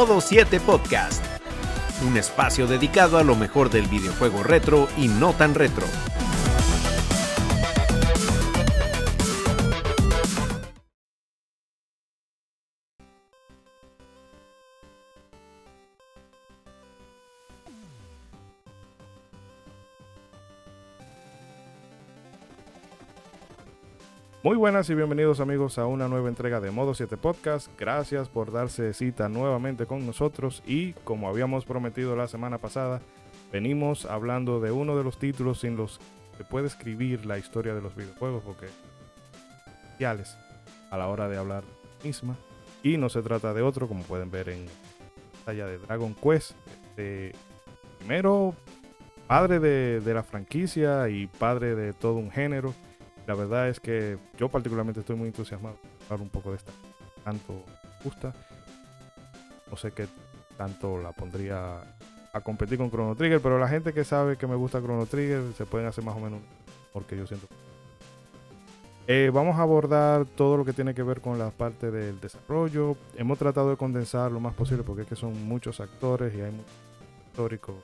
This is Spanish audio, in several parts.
Modo 7 Podcast, un espacio dedicado a lo mejor del videojuego retro y no tan retro. Muy buenas y bienvenidos amigos a una nueva entrega de Modo 7 Podcast. Gracias por darse cita nuevamente con nosotros y como habíamos prometido la semana pasada, venimos hablando de uno de los títulos sin los que puede escribir la historia de los videojuegos porque especiales a la hora de hablar misma. Y no se trata de otro, como pueden ver en pantalla de Dragon Quest. Este, primero, padre de la franquicia y padre de todo un género la verdad es que yo particularmente estoy muy entusiasmado hablar un poco de esta. Tanto gusta. No sé qué tanto la pondría a competir con Chrono Trigger, pero la gente que sabe que me gusta Chrono Trigger se pueden hacer más o menos porque yo siento. Eh, vamos a abordar todo lo que tiene que ver con la parte del desarrollo. Hemos tratado de condensar lo más posible porque es que son muchos actores y hay muchos históricos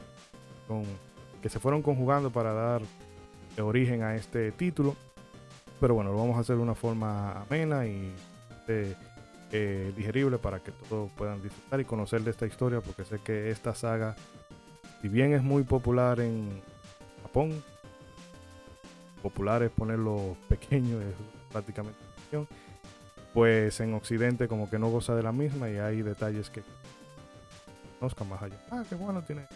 que se fueron conjugando para dar origen a este título. Pero bueno, lo vamos a hacer de una forma amena y eh, digerible para que todos puedan disfrutar y conocer de esta historia, porque sé que esta saga, si bien es muy popular en Japón, popular es ponerlo pequeño, es prácticamente pues en Occidente como que no goza de la misma y hay detalles que conozcan más allá. Ah, qué bueno tiene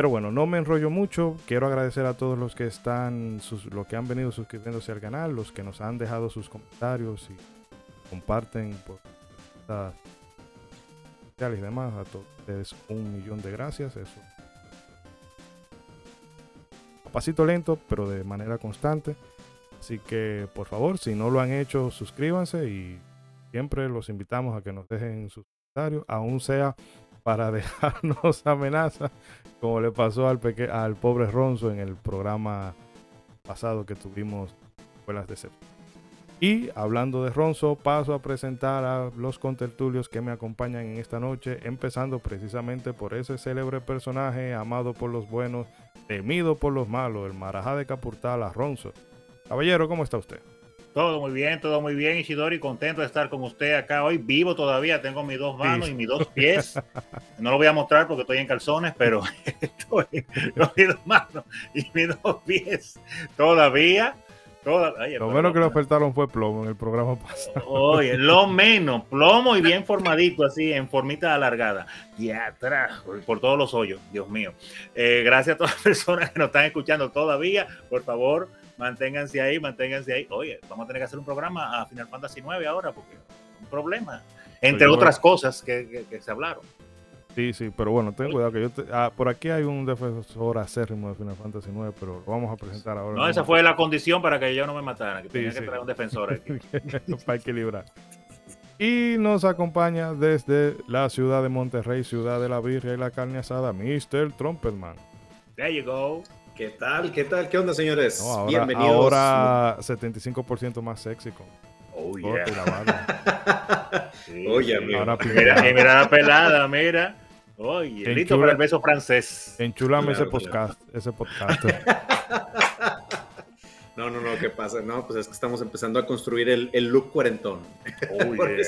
pero bueno, no me enrollo mucho. Quiero agradecer a todos los que están, los que han venido suscribiéndose al canal, los que nos han dejado sus comentarios y comparten por y demás. A todos ustedes un millón de gracias. Eso. A pasito lento, pero de manera constante. Así que por favor, si no lo han hecho, suscríbanse y siempre los invitamos a que nos dejen sus comentarios, aún sea para dejarnos amenaza, como le pasó al, al pobre Ronzo en el programa pasado que tuvimos Escuelas de Y hablando de Ronzo, paso a presentar a los contertulios que me acompañan en esta noche, empezando precisamente por ese célebre personaje amado por los buenos, temido por los malos, el Marajá de Capurtala, Ronzo. Caballero, ¿cómo está usted? Todo muy bien, todo muy bien, Ishidori. Contento de estar con usted acá hoy. Vivo todavía, tengo mis dos manos y mis dos pies. No lo voy a mostrar porque estoy en calzones, pero estoy con mis dos manos y mis dos pies todavía. lo menos que le ofertaron fue plomo en el programa pasado. Oye, lo menos, plomo y bien formadito, así, en formita alargada. Y atrás, por todos los hoyos, Dios mío. Eh, gracias a todas las personas que nos están escuchando todavía. Por favor, manténganse ahí, manténganse ahí. Oye, vamos a tener que hacer un programa a Final Fantasy 9 ahora, porque un problema, entre otras cosas que, se hablaron. Sí, sí, pero bueno, ten cuidado que yo ah, por aquí hay un defensor acérrimo de Final Fantasy 9, pero lo vamos a presentar ahora. No, esa fue la condición para que yo no me matara, que tenía que traer un defensor aquí. para equilibrar. Y nos acompaña desde la ciudad de Monterrey, ciudad de la birria y la carne asada, Mr. Trumpetman. There you go. ¿Qué tal? ¿Qué tal? ¿Qué onda, señores? ahora, Bienvenidos. Ahora 75% más sexy con Oh, yeah. Oye, Ahora mira, mira la pelada, mira. Oye, listo para el beso francés. Enchulame ese podcast, ese podcast. No, no, no, ¿qué pasa? No, pues es que estamos empezando a construir el, el look cuarentón. Oh, yeah.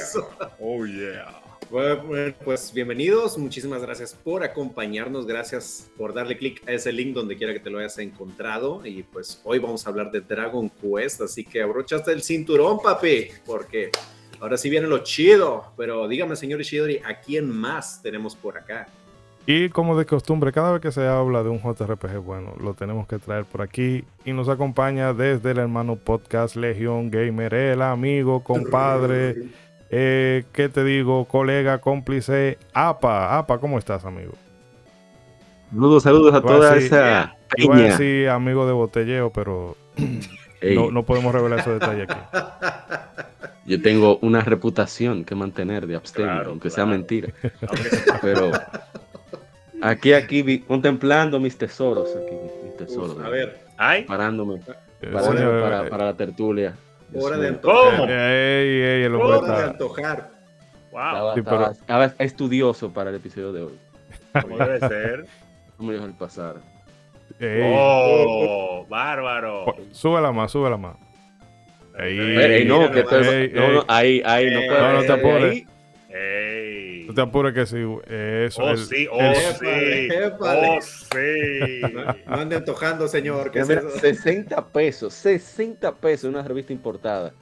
Oh, yeah. Bueno, pues bienvenidos, muchísimas gracias por acompañarnos, gracias por darle clic a ese link donde quiera que te lo hayas encontrado y pues hoy vamos a hablar de Dragon Quest, así que abrochaste el cinturón, papi, porque ahora sí viene lo chido, pero dígame, señor Ishidori, ¿a quién más tenemos por acá? Y como de costumbre, cada vez que se habla de un JRPG, bueno, lo tenemos que traer por aquí. Y nos acompaña desde el hermano podcast Legión Gamer, el amigo, compadre, eh, ¿Qué te digo, colega, cómplice? APA, APA, ¿cómo estás, amigo? Saludos, saludos a toda esa peña. Sí, amigo de botelleo, pero no, podemos revelar esos detalles aquí. Yo tengo una reputación que mantener de abstemio, aunque sea mentira. pero aquí, aquí, contemplando mis tesoros, aquí, mis tesoros. a ver, ¿hay? Parándome para, para la tertulia. Hora de antojar. ¿Cómo? Ey, ey, el Hora de antojar. Wow. Estaba, estudioso para el episodio de hoy. ¿Cómo debe ser? No me el pasar. ¡Oh! ¡Bárbaro! Súbela más, súbela más. Ahí, no, que no, ahí, ahí, no puedo. No, no te apures. Ey. No te apures que sí. Eso, oh, el, sí, oh, el, sí. Oh, sí. No, no ande antojando, señor. ¿qué mira, es eso? 60 pesos, 60 pesos en una revista importada.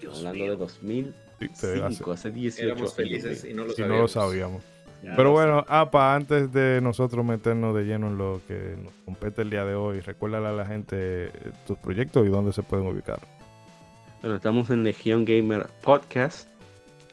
Dios Hablando mío. de 2005, hace 18 Éramos felices y no lo y sabíamos. no lo sabíamos. Ya Pero lo bueno, APA, antes de nosotros meternos de lleno en lo que nos compete el día de hoy, recuérdale a la gente eh, tus proyectos y dónde se pueden ubicar. Bueno, estamos en Legion Gamer Podcast.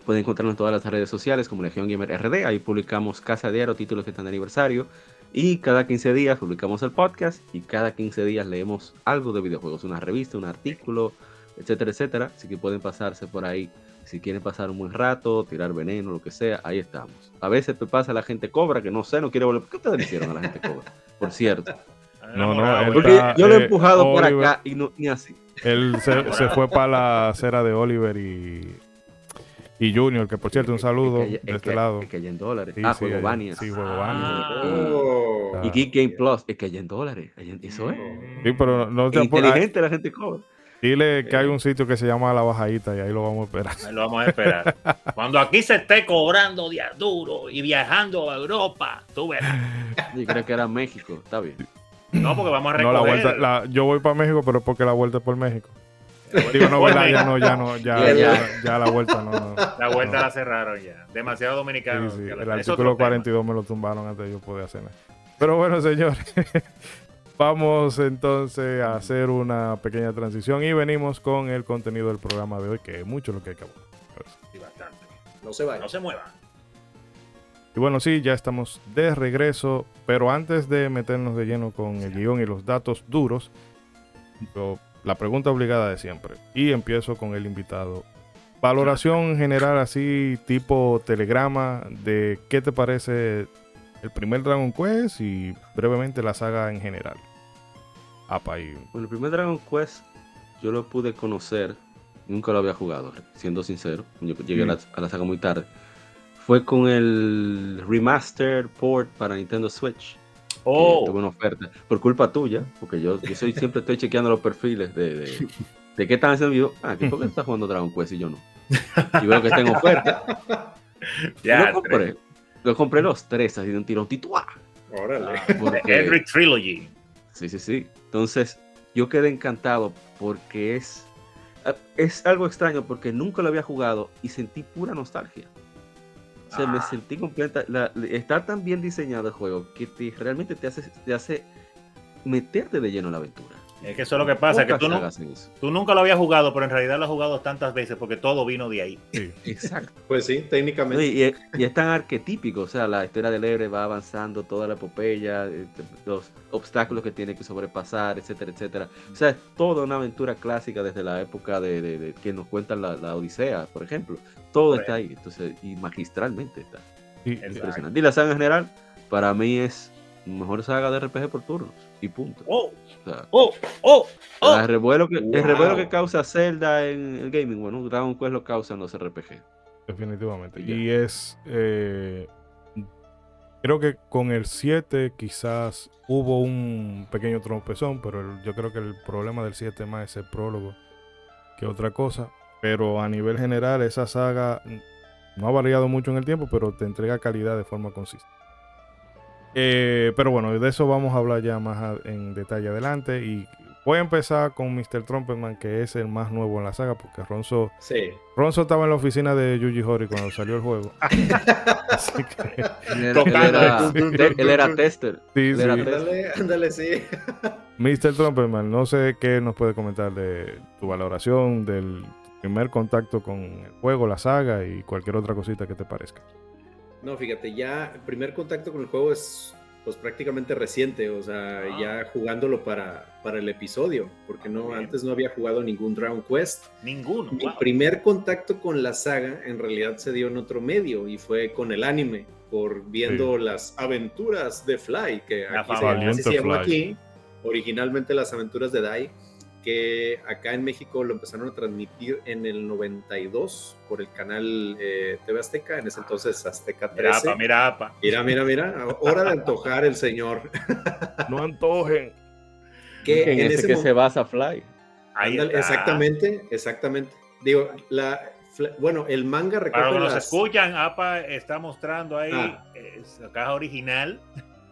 Pueden encontrarnos en todas las redes sociales como Legion Gamer RD. Ahí publicamos casa diario, títulos que están de aniversario. Y cada 15 días publicamos el podcast. Y cada 15 días leemos algo de videojuegos. Una revista, un artículo, etcétera, etcétera. Así que pueden pasarse por ahí. Si quieren pasar un buen rato, tirar veneno, lo que sea, ahí estamos. A veces te pasa la gente cobra, que no sé, no quiere volver. ¿Por qué ustedes le hicieron a la gente cobra? Por cierto. No, no, Porque está- yo lo he eh, empujado por Oliver- acá y no, ni así. Él se, se fue para la acera de Oliver y, y Junior, que por cierto, un saludo Es que- de es este que- lado. es que hay en dólares. Sí, ah, sí, juego hay- Bania. Sí, juego Ah. Oh. Y Geek Game Plus, es que hay en dólares. Eso es. Sí, pero no te apures. Inteligente la gente cobra. Dile que hay un sitio que se llama La Bajadita y ahí lo vamos a esperar. Ahí lo vamos a esperar. Cuando aquí se esté cobrando de a duro y viajando a Europa, tú verás. Yo creo que era México. Está bien. No, porque vamos a No, la recoger. vuelta, la- yo voy para México, pero es porque la vuelta es por México. Digo, no, ¿verdad? Ya no, ya no, ya, Ya, ya. la vuelta no. no. La vuelta No. la cerraron ya. Demasiado dominicano. sí, El artículo tema. 42 me lo tumbaron antes de yo poder hacer nada. Pero bueno, señores, vamos entonces a hacer una pequeña transición y venimos con el contenido del programa de hoy, que es mucho lo que hay que abordar. Sí, bastante. No se vaya. No se mueva. Y bueno, sí, ya estamos de regreso, pero antes de meternos de lleno con el guion y los datos duros, yo- la pregunta obligada de siempre. Y empiezo con el invitado. Valoración general así, tipo telegrama, de qué te parece el primer Dragon Quest y brevemente la saga en general. Apa, y Bueno, el primer Dragon Quest yo lo pude conocer, nunca lo había jugado, siendo sincero. Yo llegué a, la, a la saga muy tarde. Fue con el remaster port para Nintendo Switch. Oh, Tuve una oferta. Por culpa tuya, porque yo, yo soy, siempre estoy chequeando los perfiles de, de, de qué están haciendo. Ah, ¿qué por qué estás jugando Dragon Quest y yo no? Y veo que está en oferta. Ya. lo compré. Lo compré los tres, así de un tirón. ¡Tituá! Órale. Porque- Edric Trilogy. Sí, sí, sí. Entonces, yo quedé encantado porque es, eh, es algo extraño porque nunca lo había jugado y sentí pura nostalgia. O sea, me Ah. sentí completa. la- está tan bien diseñado el juego que te, realmente te hace, te hace meterte de lleno en la aventura. Es que eso es lo que pasa, que tú, no, tú nunca lo habías jugado, pero en realidad lo has jugado tantas veces porque todo vino de ahí. sí, Exacto. Pues sí, técnicamente. y, y es, y es tan arquetípico, o sea, la historia del héroe va avanzando, toda la epopeya, eh, los obstáculos que tiene que sobrepasar, etcétera, etcétera. O sea, es toda una aventura clásica desde la época de, de- de que nos cuentan la, la Odisea, por ejemplo. Todo está ahí, entonces, y magistralmente está. Impresionante. Y la saga en general, para mí es mejor saga de RPG por turnos, y punto. Oh, O sea, oh, oh, oh. el, revuelo que, el Wow. revuelo que causa Zelda en el gaming, bueno, Dragon Quest lo causan los RPG. definitivamente. Y es, eh, creo que con el 7 quizás hubo un pequeño tropezón, pero el- yo creo que el problema del 7 más es el prólogo que otra cosa. Pero a nivel general, esa saga no ha variado mucho en el tiempo, pero te entrega calidad de forma consistente. Eh, pero bueno, de eso vamos a hablar ya más a- en detalle adelante. Y voy a empezar con Mr. Trumpetman, que es el más nuevo en la saga, porque Ronzo Sí. Ronzo estaba en la oficina de Yuji Horii cuando salió el juego. Así que Él era, él Tocando. era, te- él era tester. sí, Él era sí. tester. Ándale, ándale, sí. Mr. Trumpetman, no sé qué nos puede comentar de tu valoración del primer contacto con el juego, la saga y cualquier otra cosita que te parezca. No, fíjate, ya el primer contacto con el juego es pues prácticamente reciente, o sea, Ah. ya jugándolo para, para el episodio, porque no, Bien. antes no había jugado ningún Dragon Quest. Ninguno. Mi wow. primer contacto con la saga en realidad se dio en otro medio y fue con el anime, por viendo las aventuras de Fly, que aquí se, así aquí, originalmente las aventuras de Dai. Que acá en México lo empezaron a transmitir en el 92 por el canal eh, TV Azteca, en ese entonces Azteca 13. Mira, apa, mira, mira, mira, hora de antojar el señor. No antojen. Que en, ese, que se basa Fly. Ahí exactamente, exactamente. Digo, la, bueno, el manga recoge Para los escuchan, APA está mostrando ahí ah. la caja original.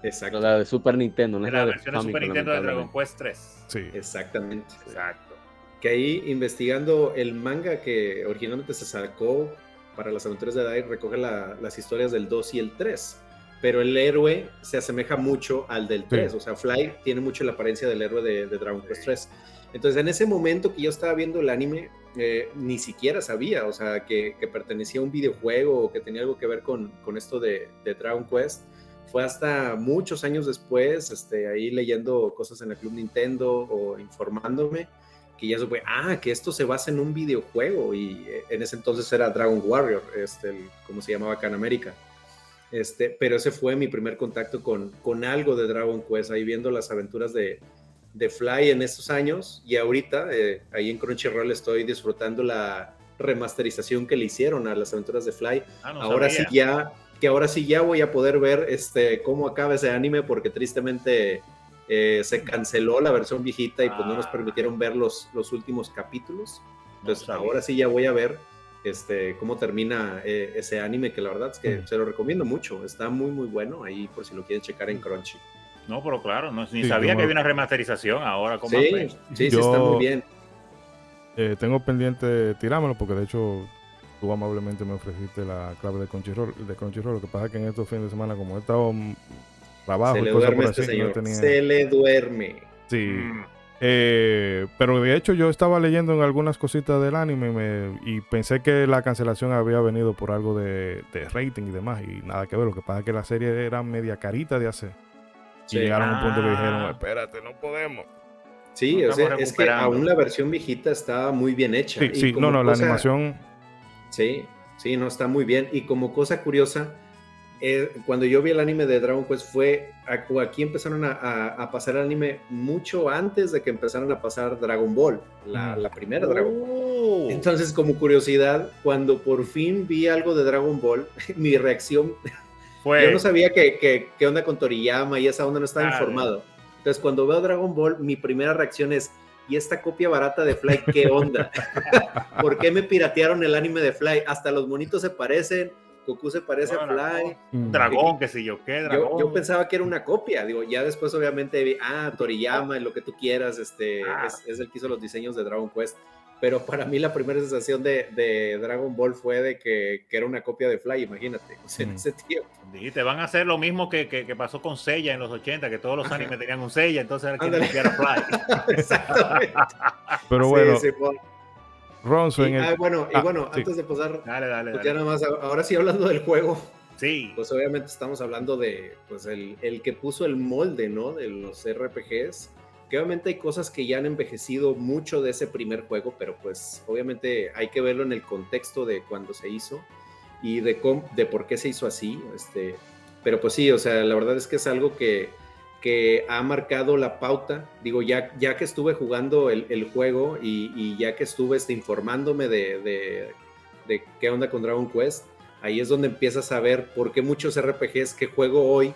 Exacto. La de Super Nintendo, no la, versión de Super Nintendo de Dragon Quest 3. Sí. Exactamente. Exacto. Que ahí investigando el manga que originalmente se sacó para las aventuras de Dai, recoge las historias del 2 y el 3. Pero el héroe se asemeja mucho al del 3. O sea, Fly tiene mucho la apariencia del héroe de, Dragon Quest 3. Entonces, en ese momento que yo estaba viendo el anime, eh, ni siquiera sabía, o sea, que, pertenecía a un videojuego o que tenía algo que ver con, con esto de, de Dragon Quest fue hasta muchos años después, este, ahí leyendo cosas en el Club Nintendo o informándome, que ya supe, ah, que esto se basa en un videojuego y eh, en ese entonces era Dragon Warrior, este, como se llamaba acá en América. Este, pero ese fue mi primer contacto con, con algo de Dragon Quest, ahí viendo las aventuras de, de Fly en estos años y ahorita eh, ahí en Crunchyroll estoy disfrutando la remasterización que le hicieron a las aventuras de Fly. Ah, Ahora sí ya que ahora sí ya voy a poder ver este, cómo acaba ese anime porque tristemente eh, se canceló la versión viejita y pues no nos ah. permitieron ver los, los últimos capítulos. Entonces ahora sí ya voy a ver este, cómo termina eh, ese anime que la verdad es que se lo recomiendo mucho. Está muy muy bueno ahí por si lo quieren checar en Crunchy. No, pero claro, no, ni sabía que había una remasterización ahora. ¿cómo sí, sí, sí, está muy bien. Eh, tengo pendiente tirármelo porque de hecho tú amablemente me ofreciste la clave de Crunchyroll, de Crunchyroll. Lo que pasa es que en estos fines de semana, como he estado trabajo se le duerme este señor. Se le duerme. Sí. Mm. Eh, pero de hecho yo estaba leyendo en algunas cositas del anime y pensé que la cancelación había venido por algo de, rating y demás y nada que ver. Lo que pasa es que la serie era media carita de hacer. Y llegaron a un punto que dijeron, ah. espérate, no podemos. Sí, o sea, es que aún la versión viejita está muy bien hecha. Sí, sí no, no, la animación Sí, sí, no, está muy bien. Y como cosa curiosa, eh, cuando yo vi el anime de Dragon Quest fue, aquí empezaron a, pasar el anime mucho antes de que empezaran a pasar Dragon Ball, la, mm. primera Dragon Ball. Oh. Entonces, como curiosidad, cuando por fin vi algo de Dragon Ball, mi reacción fue... Yo no sabía qué que, onda con Toriyama y esa onda no estaba informado. Entonces, cuando veo Dragon Ball, mi primera reacción es, ¿y esta copia barata de Fly qué onda? ¿Por qué me piratearon el anime de Fly? Hasta los monitos se parecen, Goku se parece a Fly. Mm. Dragón, qué sé yo, qué dragón. Yo, pensaba que era una copia, digo, ya después obviamente vi, ah, Toriyama, y lo que tú quieras, este, ah. es, es, el que hizo los diseños de Dragon Quest pero para mí la primera sensación de, Dragon Ball fue de que, era una copia de Fly, imagínate, en mm. ese tiempo. Y te van a hacer lo mismo que, que, pasó con Seiya en los 80, que todos los animes tenían un Seiya, entonces era quien copiara Fly. Exactamente. Pero bueno, Ronzo en el... bueno, y ah, bueno, antes de pasar, dale, dale, pues nada más, ahora sí hablando del juego, Sí. Pues obviamente estamos hablando de pues el, el, que puso el molde, ¿no? De los RPGs que obviamente hay cosas que ya han envejecido mucho de ese primer juego, pero pues obviamente hay que verlo en el contexto de cuando se hizo y de, de por qué se hizo así. Este, pero pues sí, o sea, la verdad es que es algo que, que ha marcado la pauta. Digo, ya, ya que estuve jugando el, juego y, ya que estuve este, informándome de, de, de qué onda con Dragon Quest, ahí es donde empiezas a ver por qué muchos RPGs que juego hoy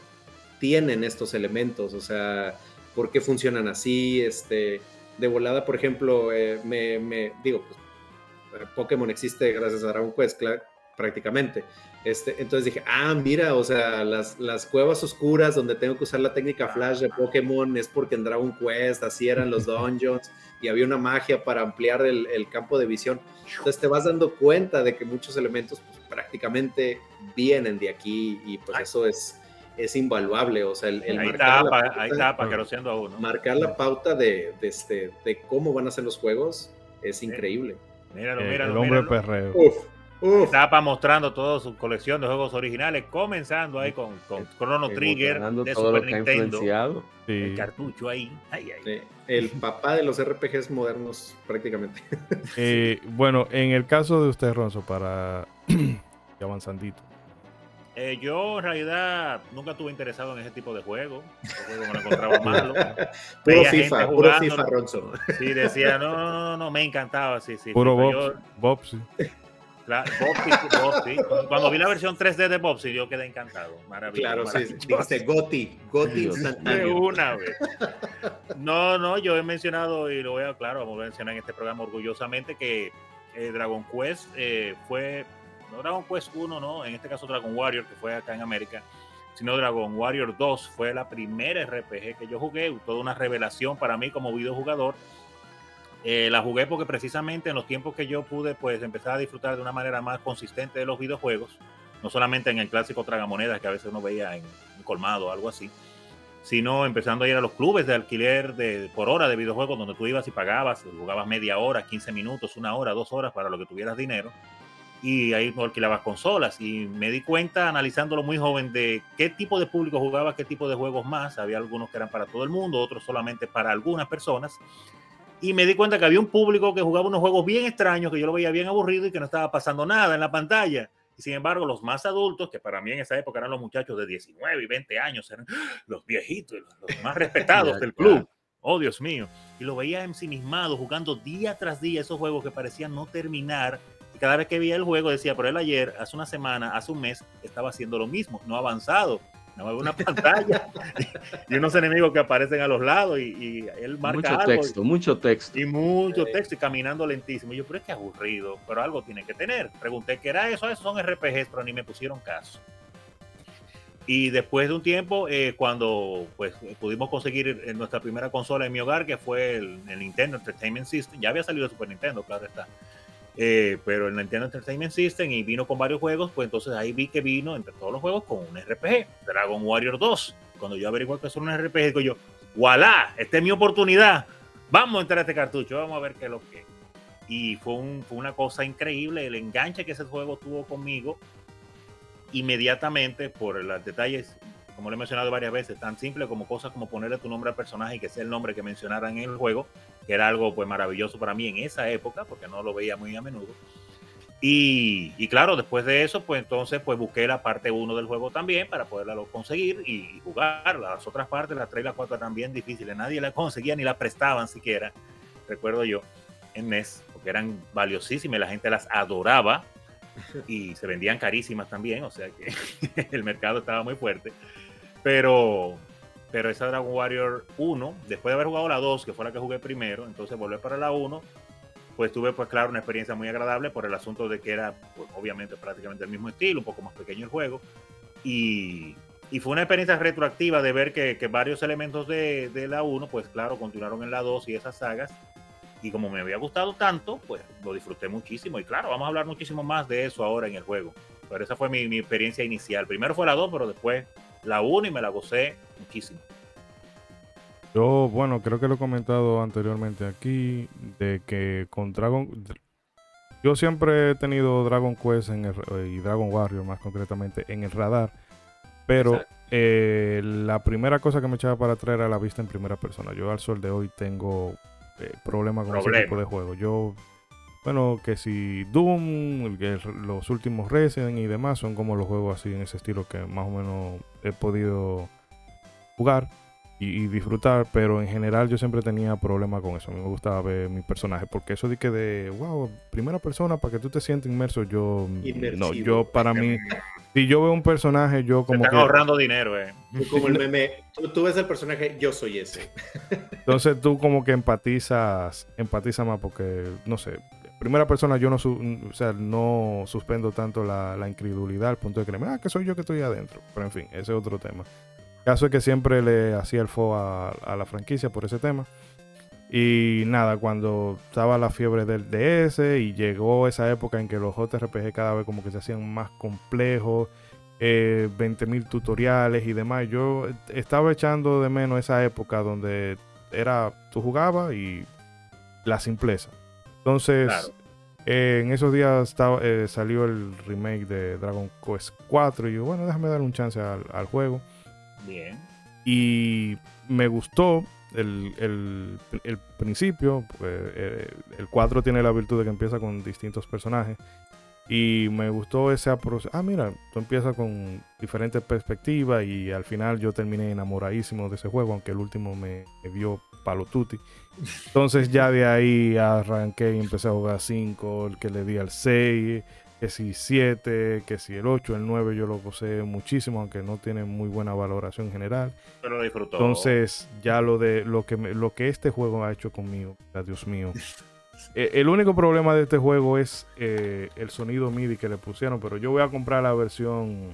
tienen estos elementos. O sea, por qué funcionan así, este, de volada, por ejemplo, eh, me, digo, pues, Pokémon existe gracias a Dragon Quest, prácticamente. Este, entonces dije, ah, mira, o sea, las, las cuevas oscuras donde tengo que usar la técnica flash de Pokémon es porque en Dragon Quest así eran los dungeons y había una magia para ampliar el, campo de visión. Entonces te vas dando cuenta de que muchos elementos pues, prácticamente vienen de aquí y pues eso es, es invaluable. O sea, el, ahí, está, ahí está, para a uno. Marcar la pauta de, de, este, de cómo van a ser los juegos es increíble. Míralo, eh, míralo. El hombre perreo. Tapa mostrando toda su colección de juegos originales, comenzando ahí con, con Chrono Trigger de Super Nintendo. El cartucho ahí. el papá de los RPGs modernos, prácticamente. Eh, bueno, en el caso de usted, Ronzo, para ya avanzandito Eh, yo en realidad nunca estuve interesado en ese tipo de juegos. Juego me lo encontraba malo. puro FIFA, puro FIFA, Ronzo. Sí, decía, no, no, no, no, me encantaba, sí, sí. Puro Bob, Bob, sí. Claro, Bob, sí. Cuando vi la versión 3D de Bob, sí, yo quedé encantado. Maravilloso. Claro, sí. Dijiste Goti, Goti De una vez. No, no, yo he mencionado, y lo voy a, claro, vamos a mencionar en este programa orgullosamente, que eh, Dragon Quest eh, fue no Dragon Quest 1, no, en este caso Dragon Warrior, que fue acá en América, sino Dragon Warrior 2 fue la primera RPG que yo jugué, toda una revelación para mí como videojugador. Eh, la jugué porque precisamente en los tiempos que yo pude pues empezar a disfrutar de una manera más consistente de los videojuegos, no solamente en el clásico tragamonedas que a veces uno veía en colmado o algo así, sino empezando a ir a los clubes de alquiler de, por hora de videojuegos donde tú ibas y pagabas, jugabas media hora, 15 minutos, una hora, dos horas para lo que tuvieras dinero y ahí no alquilabas consolas y me di cuenta analizándolo muy joven de qué tipo de público jugaba qué tipo de juegos más. Había algunos que eran para todo el mundo, otros solamente para algunas personas. Y me di cuenta que había un público que jugaba unos juegos bien extraños, que yo lo veía bien aburrido y que no estaba pasando nada en la pantalla. Y sin embargo, los más adultos, que para mí en esa época eran los muchachos de 19 y 20 años, eran los viejitos, los más respetados del club. Oh, Dios mío. Y lo veía ensimismado, jugando día tras día esos juegos que parecían no terminar cada vez que veía el juego decía, pero él ayer, hace una semana, hace un mes, estaba haciendo lo mismo, no ha avanzado. No hay una pantalla y unos enemigos que aparecen a los lados y, él marca mucho texto, mucho texto. Y mucho texto y caminando lentísimo. Y yo, pero es que aburrido, pero algo tiene que tener. Pregunté qué era eso, esos son RPGs, pero ni me pusieron caso. Y después de un tiempo, eh, cuando pues pudimos conseguir nuestra primera consola en mi hogar, que fue el, el, Nintendo Entertainment System, ya había salido el Super Nintendo, claro está. Eh, pero el Nintendo Entertainment System y vino con varios juegos, pues entonces ahí vi que vino entre todos los juegos con un RPG, Dragon Warrior 2. Cuando yo averigué que es un RPG, digo yo, ¡voilà! Esta es mi oportunidad. Vamos a entrar a este cartucho, vamos a ver qué es lo que Y fue, fue una cosa increíble el enganche que ese juego tuvo conmigo inmediatamente por los detalles como le he mencionado varias veces, tan simple como cosas como ponerle tu nombre al personaje y que sea el nombre que mencionaran en el juego, que era algo pues maravilloso para mí en esa época, porque no lo veía muy a menudo. Y, y claro, después de eso, pues entonces pues busqué la parte 1 del juego también para poderla conseguir y, jugar. Las otras partes, las 3 y las 4 también difíciles. Nadie la conseguía ni la prestaban siquiera, recuerdo yo, en NES, porque eran valiosísimas, la gente las adoraba y se vendían carísimas también, o sea que el mercado estaba muy fuerte. Pero, pero esa Dragon Warrior 1, después de haber jugado la 2, que fue la que jugué primero, entonces volver para la 1, pues tuve, pues claro, una experiencia muy agradable por el asunto de que era, pues, obviamente, prácticamente el mismo estilo, un poco más pequeño el juego. Y, y fue una experiencia retroactiva de ver que, que varios elementos de, de, la 1, pues claro, continuaron en la 2 y esas sagas. Y como me había gustado tanto, pues lo disfruté muchísimo. Y claro, vamos a hablar muchísimo más de eso ahora en el juego. Pero esa fue mi, mi experiencia inicial. Primero fue la 2, pero después la 1 y me la gocé muchísimo. Yo, bueno, creo que lo he comentado anteriormente aquí, de que con Dragon... Yo siempre he tenido Dragon Quest en el, y Dragon Warrior más concretamente en el radar, pero eh, la primera cosa que me echaba para atrás era la vista en primera persona. Yo al sol de hoy tengo eh, problemas con ese tipo de juego. Yo bueno, que si Doom, los últimos Resident y demás son como los juegos así en ese estilo que más o menos he podido jugar y, disfrutar, pero en general yo siempre tenía problemas con eso. A mí me gustaba ver mi personaje, porque eso de que de, wow, primera persona para que tú te sientas inmerso, yo, no, yo para mí, si yo veo un personaje, yo como... están ahorrando dinero, eh. como el meme, tú, ves el personaje, yo soy ese. Entonces tú como que empatizas, empatizas más porque, no sé, primera persona yo no, o sea, no suspendo tanto la, incredulidad al punto de creerme, ah, que soy yo que estoy adentro. Pero en fin, ese es otro tema. El caso es que siempre le hacía el fo a, la franquicia por ese tema. Y nada, cuando estaba la fiebre del DS y llegó esa época en que los JRPG cada vez como que se hacían más complejos, eh, 20.000 tutoriales y demás, yo estaba echando de menos esa época donde era, tú jugabas y la simpleza. Entonces, eh, en esos días estaba, eh, salió el remake de Dragon Quest 4 y yo, bueno, déjame dar un chance al, juego. Bien. Y me gustó el, el, principio. Pues, eh, el 4 tiene la virtud de que empieza con distintos personajes. Y me gustó ese proceso. Ah, mira, tú empiezas con diferentes perspectivas y al final yo terminé enamoradísimo de ese juego, aunque el último me, me vio palo tutti. Entonces ya de ahí arranqué y empecé a jugar 5, el que le di al 6, que si 7, que si el 8, el 9 yo lo gocé muchísimo, aunque no tiene muy buena valoración general. Pero lo disfrutó. Entonces, ya lo de lo que me- lo que este juego ha hecho conmigo, Dios mío. Eh, el único problema de este juego es eh, el sonido MIDI que le pusieron, pero yo voy a comprar la versión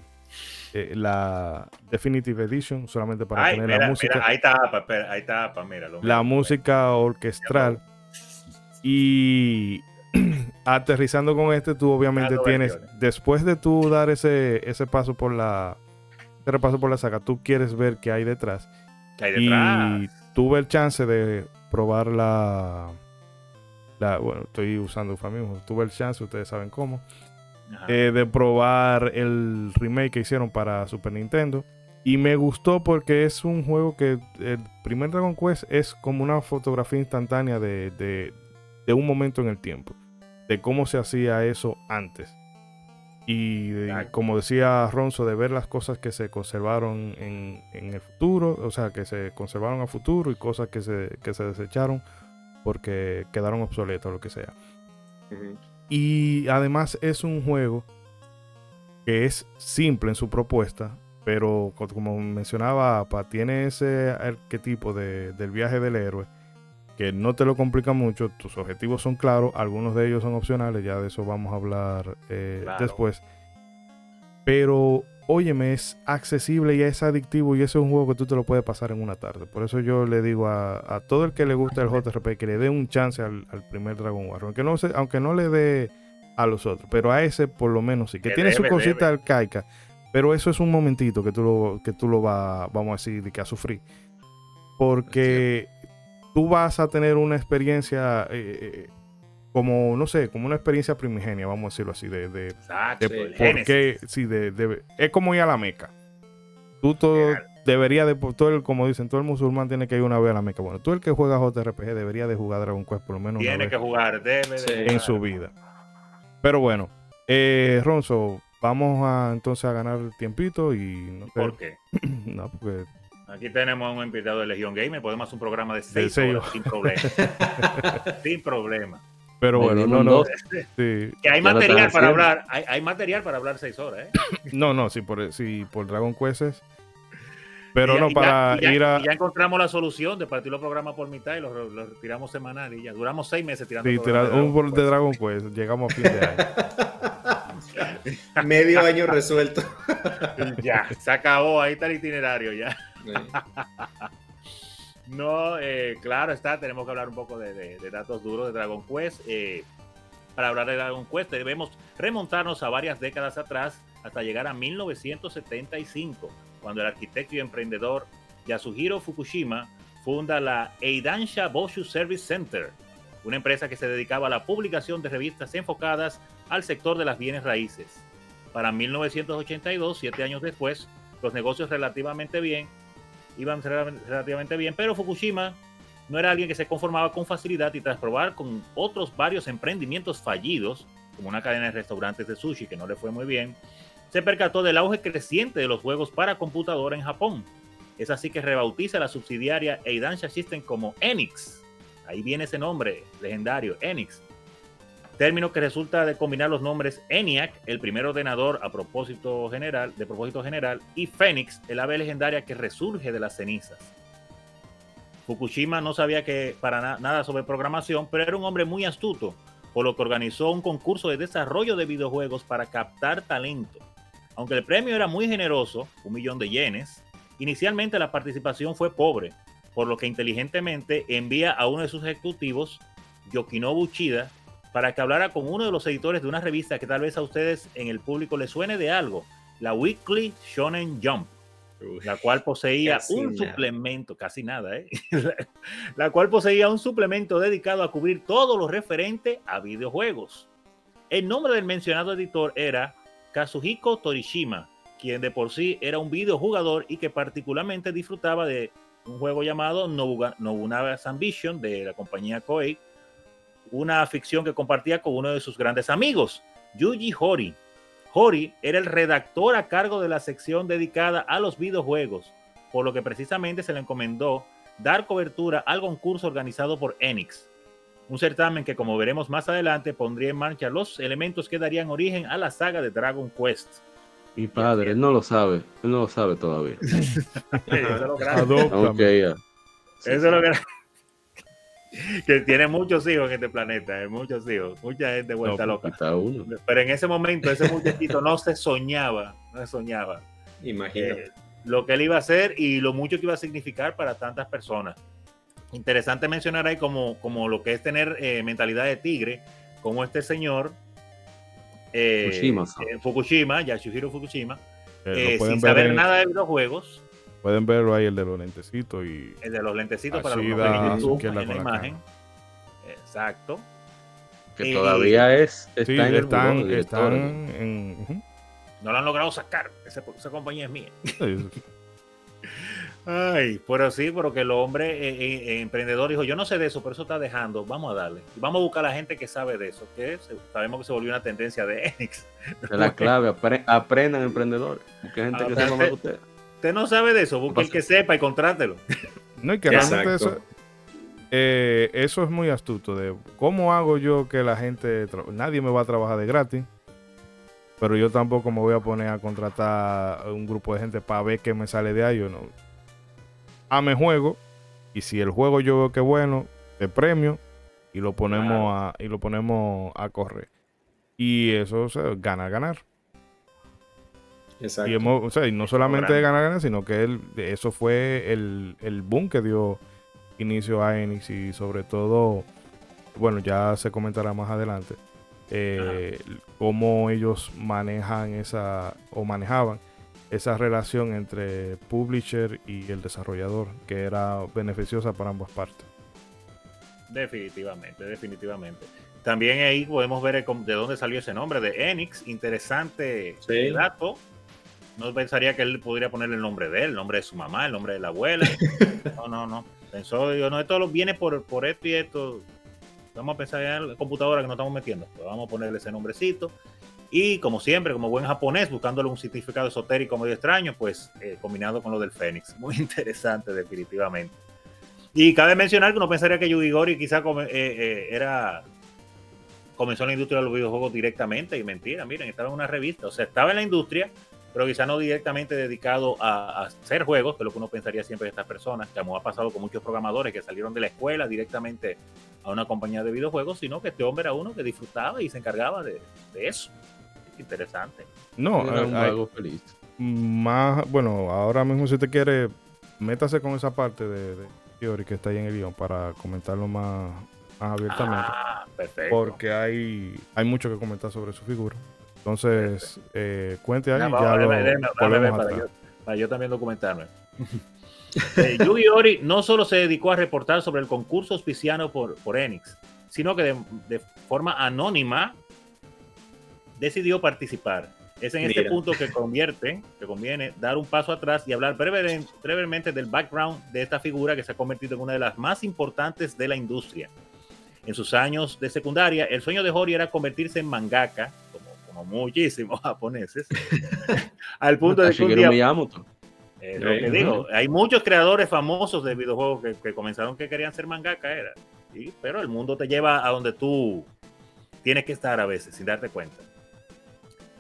eh, la Definitive Edition solamente para Ay, tener mira, la música mira, ahí está, ahí está, la música orquestral y aterrizando con este tú obviamente Dando tienes versiones. después de tú dar ese ese paso por la ese repaso por la saga tú quieres ver qué hay detrás Que hay detrás. y tuve el chance de probar la, la bueno, estoy usando eufemismo, tuve el chance, ustedes saben cómo. Eh, de probar el remake que hicieron para Super Nintendo. Y me gustó porque es un juego que el primer Dragon Quest es como una fotografía instantánea de, de- de un momento en el tiempo, de cómo se hacía eso antes. Y de- como decía Ronzo, de ver las cosas que se conservaron en, en el futuro, o sea, que se conservaron a futuro y cosas que se, que se desecharon porque quedaron obsoletas o lo que sea. Ujú. Y además es un juego que es simple en su propuesta, pero co- como mencionaba APA, tiene ese arquetipo de, del viaje del héroe que no te lo complica mucho, tus objetivos son claros, algunos de ellos son opcionales, ya de eso vamos a hablar eh, Claro. después. Pero, óyeme, es accesible y es adictivo y ese es un juego que tú te lo puedes pasar en una tarde. Por eso yo le digo a, a todo el que le gusta el JRP que le dé un chance al, al primer Dragon Warrior. Aunque no, se- aunque no le dé a los otros, pero a ese por lo menos sí. Que Que tiene su cosita debe. arcaica. Pero eso es un momentito que tú lo, que tú lo vas, vamos a decir, de que a sufrir. Porque tú vas a tener una experiencia eh, eh, como, no sé, como una experiencia primigenia, vamos a decirlo así, de, de, Exacto, de el por qué, sí, de, de- es como ir a la Meca. Tú todo Claro. debería de, todo el, como dicen, todo el musulmán tiene que ir una vez a la Meca. Bueno, tú el que juega JRPG debería de jugar Dragon Quest por lo menos una Tiene vez que jugar, debe de jugar. en su vida. Pero bueno, eh, Ronzo, vamos a entonces a ganar tiempito y no sé, ¿Por qué? no, porque Aquí tenemos a un invitado de Legión Gamer. Podemos hacer un programa de seis seis horas sin problema. sin problema. Pero bueno, no, no, sí. Que hay material para hablar. Hay, hay material para hablar seis horas, ¿eh? no, no, sí por, sí, por Dragon Quest es. Pero ya- no, para ya, ir a... ya encontramos la solución de partir los programas por mitad y los, los retiramos semanal y ya. Duramos seis meses tirando Sí, de un bol de Dragon Quest, llegamos a fin de año. Medio año resuelto. Ya, se acabó. Ahí está el itinerario ya. No, eh, claro está, tenemos que hablar un poco de datos duros de Dragon Quest. Eh, para hablar de Dragon Quest debemos remontarnos a varias décadas atrás hasta llegar a 1975, cuando el arquitecto y emprendedor Yasuhiro Fukushima funda la Eidansha Boshu Service Center, una empresa que se dedicaba a la publicación de revistas enfocadas al sector de las bienes raíces. Para 1982, siete años después, los negocios relativamente bien iban rel- relativamente bien, pero Fukushima no era alguien que se conformaba con facilidad y tras probar con otros varios emprendimientos fallidos, como una cadena de restaurantes de sushi que no le fue muy bien, se percató del auge creciente de los juegos para computadora en Japón. Es así que rebautiza la subsidiaria Eidansha System como Enix. Ahí viene ese nombre legendario, Enix. Término que resulta de combinar los nombres ENIAC, el primer ordenador a propósito general, de propósito general, y Fénix, el ave legendaria que resurge de las cenizas. Fukushima no sabía que para na- nada sobre programación, pero era un hombre muy astuto, por lo que organizó un concurso de desarrollo de videojuegos para captar talento. Aunque el premio era muy generoso, un millón de yenes, inicialmente la participación fue pobre, por lo que inteligentemente envía a uno de sus ejecutivos, Yokinobu Uchida, para que hablara con uno de los editores de una revista que tal vez a ustedes en el público les suene de algo, la Weekly Shonen Jump la cual poseía un nada. suplemento, casi nada, ¿eh? la, cual poseía un suplemento dedicado a cubrir todo lo referente a videojuegos. El nombre del mencionado editor era Kazuhiko Torishima, quien de por sí era un videojugador y que particularmente disfrutaba de un juego llamado Nobuga- Nobunaga's Ambition de la compañía Koei, una ficción que compartía con uno de sus grandes amigos, Yuji Hori. Hori era el redactor a cargo de la sección dedicada a los videojuegos, por lo que precisamente se le encomendó dar cobertura al concurso organizado por Enix. Un certamen que, como veremos más adelante, pondría en marcha los elementos que darían origen a la saga de Dragon Quest. Mi padre, él no lo sabe, él no lo sabe todavía. Eso es lo grande. Adóptame. Ok, ya. Eso es lo grande. Que tiene muchos hijos en este planeta, eh, muchos hijos, mucha gente vuelta No, loca. Uno. Pero en ese momento, ese muchachito no se soñaba, no se soñaba Imagínate. eh, lo que él iba a hacer y lo mucho que iba a significar para tantas personas. Interesante mencionar ahí como, como lo que es tener eh, mentalidad de tigre, como este señor eh, Fukushima-san. eh, Fukushima, Yasuhiro Fukushima, Eh, eh, sin saber en- nada de videojuegos, pueden verlo ahí, el de los lentecitos y el de los lentecitos para los que da YouTube, en la imagen. Exacto. Que Eh, todavía es. Está sí, en el están, buró están en... No lo han logrado sacar. Esa, esa compañía es mía. Ay, pero sí, pero que el hombre eh, eh, eh, emprendedor dijo, yo no sé de eso, pero eso está dejando, vamos a darle. Vamos a buscar a la gente que sabe de eso, que sabemos que se volvió una tendencia de Enix. Esa es la clave. apre- aprendan emprendedores. Busquen gente que Aprende- sepa más que usted. Usted no sabe de eso, busque el que sepa y contrátelo. No, y que Exacto. realmente eso, eh, eso es muy astuto. De cómo hago yo que la gente. Nadie me va a trabajar de gratis. Pero yo tampoco me voy a poner a contratar a un grupo de gente para ver qué me sale de ahí. Yo no. Ame juego. Y si el juego yo veo que es bueno, te premio. Y lo ponemos, a, y lo ponemos a correr. Y eso o sea, gana, ganar. Exacto. Y, hemos- o sea, y no solamente de ganar, ganar, sino que él, eso fue el, el boom que dio inicio a Enix y sobre todo, bueno, ya se comentará más adelante, eh, cómo ellos manejan esa, o manejaban esa relación entre publisher y el desarrollador, que era beneficiosa para ambas partes. Definitivamente, definitivamente. También ahí podemos ver el de dónde salió ese nombre de Enix. Interesante Sí. dato. No pensaría que él podría ponerle el nombre de él, el nombre de su mamá, el nombre de la abuela. No, no, no. Pensó, digo, no, esto lo- viene por, por esto y esto. Vamos a pensar en la computadora que nos estamos metiendo. Pues vamos a ponerle ese nombrecito. Y como siempre, como buen japonés, buscándole un significado esotérico medio extraño, pues eh, combinado con lo del Fénix. Muy interesante, definitivamente. Y cabe mencionar que uno pensaría que Yugi Gori quizá come- eh, eh, era comenzó en la industria de los videojuegos directamente y mentira, miren, estaba en una revista, o sea, estaba en la industria, pero quizá no directamente dedicado a, a hacer juegos, que es lo que uno pensaría siempre de estas personas, como ha pasado con muchos programadores que salieron de la escuela directamente a una compañía de videojuegos, sino que este hombre era uno que disfrutaba y se encargaba de, de eso. Interesante. No, Era un hay- feliz. más, bueno, ahora mismo si usted quiere, métase con esa parte de, de Theory que está ahí en el guion para comentarlo más, más abiertamente. Ah, perfecto. porque hay, hay mucho que comentar sobre su figura. Entonces, eh, cuente ahí, Ya, lo para, yo, para yo también documentarme. Eh, Yugi Ori no solo se dedicó a reportar sobre el concurso auspiciado por, por Enix, sino que de, de forma anónima decidió participar. Es en este Mira. punto que convierte, que conviene dar un paso atrás y hablar breve- brevemente del background de esta figura que se ha convertido en una de las más importantes de la industria. En sus años de secundaria, el sueño de Hori era convertirse en mangaka, como, muchísimos japoneses, al punto de que un día Miyamoto. es lo que Ujú. digo, hay muchos creadores famosos de videojuegos que, que comenzaron que querían ser mangaka, era. ¿sí? Pero el mundo te lleva a donde tú tienes que estar a veces, sin darte cuenta.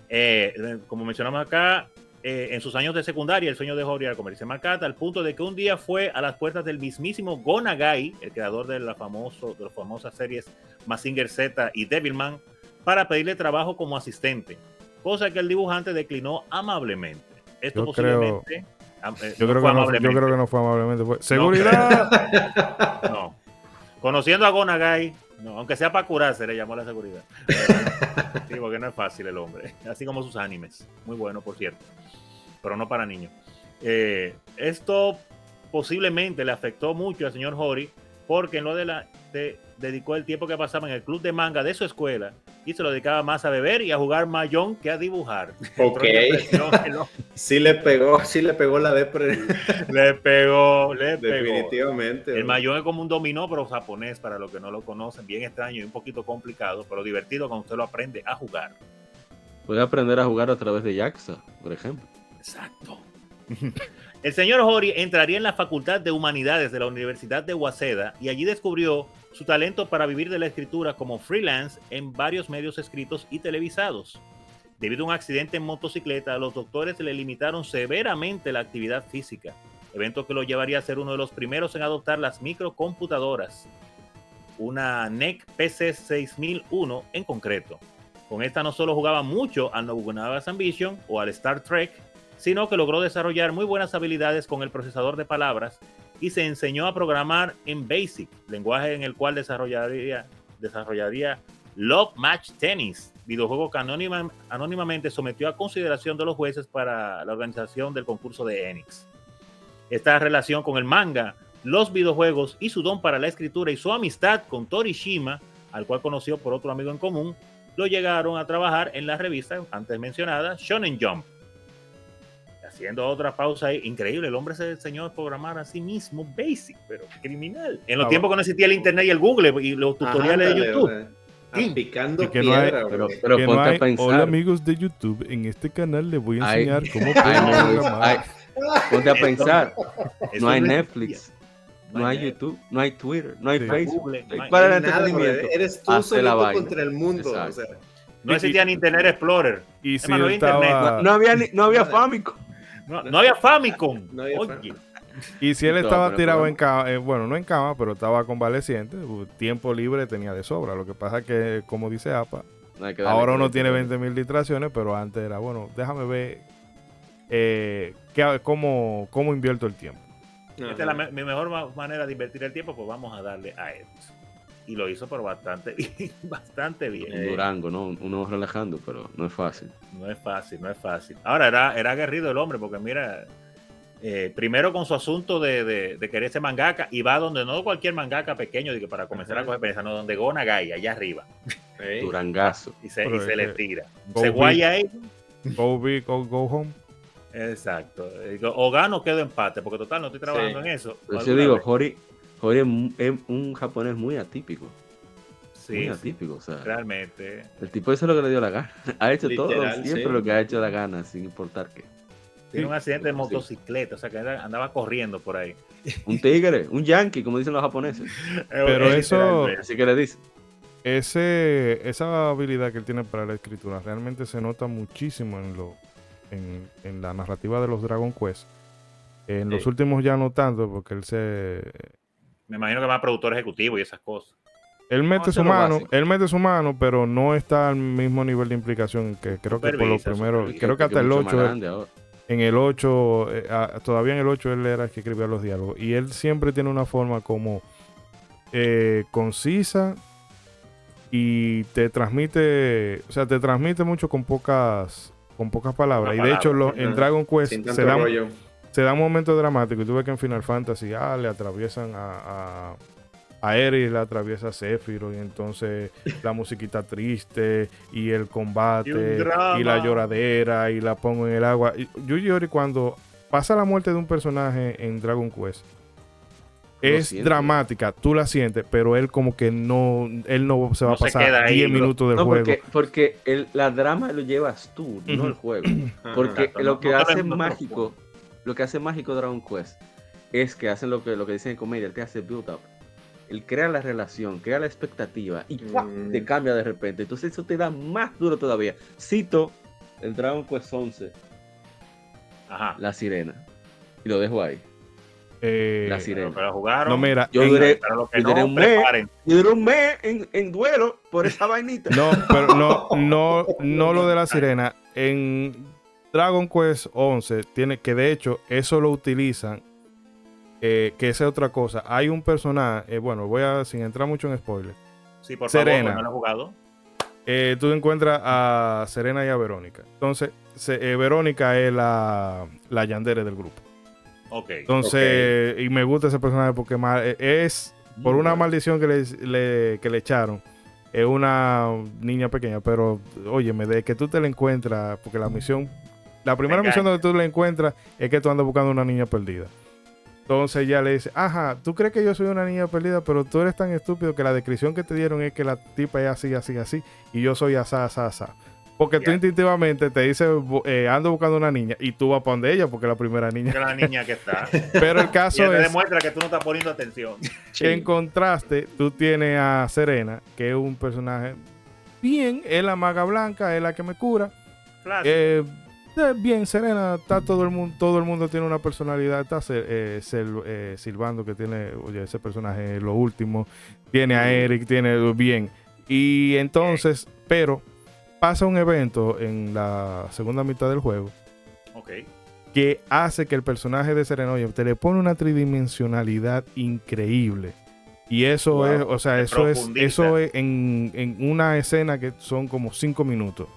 Eh, como mencionamos acá, eh, en sus años de secundaria, el sueño de Hori era convertirse en mangaka, al punto de que un día fue a las puertas del mismísimo Gonagai, el creador de, la famoso, de las famosas series Mazinger Z y Devilman, para pedirle trabajo como asistente, cosa que el dibujante declinó amablemente. Esto Yo creo- posiblemente... am- eh, Yo, no creo fue que no, yo amablemente. creo que no fue amablemente. fue- ¡Seguridad! No. Conociendo a Gonagai, no, aunque sea para curarse, le llamó a la seguridad. sí, porque no es fácil el hombre. Así como sus animes. Muy bueno, por cierto. Pero no para niños. Eh, esto posiblemente le afectó mucho al señor Hori, porque en lo de la de- dedicó el tiempo que pasaba en el club de manga de su escuela y se lo dedicaba más a beber y a jugar mayón que a dibujar. Ok. Sí le pegó, sí le pegó la depre. le pegó, le pegó. Definitivamente. El mayón es como un dominó, pero japonés, para los que no lo conocen, bien extraño y un poquito complicado, pero divertido cuando usted lo aprende a jugar. Puede aprender a jugar a través de Jaxa, por ejemplo. Exacto. El señor Hori entraría en la Facultad de Humanidades de la Universidad de Waseda y allí descubrió su talento para vivir de la escritura como freelance en varios medios escritos y televisados. Debido a un accidente en motocicleta, los doctores le limitaron severamente la actividad física, evento que lo llevaría a ser uno de los primeros en adoptar las microcomputadoras, una NEC PC 6001 en concreto. Con esta no solo jugaba mucho al Nobunaga's Ambition o al Star Trek, sino que logró desarrollar muy buenas habilidades con el procesador de palabras y se enseñó a programar en BASIC, lenguaje en el cual desarrollaría, desarrollaría Love Match Tennis, videojuego que anónimamente sometió a consideración de los jueces para la organización del concurso de Enix. Esta relación con el manga, los videojuegos y su don para la escritura y su amistad con Torishima, al cual conoció por otro amigo en común, lo llegaron a trabajar en la revista antes mencionada Shonen Jump haciendo otra pausa ahí, increíble, el hombre se enseñó a programar a sí mismo, basic, pero criminal. En los ah, tiempos que no existía el internet y el Google y los tutoriales de YouTube. Sí. Picando que no hay, pero, pero ponte a pensar. Hola amigos de YouTube, en este canal les voy a enseñar cómo programar. ponte a pensar, no hay Netflix. No hay YouTube, no hay Twitter, no hay Facebook, no hay para el entretenimiento. Eres tú solito contra el mundo. O sea, no existía ni Internet Explorer. Y si no, había internet. no, había no había Famicom. No, había Famicom. Y si él estaba tirado en cama, eh, bueno, no en cama, pero estaba convaleciente, tiempo libre tenía de sobra. Lo que pasa es que, como dice APA, ahora uno tiene 20 mil distracciones, pero antes era, bueno, déjame ver eh, cómo, cómo invierto el tiempo. Esta es la, mi mejor manera de invertir el tiempo, pues vamos a darle a esto y lo hizo pero bastante bien, bastante bien. En Durango, ¿no? Uno relajando, pero no es fácil. No es fácil, no es fácil. Ahora era, era aguerrido el hombre, porque mira, eh, primero con su asunto de, de, de, querer ser mangaka, y va donde no cualquier mangaka pequeño, que para comenzar a coger pereza, no, donde Gona Gaya, allá arriba. Durangazo. Y se, y se le tira. Se guaya ahí. Go big or go home. Exacto. O gano o quedo empate, porque total no estoy trabajando en eso. yo digo, Jori, Jorge es un japonés muy atípico. Sí, muy atípico, o sea. Realmente. El tipo eso es lo que le dio la gana. Ha hecho todo siempre lo que ha hecho la gana, sin importar qué. Tiene un accidente de motocicleta, o sea que andaba corriendo por ahí. Un tigre, un yankee, como dicen los japoneses. Pero eso. Así que le dice. Ese, esa habilidad que él tiene para la escritura realmente se nota muchísimo en, lo, en, en la narrativa de los Dragon Quest. En los últimos ya no tanto, porque él se me imagino que más productor ejecutivo y esas cosas. Él mete su mano, él mete su mano, pero no está al mismo nivel de implicación que creo que por lo primero, creo que hasta el 8 en el 8 eh, ah, todavía en el 8 él era el que escribía los diálogos. Y él siempre tiene una forma como eh, concisa y te transmite, o sea, te transmite mucho con pocas con pocas palabras. Y de hecho en Dragon Quest se da se da un momento dramático y tú ves que en Final Fantasy ah, le atraviesan a, a, a le atraviesa a Sephiroth y entonces la musiquita triste y el combate y, la lloradera y la pongo en el agua. Yuji Ori cuando pasa la muerte de un personaje en Dragon Quest es dramática, tú la sientes, pero él como que no, él no se va a pasar 10 minutos del juego. Porque, porque el, la drama lo llevas tú, no el juego. Porque lo que hace mágico lo que hace mágico Dragon Quest es que hacen lo que, lo que dicen en comedia, él te hace build up. Él crea la relación, crea la expectativa y mm. te cambia de repente. Entonces eso te da más duro todavía. Cito el Dragon Quest 11. Ajá. La sirena. Y lo dejo ahí. Eh, la sirena. Pero, jugaron. No, mira, yo duré, un mes, yo duré un mes en, en, duelo por esa vainita. No, pero no, no, no lo de la sirena. En Dragon Quest 11 tiene que de hecho eso lo utilizan eh, que esa es otra cosa. Hay un personaje, eh, bueno, voy a sin entrar mucho en spoiler. Sí, por Serena, favor, no lo he jugado. Eh, tú encuentras a Serena y a Verónica. Entonces, Verónica es la, la yandere del grupo. Ok. Entonces, y me gusta ese personaje porque es por una maldición que le, que le echaron es una niña pequeña, pero óyeme, de que tú te la encuentras, porque la misión la primera misión donde tú la encuentras es que tú andas buscando una niña perdida. Entonces ella le dice, ajá, tú crees que yo soy una niña perdida, pero tú eres tan estúpido que la descripción que te dieron es que la tipa es así, así, así, y yo soy asá, asá, asá. Porque tú Ya. instintivamente te dices, eh, ando buscando una niña y tú vas para donde ella porque es la primera niña. Que la niña que está. Pero el Y caso te es demuestra que tú no estás poniendo atención. que en contraste tú tienes a Serena, que es un personaje bien, es la maga blanca, es la que me cura. Claro. Eh, bien, Serena, está todo el mundo, todo el mundo tiene una personalidad. Está eh, eh, Silvando, que tiene, oye, ese personaje es lo último. Tiene a Eric, tiene bien. Y entonces, pero pasa un evento en la segunda mitad del juego ok. que hace que el personaje de Serena, oye, te le pone una tridimensionalidad increíble. Y eso Wow. es, o sea, Se eso es, eso es en, en una escena que son como cinco minutos.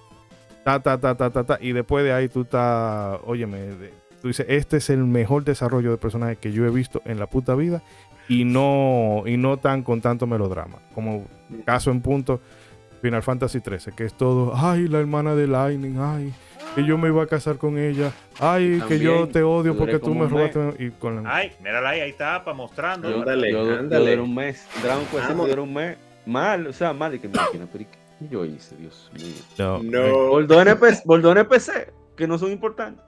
Ta, ta, ta, ta, ta, ta. Y después de ahí tú estás, óyeme, de- tú dices, este es el mejor desarrollo de personaje que yo he visto en la puta vida. Y no, y no tan con tanto melodrama. Como caso en punto, Final Fantasy XIII, que es todo, ay, la hermana de Lightning, ay, que yo me iba a casar con ella, ay, que yo te odio porque tú me robaste. Y con la- Ay, mírala ahí, ahí está, para mostrando. Yo, Ándale, yo, yo ándale. un mes. Dragon Quest duró un mes. Mal, o sea, mal. Y que me imagino, pero ¿y ¿qué yo hice? Dios mío. no, eh, No. Boldó NPC, Boldó NPC, que no son importantes.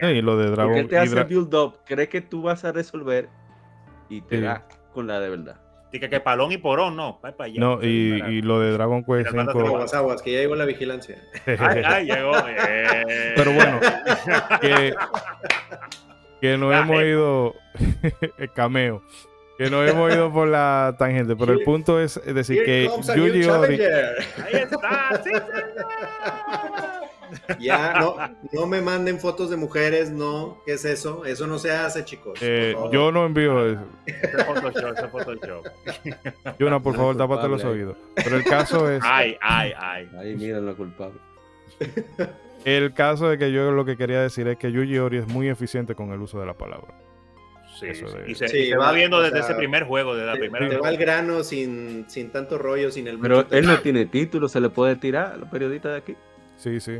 eh, y lo de Dragon él te hace Dra- build up, cree que tú vas a resolver y te Sí. da con la de verdad. Dice que palón y porón, no. Va para allá. no, y, y lo de Dragon Quest Mira, mándate 5. Aguas, aguas, que ya llegó la vigilancia. Ay, ay, llegó. eh. Pero bueno, que, que nos hemos eh. ido, el cameo, que nos hemos ido por la tangente, pero el punto es decir Here que Yuji Ori. Ahí está. Sí. Ya, no, no me manden fotos de mujeres, no. ¿Qué es eso? Eso no se hace, chicos. eh, yo no envío eso. Ese es Photoshop, ese es Photoshop. Yuna, por No favor, tápate los oídos. Pero el caso es, Ay, ay, ay. Ahí miren lo culpable. el caso de que yo lo que quería decir es que Yuji Ori es muy eficiente con el uso de la palabra. Sí, Eso sí. de- Y se, Sí, y se va, va, viendo o desde sea, ese primer juego, desde la primera te va al grano sin, sin tanto rollo, sin el Pero él no tiene título, se le puede tirar a los periodistas de aquí. Sí, sí.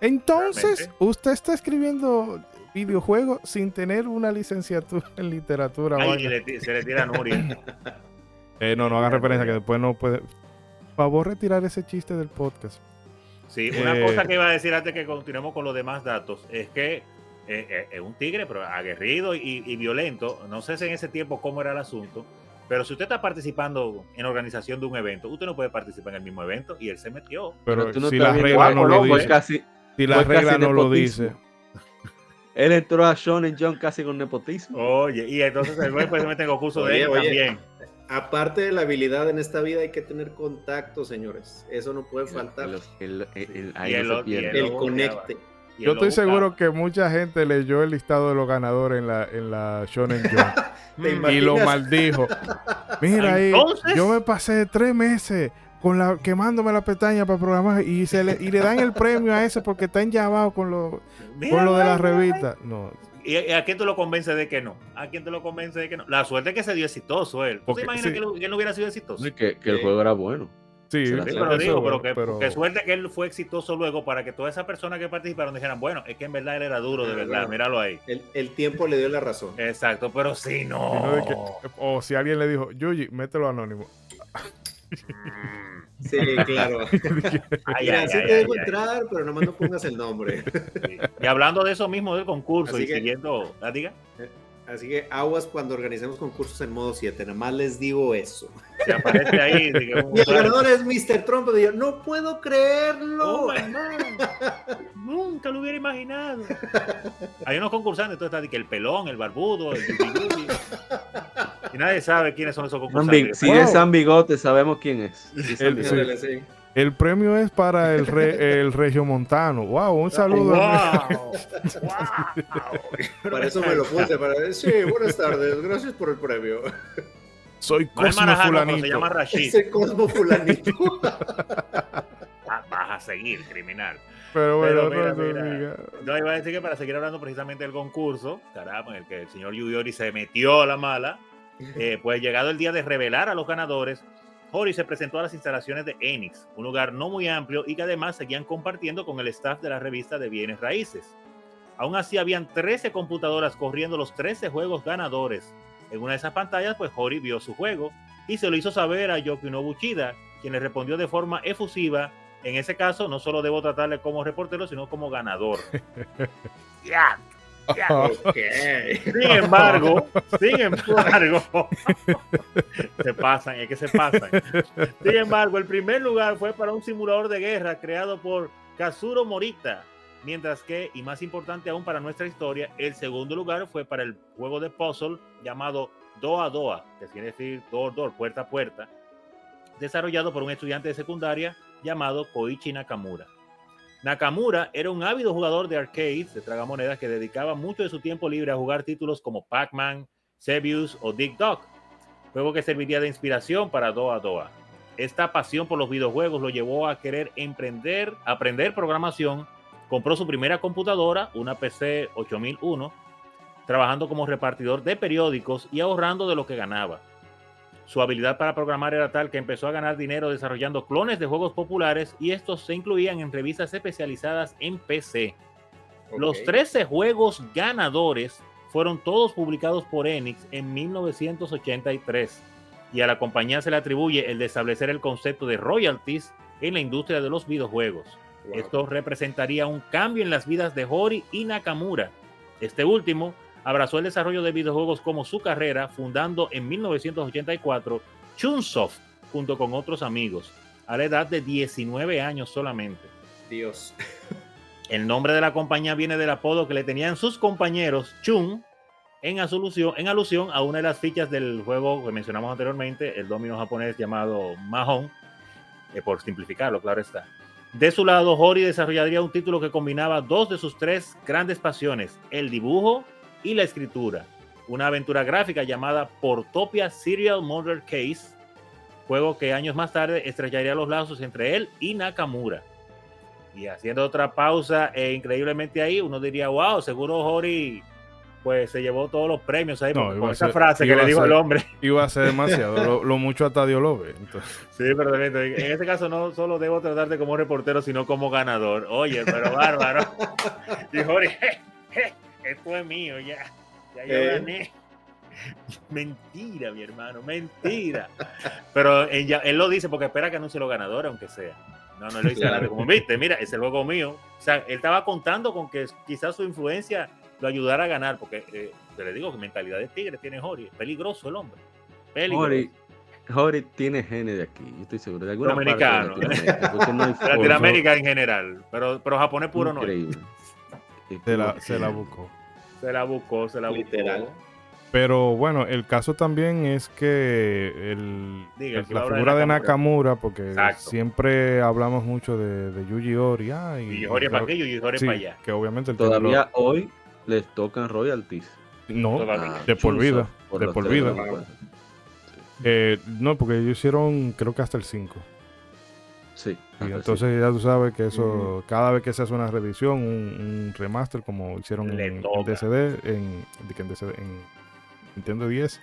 Entonces, Realmente. usted está escribiendo videojuegos sin tener una licenciatura en literatura. Ay, y le se le tira a Nuria. Eh, no, no hagan referencia que después no puede. Favor retirar ese chiste del podcast. Sí, una Eh. cosa que iba a decir antes que continuemos con los demás datos es que eh, eh, es un tigre, pero aguerrido y, y violento. No sé si en ese tiempo cómo era el asunto, pero si usted está participando en la organización de un evento, usted no puede participar en el mismo evento y él se metió. Pero, tú no si la regla no lo dice. casi, Si la regla no lo dice. él entró a Shonen Jump casi con nepotismo. Oye, y entonces el güey pues se mete en concurso de oye. también. Aparte de la habilidad en esta vida, hay que tener contacto, señores. Eso no puede faltar. El- el- el- el- conecte. Y Yo estoy buscaba. seguro que mucha gente leyó el listado de los ganadores en la, en la Shonen Jump ¿Te Mm, y lo maldijo. Mira ahí, yo me pasé tres meses con la quemándome la pestaña para programar y se le, y le dan el premio a ese porque está enllavado con lo, Mira, con lo de la revista. No, ¿Y y a quién tú lo convences de que no? ¿A quién tú lo convences de que no? La suerte es que se dio exitoso él. ¿Tú Porque- te imaginas sí. que, él, que él no hubiera sido exitoso? Y que, que el Sí. juego era bueno. Sí, pero digo, pero que, pero- que suerte que él fue exitoso luego para que todas esas personas que participaron dijeran, bueno, es que en verdad él era duro, de Ah, verdad, míralo ahí. El, el tiempo le dio la razón. Exacto, pero si no. no de que- o si alguien le dijo, Yuji, mételo anónimo. Mm. Sí, claro. Ay, Mira, ay, sí ay, te ay, dejo ay. entrar, pero nomás no pongas el nombre. Sí. Y hablando de eso mismo del concurso Así y que- siguiendo, ¿la diga? Así que aguas cuando organicemos concursos en modo 7. Nada más les digo eso. Se aparece ahí. un Y el ganador es Mr. Trump. Y yo, no puedo creerlo. Oh. Nunca lo hubiera imaginado. Hay unos concursantes, entonces está de que el pelón, el barbudo, el yubi. Y nadie sabe quiénes son esos concursantes. si Wow. es San Bigote, sabemos quién es. Sí, San El- El premio es para el, re- el regiomontano. Wow, un saludo. ¡Wow! ¡Wow! Para eso me lo puse. Para decir, sí, buenas tardes. Gracias por el premio. Soy No Cosmo pero Fulanito. se llama Rashid. Ese Cosmo Fulanito. Vas a seguir, criminal. Pero bueno, Pero mira, no mira. No, iba a decir que para seguir hablando precisamente del concurso, caramba, en el que el señor Yuyori se metió a la mala, eh, pues llegado el día de revelar a los ganadores, Hori se presentó a las instalaciones de Enix, un lugar no muy amplio y que además seguían compartiendo con el staff de la revista de bienes raíces. Aún así, habían 13 computadoras corriendo los 13 juegos ganadores. En una de esas pantallas, pues Hori vio su juego y se lo hizo saber a Yokinobu Chida, quien le respondió de forma efusiva en ese caso no solo debo tratarle como reportero, sino como ganador. Ya, Sin embargo, sin embargo, se pasan, es que se pasan. Sin embargo, el primer lugar fue para un simulador de guerra creado por Kazuro Morita, mientras que, y más importante aún para nuestra historia, el segundo lugar fue para el juego de puzzle llamado Doa Doa, que quiere decir door door, puerta a puerta, desarrollado por un estudiante de secundaria llamado Koichi Nakamura. Nakamura era un ávido jugador de arcades, de tragamonedas, que dedicaba mucho de su tiempo libre a jugar títulos como Pac-Man, Sebius o Dig Dog, juego que serviría de inspiración para Doa Doa. Esta pasión por los videojuegos lo llevó a querer emprender, aprender programación. Compró su primera computadora, una PC 8001, trabajando como repartidor de periódicos y ahorrando de lo que ganaba. Su habilidad para programar era tal que empezó a ganar dinero desarrollando clones de juegos populares y estos se incluían en revistas especializadas en PC. Los Ok. 13 juegos ganadores fueron todos publicados por Enix en 1983 y a la compañía se le atribuye el de establecer el concepto de royalties en la industria de los videojuegos. Wow. Esto representaría un cambio en las vidas de Hori y Nakamura. Este último abrazó el desarrollo de videojuegos como su carrera, fundando en 1984 Chunsoft junto con otros amigos, a la edad de 19 años solamente. Dios. El nombre de la compañía viene del apodo que le tenían sus compañeros Chun en alusión, en alusión a una de las fichas del juego que mencionamos anteriormente, el domino japonés llamado Mahon, eh, por simplificarlo, claro está. De su lado, Hori desarrollaría un título que combinaba dos de sus tres grandes pasiones, el dibujo y la escritura. Una aventura gráfica llamada Portopia Serial Murder Case, juego que años más tarde estrellaría los lazos entre él y Nakamura. Y haciendo otra pausa, e increíblemente ahí, uno diría, wow, seguro Hori pues se llevó todos los premios ahí No, con esa ser- frase que le dijo ser- el hombre. Iba a ser demasiado, lo, lo mucho hasta Dios lo ve. entonces. Sí, pero en en este caso no solo debo tratarte como reportero, sino como ganador. Oye, pero bárbaro. Y Jorge, "Je, je, esto es mío ya. Ya yo Eh. gané. Mentira, mi hermano, mentira. Pero él, ya- él lo dice porque espera que anuncie los ganadores, aunque sea. No, no lo dice Claro. como viste, mira, es el juego mío. O sea, él estaba contando con que quizás su influencia lo ayudara a ganar, porque eh, te le digo que mentalidad de tigre tiene Jori. Es peligroso el hombre. Peligroso. Hori, Hori tiene genes de aquí, yo estoy seguro. De alguna Dominicano. parte de Latinoamérica, porque no hay. Latinoamérica en general, pero, pero japonés puro no. es. Increíble. Se la, se la buscó. Se la buscó, se la buscó. Literal. Pero bueno, el caso también es que el, Diga, el- que la de figura de Nakamura. Porque Exacto. siempre hablamos mucho de, de Yuji Ori. ah, y, Y Jorge para claro, aquello y Jorge sí, para allá. que obviamente el Todavía hoy les tocan royalties. no, Todavía. de por vida, de por vida. eh, no, porque ellos hicieron creo que hasta el 5. Sí. Y hasta entonces ya tú sabes que eso, cada vez que se hace una reedición, un, un remaster, como hicieron en. DCD, en, de que en DCD, en Nintendo 10,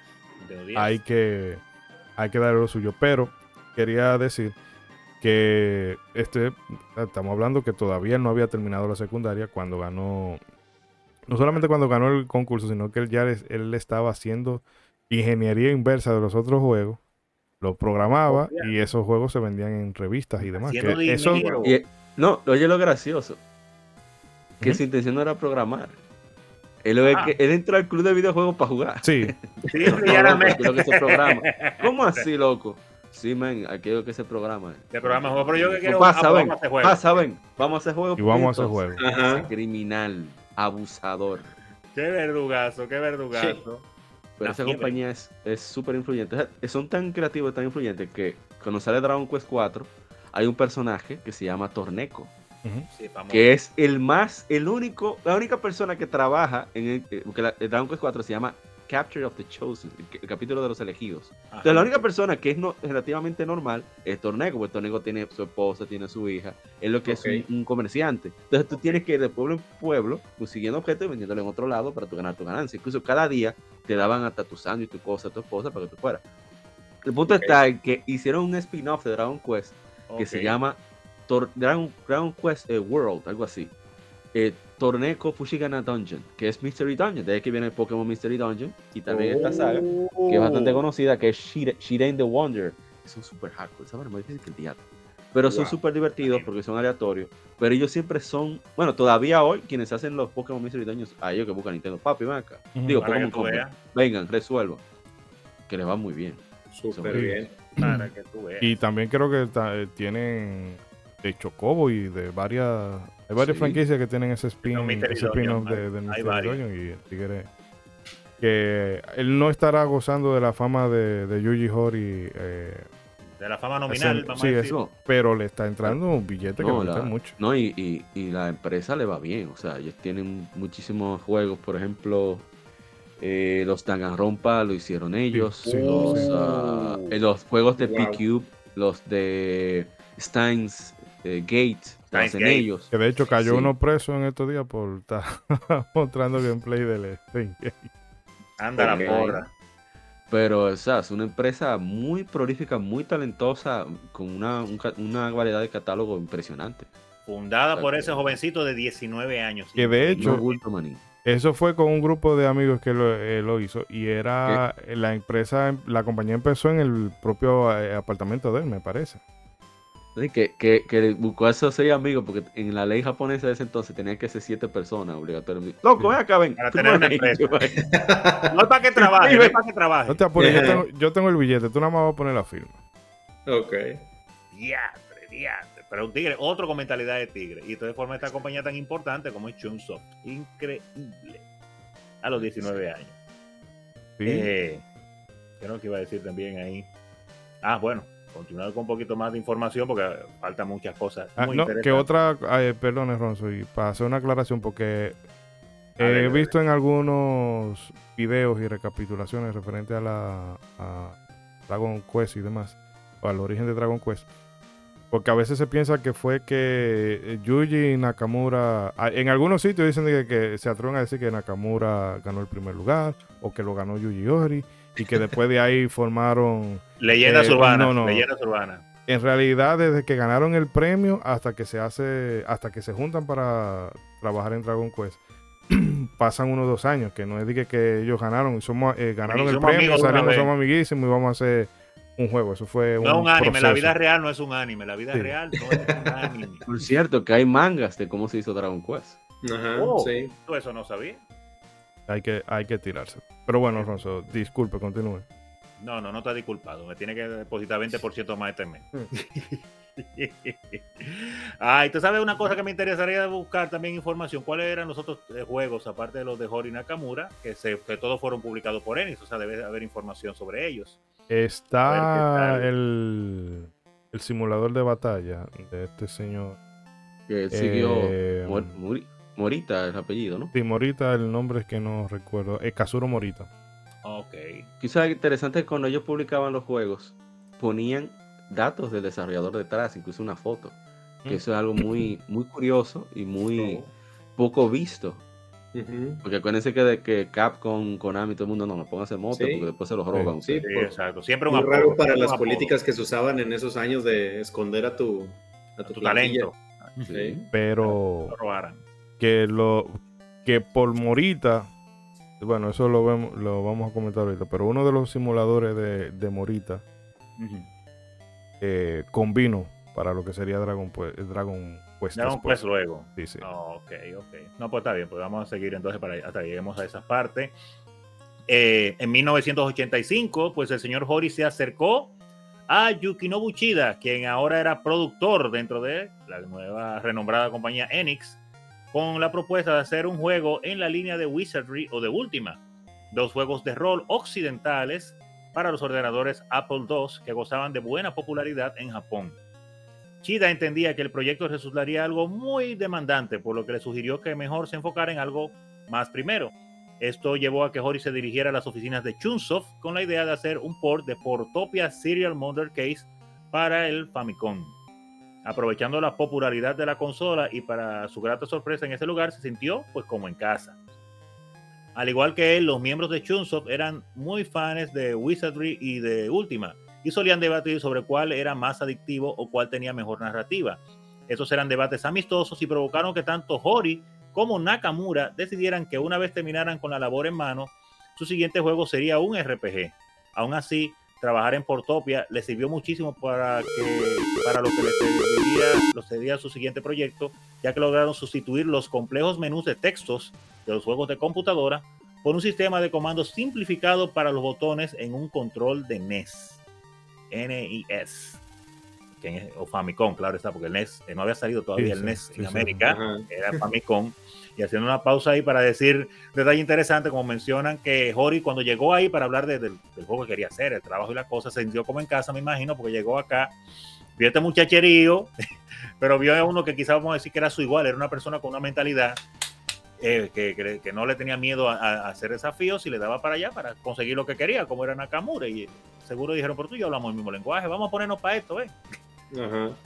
De diez. hay que, hay que darle lo suyo. Pero quería decir que este, estamos hablando que todavía no había terminado la secundaria cuando ganó, no solamente cuando ganó el concurso, sino que él ya es- él estaba haciendo ingeniería inversa de los otros juegos. Lo programaba Oh, y esos juegos se vendían en revistas y demás. Que eso. Y, no, oye lo gracioso. Que su intención no era programar. Él, Ah. él entró al club de videojuegos para jugar. sí, Sí, No, loco, llanamente. aquí lo que se programa. ¿Cómo así, loco? Sí, man, aquí es lo que se programa. De programa juego, pero yo que quiero pasa, ah, ven, vamos a hacer juego. pasa, ven. Vamos a hacer juego. y vamos a hacer. Ajá. Criminal, abusador. Qué verdugazo, qué verdugazo. Pero La esa fiebre. compañía es es súper influyente. O sea, son tan creativos, tan influyentes que cuando sale Dragon Quest 4 hay un personaje que se llama Torneco. Sí, que es el más, el único, la única persona que trabaja en el, eh, porque la- el Dragon Quest 4 se llama Capture of the Chosen, el, capítulo de los elegidos. Ajá. Entonces la única persona que es no- relativamente normal es Torneco, porque Torneco tiene su esposa, tiene su hija, es lo que Ok. es un, un comerciante. Entonces tú tienes que ir de pueblo en pueblo consiguiendo objetos y vendiéndolo en otro lado para tu ganar tu ganancia. Incluso cada día te daban hasta tu sándwich, tu cosa, tu esposa para que tú fueras. El punto Ok. está en que hicieron un spin-off de Dragon Quest que se llama Tor- Dragon, Dragon Quest eh, World, algo así. Eh, Torneco Fushigana Dungeon, que es Mystery Dungeon. De ahí que viene el Pokémon Mystery Dungeon. Y también esta saga, que es bastante Oh. conocida, que es Shire- Shiren the Wonder. Es un super hardcore, ¿sabes? Más difícil que el diablo. pero son Wow. súper divertidos porque son aleatorios. Pero ellos siempre son, bueno, todavía hoy quienes hacen los Pokémon Mystery Dungeons, a ellos que buscan Nintendo, papi. Ujú. Digo, Para que Pokémon tú Company, veas. vengan, resuelvan. Que les va muy bien. Súper bien. Para que tú veas. Y también creo que eh, tienen de Chocobo y de varias hay varias Sí. franquicias que tienen ese spin, spin-off Dungeon, de, hay Mystery y el tigre que él no estará gozando de la fama de, de Yuji Horii eh, de la fama nominal, ese- vamos sí, a decir. No, pero le está entrando un billete que no, vale la- mucho. no, y, y- y la empresa le va bien. O sea, ellos tienen muchísimos juegos. Por ejemplo, eh, los Danganronpa lo hicieron ellos. sí, los, sí. ah, eh, los juegos de Wow. P-Cube, los de Steins eh, Gate, lo Steins hacen Gate. ellos. Que de hecho cayó Sí. uno preso en estos días por estar mostrando gameplay del Steam. Anda la porra. Pero o sea, es una empresa muy prolífica, muy talentosa, con una, un una variedad de catálogo impresionante. Fundada por ese jovencito de 19 años. Que de hecho-. Eso fue con un grupo de amigos que lo, eh, lo hizo y era la empresa, la compañía empezó en el propio eh, apartamento de él, me parece. Sí, Que, que, que buscó a esos seis amigos, porque en la ley japonesa de ese entonces tenían que ser siete personas obligatoriamente. Loco, ven acá, ven. Para tener no una empresa. No es para que trabaje, no es para que trabaje. No te apures, yo tengo, yo tengo el billete, tú nada más vas a poner la firma. Ok. Diatre, diatre. Pero un tigre, otro con mentalidad de tigre. Y entonces forma esta compañía tan importante como es Chunsoft. Increíble. A los 19 años. Sí. Eh, creo que iba a decir también ahí. Ah, bueno, continuar con un poquito más de información porque faltan muchas cosas. Ah, muy no, que otra, eh, perdón, Ronzo, y para hacer una aclaración, porque he ver. visto en algunos videos y recapitulaciones referente a la a Dragon Quest y demás, o al origen de Dragon Quest, porque a veces se piensa que fue que eh, Yuji Nakamura, a- en algunos sitios dicen que, que se atreven a decir que Nakamura ganó el primer lugar, o que lo ganó Yuji Ori, y que después de ahí formaron Leyendas eh, urbanas. no, no. Leyendas urbanas. en realidad desde que ganaron el premio hasta que se hace hasta que se juntan para trabajar en Dragon Quest pasan unos dos años que no es de que, que ellos ganaron somos eh, ganaron el somos premio salimos somos amiguísimos y vamos a hacer un juego eso fue un No es un anime, la vida real no es un anime, la vida Sí. real no es un anime. Por cierto, que hay mangas de cómo se hizo Dragon Quest. Ajá, Oh. sí. Tú eso no sabía. Hay que hay que tirarse pero bueno Ronzo disculpe continúe No, no, no está disculpado. Me tiene que depositar 20% más este mes. Ay, tú sabes una cosa que me interesaría buscar también información. ¿Cuáles eran los otros eh, juegos, aparte de los de Hori Nakamura, que, se, que todos fueron publicados por Enix? O sea, debe haber información sobre ellos. está el el simulador de batalla de este señor Que él siguió Eh, Morita, el apellido, ¿no? Timorita el nombre es que no recuerdo eh, Kazuro Morita Ok. Quizás interesante es cuando ellos publicaban los juegos, ponían datos del desarrollador detrás, incluso una foto. Que Mm. eso es algo muy, muy curioso y muy Oh. poco visto. Porque acuérdense que de que Capcom, Konami, todo el mundo no, no pongan ese mote Sí. porque después se los roban. Sí. Sí, exacto. Siempre un Muy apodo, raro para siempre las apodo. políticas que se usaban en esos años de esconder a tu, a tu, Tu plantilla. talento. Sí. pero Lo robaran. Que lo que por Morita bueno eso lo vemos lo vamos a comentar ahorita pero uno de los simuladores de, de Morita Ujú. eh, convino para lo que sería Dragon Pues- Dragon Quest Dragon después. Quest luego. Sí, sí. Oh, ok, ok. No, pues está bien, pues vamos a seguir entonces para hasta que lleguemos a esa parte. Eh, en 1985, pues el señor Hori se acercó a Yukinobu Uchida, quien ahora era productor dentro de la nueva renombrada compañía Enix, con la propuesta de hacer un juego en la línea de Wizardry o de Ultima, dos juegos de rol occidentales para los ordenadores Apple II que gozaban de buena popularidad en Japón. Chida entendía que el proyecto resultaría algo muy demandante, por lo que le sugirió que mejor se enfocara en algo más primero. Esto llevó a que Hori se dirigiera a las oficinas de Chunsoft con la idea de hacer un port de Portopia Serial Mother Case para el Famicom. Aprovechando la popularidad de la consola y para su grata sorpresa en ese lugar, se sintió pues como en casa. Al igual que él, los miembros de Chunsoft eran muy fans de Wizardry y de Ultima, y solían debatir sobre cuál era más adictivo o cuál tenía mejor narrativa. Esos eran debates amistosos y provocaron que tanto Hori como Nakamura decidieran que una vez terminaran con la labor en mano, su siguiente juego sería un RPG. Aún así, trabajar en Portopia le sirvió muchísimo para, que, para lo que le serviría, lo sería su siguiente proyecto, ya que lograron sustituir los complejos menús de textos de los juegos de computadora por un sistema de comandos simplificado para los botones en un control de NES. NES. O Famicom, claro está, porque el NES eh, no había salido todavía el NES en América, era Famicom. Y haciendo una pausa ahí para decir detalle interesante, como mencionan que Hori cuando llegó ahí para hablar del juego que quería hacer, el trabajo y la cosa, se sintió como en casa, me imagino, porque llegó acá, vio este muchacherío, pero vio a uno que quizás vamos a decir que era su igual, era una persona con una mentalidad eh, que, que, no le tenía miedo a, hacer desafíos y le daba para allá para conseguir lo que quería, como era Nakamura. Y seguro dijeron, por tú y hablamos el mismo lenguaje, vamos a ponernos para esto, ¿eh?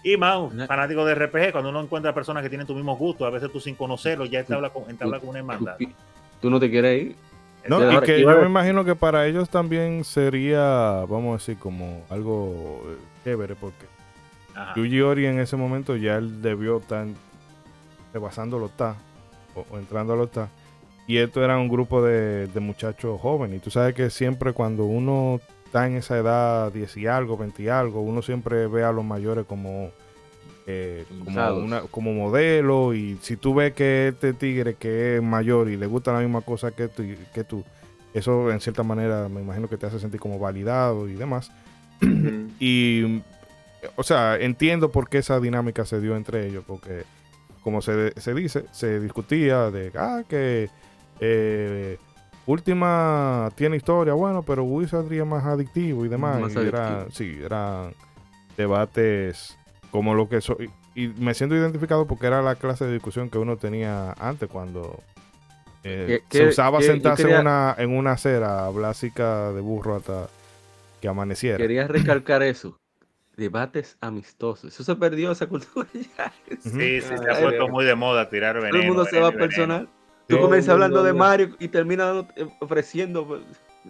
Y más, fanático de RPG, cuando uno encuentra personas que tienen tu mismo gusto, a veces tú sin conocerlo ya entabla con, entabla con una hermandad. ¿Tú no te quieres ir? No, y que yo me imagino que para ellos también sería, vamos a decir, como algo eh, chévere, porque Yuji Ori en ese momento ya él debió estar rebasándolo está o, entrando al OTA. Y esto era un grupo de, muchachos jóvenes. Y tú sabes que siempre cuando uno está en esa edad, 10 y algo, 20 y algo, uno siempre ve a los mayores como, eh, como, modelo. Y si tú ves que este tigre que es mayor y le gusta la misma cosa que tú, que tú eso en cierta manera me imagino que te hace sentir como validado y demás. y, o sea, entiendo por qué esa dinámica se dio entre ellos, porque como se, dice, se discutía de ah, que eh, Última tiene historia, bueno, pero Wizard sería más adictivo y demás. era, sí, eran debates como lo que soy. Y me siento identificado porque era la clase de discusión que uno tenía antes cuando eh, se usaba sentarse en, una, en una acera blásica de burro hasta que amaneciera. Quería recalcar eso debates amistosos. Eso se perdió, esa cultura ya. Sí, sí, se ha puesto muy de moda tirar veneno. Todo el mundo se va personal. Tú comienzas hablando de Mario y terminas eh, ofreciendo pues,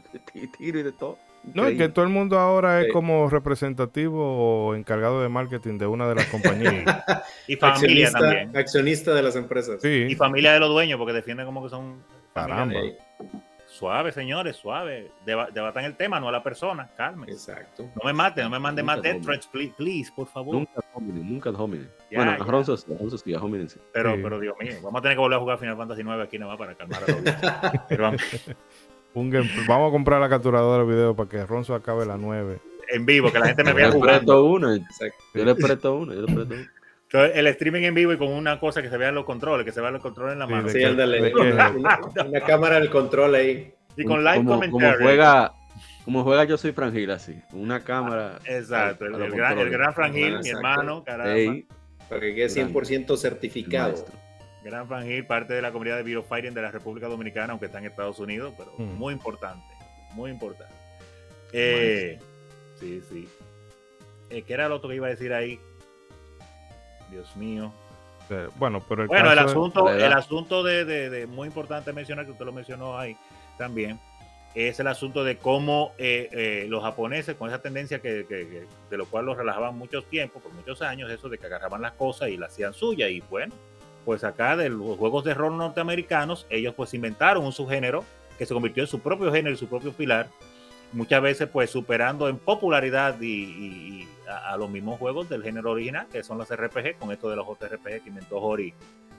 tiro y de todo. No, y que todo el mundo ahora es como representativo o encargado de marketing de una de las compañías. y familia también. Accionista de las empresas. Sí. Y familia de los dueños, porque defienden como que son. Caramba. Suave, señores, suave. debatan el tema, no a la persona. Calme. Exacto. No me maten, no me manden más death threats, please, por favor. Nunca hominin, nunca hominin. bueno, a Ronzo sí, a sí, a sí. Pero, pero Dios mío, vamos a tener que volver a jugar Final Fantasy 9 aquí nada más para calmar a los vamos a comprar la capturadora de video para que Ronzo acabe la 9. En vivo, que la gente me vea jugando. Uno. Yo le presto uno, yo le presto uno. Entonces, el streaming en vivo y con una cosa que se vean los controles, que se vean los controles en la mano. Sí, ándale. una, cámara del control ahí. Y con live como, Como juega, como juega Yo Soy Frangil, así. Una cámara. Exacto. el, gran, el, gran Frangil, mi hermano, caramba. para que quede 100% certificado. Gran Frangil, parte de la comunidad de Video Fighting de la República Dominicana, aunque está en Estados Unidos, pero mm. muy importante. Muy importante. Eh, sí, sí. Eh, ¿Qué era lo otro que iba a decir ahí? Dios mío. bueno, pero el, bueno, el asunto, el asunto de, muy importante mencionar que usted lo mencionó ahí también es el asunto de cómo eh, eh, los japoneses con esa tendencia que, de lo cual los relajaban mucho tiempo, por muchos años, eso de que agarraban las cosas y las hacían suya y bueno, pues acá de los juegos de rol norteamericanos, ellos pues inventaron un subgénero que se convirtió en su propio género y su propio pilar, muchas veces pues superando en popularidad y, a, los mismos juegos del género original, que son los RPG, con esto de los JRPG que inventó Hori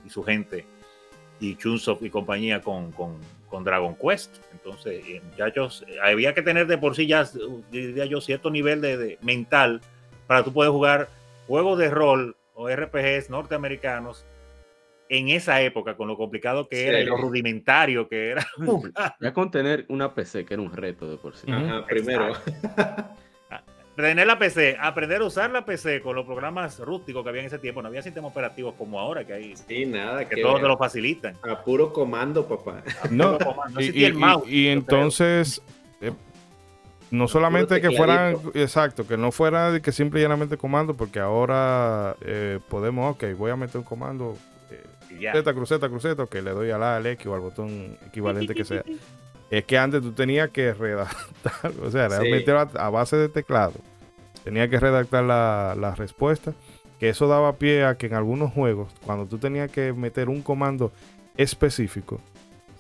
y su gente, y Chunsoft y compañía con, con, Dragon Quest. Entonces, eh, muchachos, eh, había que tener de por sí ya, diría yo, cierto nivel de, mental para tú poder jugar juegos de rol o RPGs norteamericanos en esa época, con lo complicado que era y lo rudimentario que era. Ya con tener una PC, que era un reto de por sí. primero. Tener la PC, aprender a usar la PC con los programas rústicos que había en ese tiempo, no había sistemas operativos como ahora que hay. Sí, nada, que, todos te lo facilitan. A puro comando, papá. No, y, entonces, eh, no solamente que fueran, exacto, que no fuera que simple y llanamente comando, porque ahora eh, podemos, ok, voy a meter un comando, eh, Z, cruceta, cruceta, que le doy a la, al X o al botón equivalente que sea. Es que antes tú tenías que redactar, o sea, realmente a, base de teclado, tenía que redactar la, la, respuesta, que eso daba pie a que en algunos juegos, cuando tú tenías que meter un comando específico,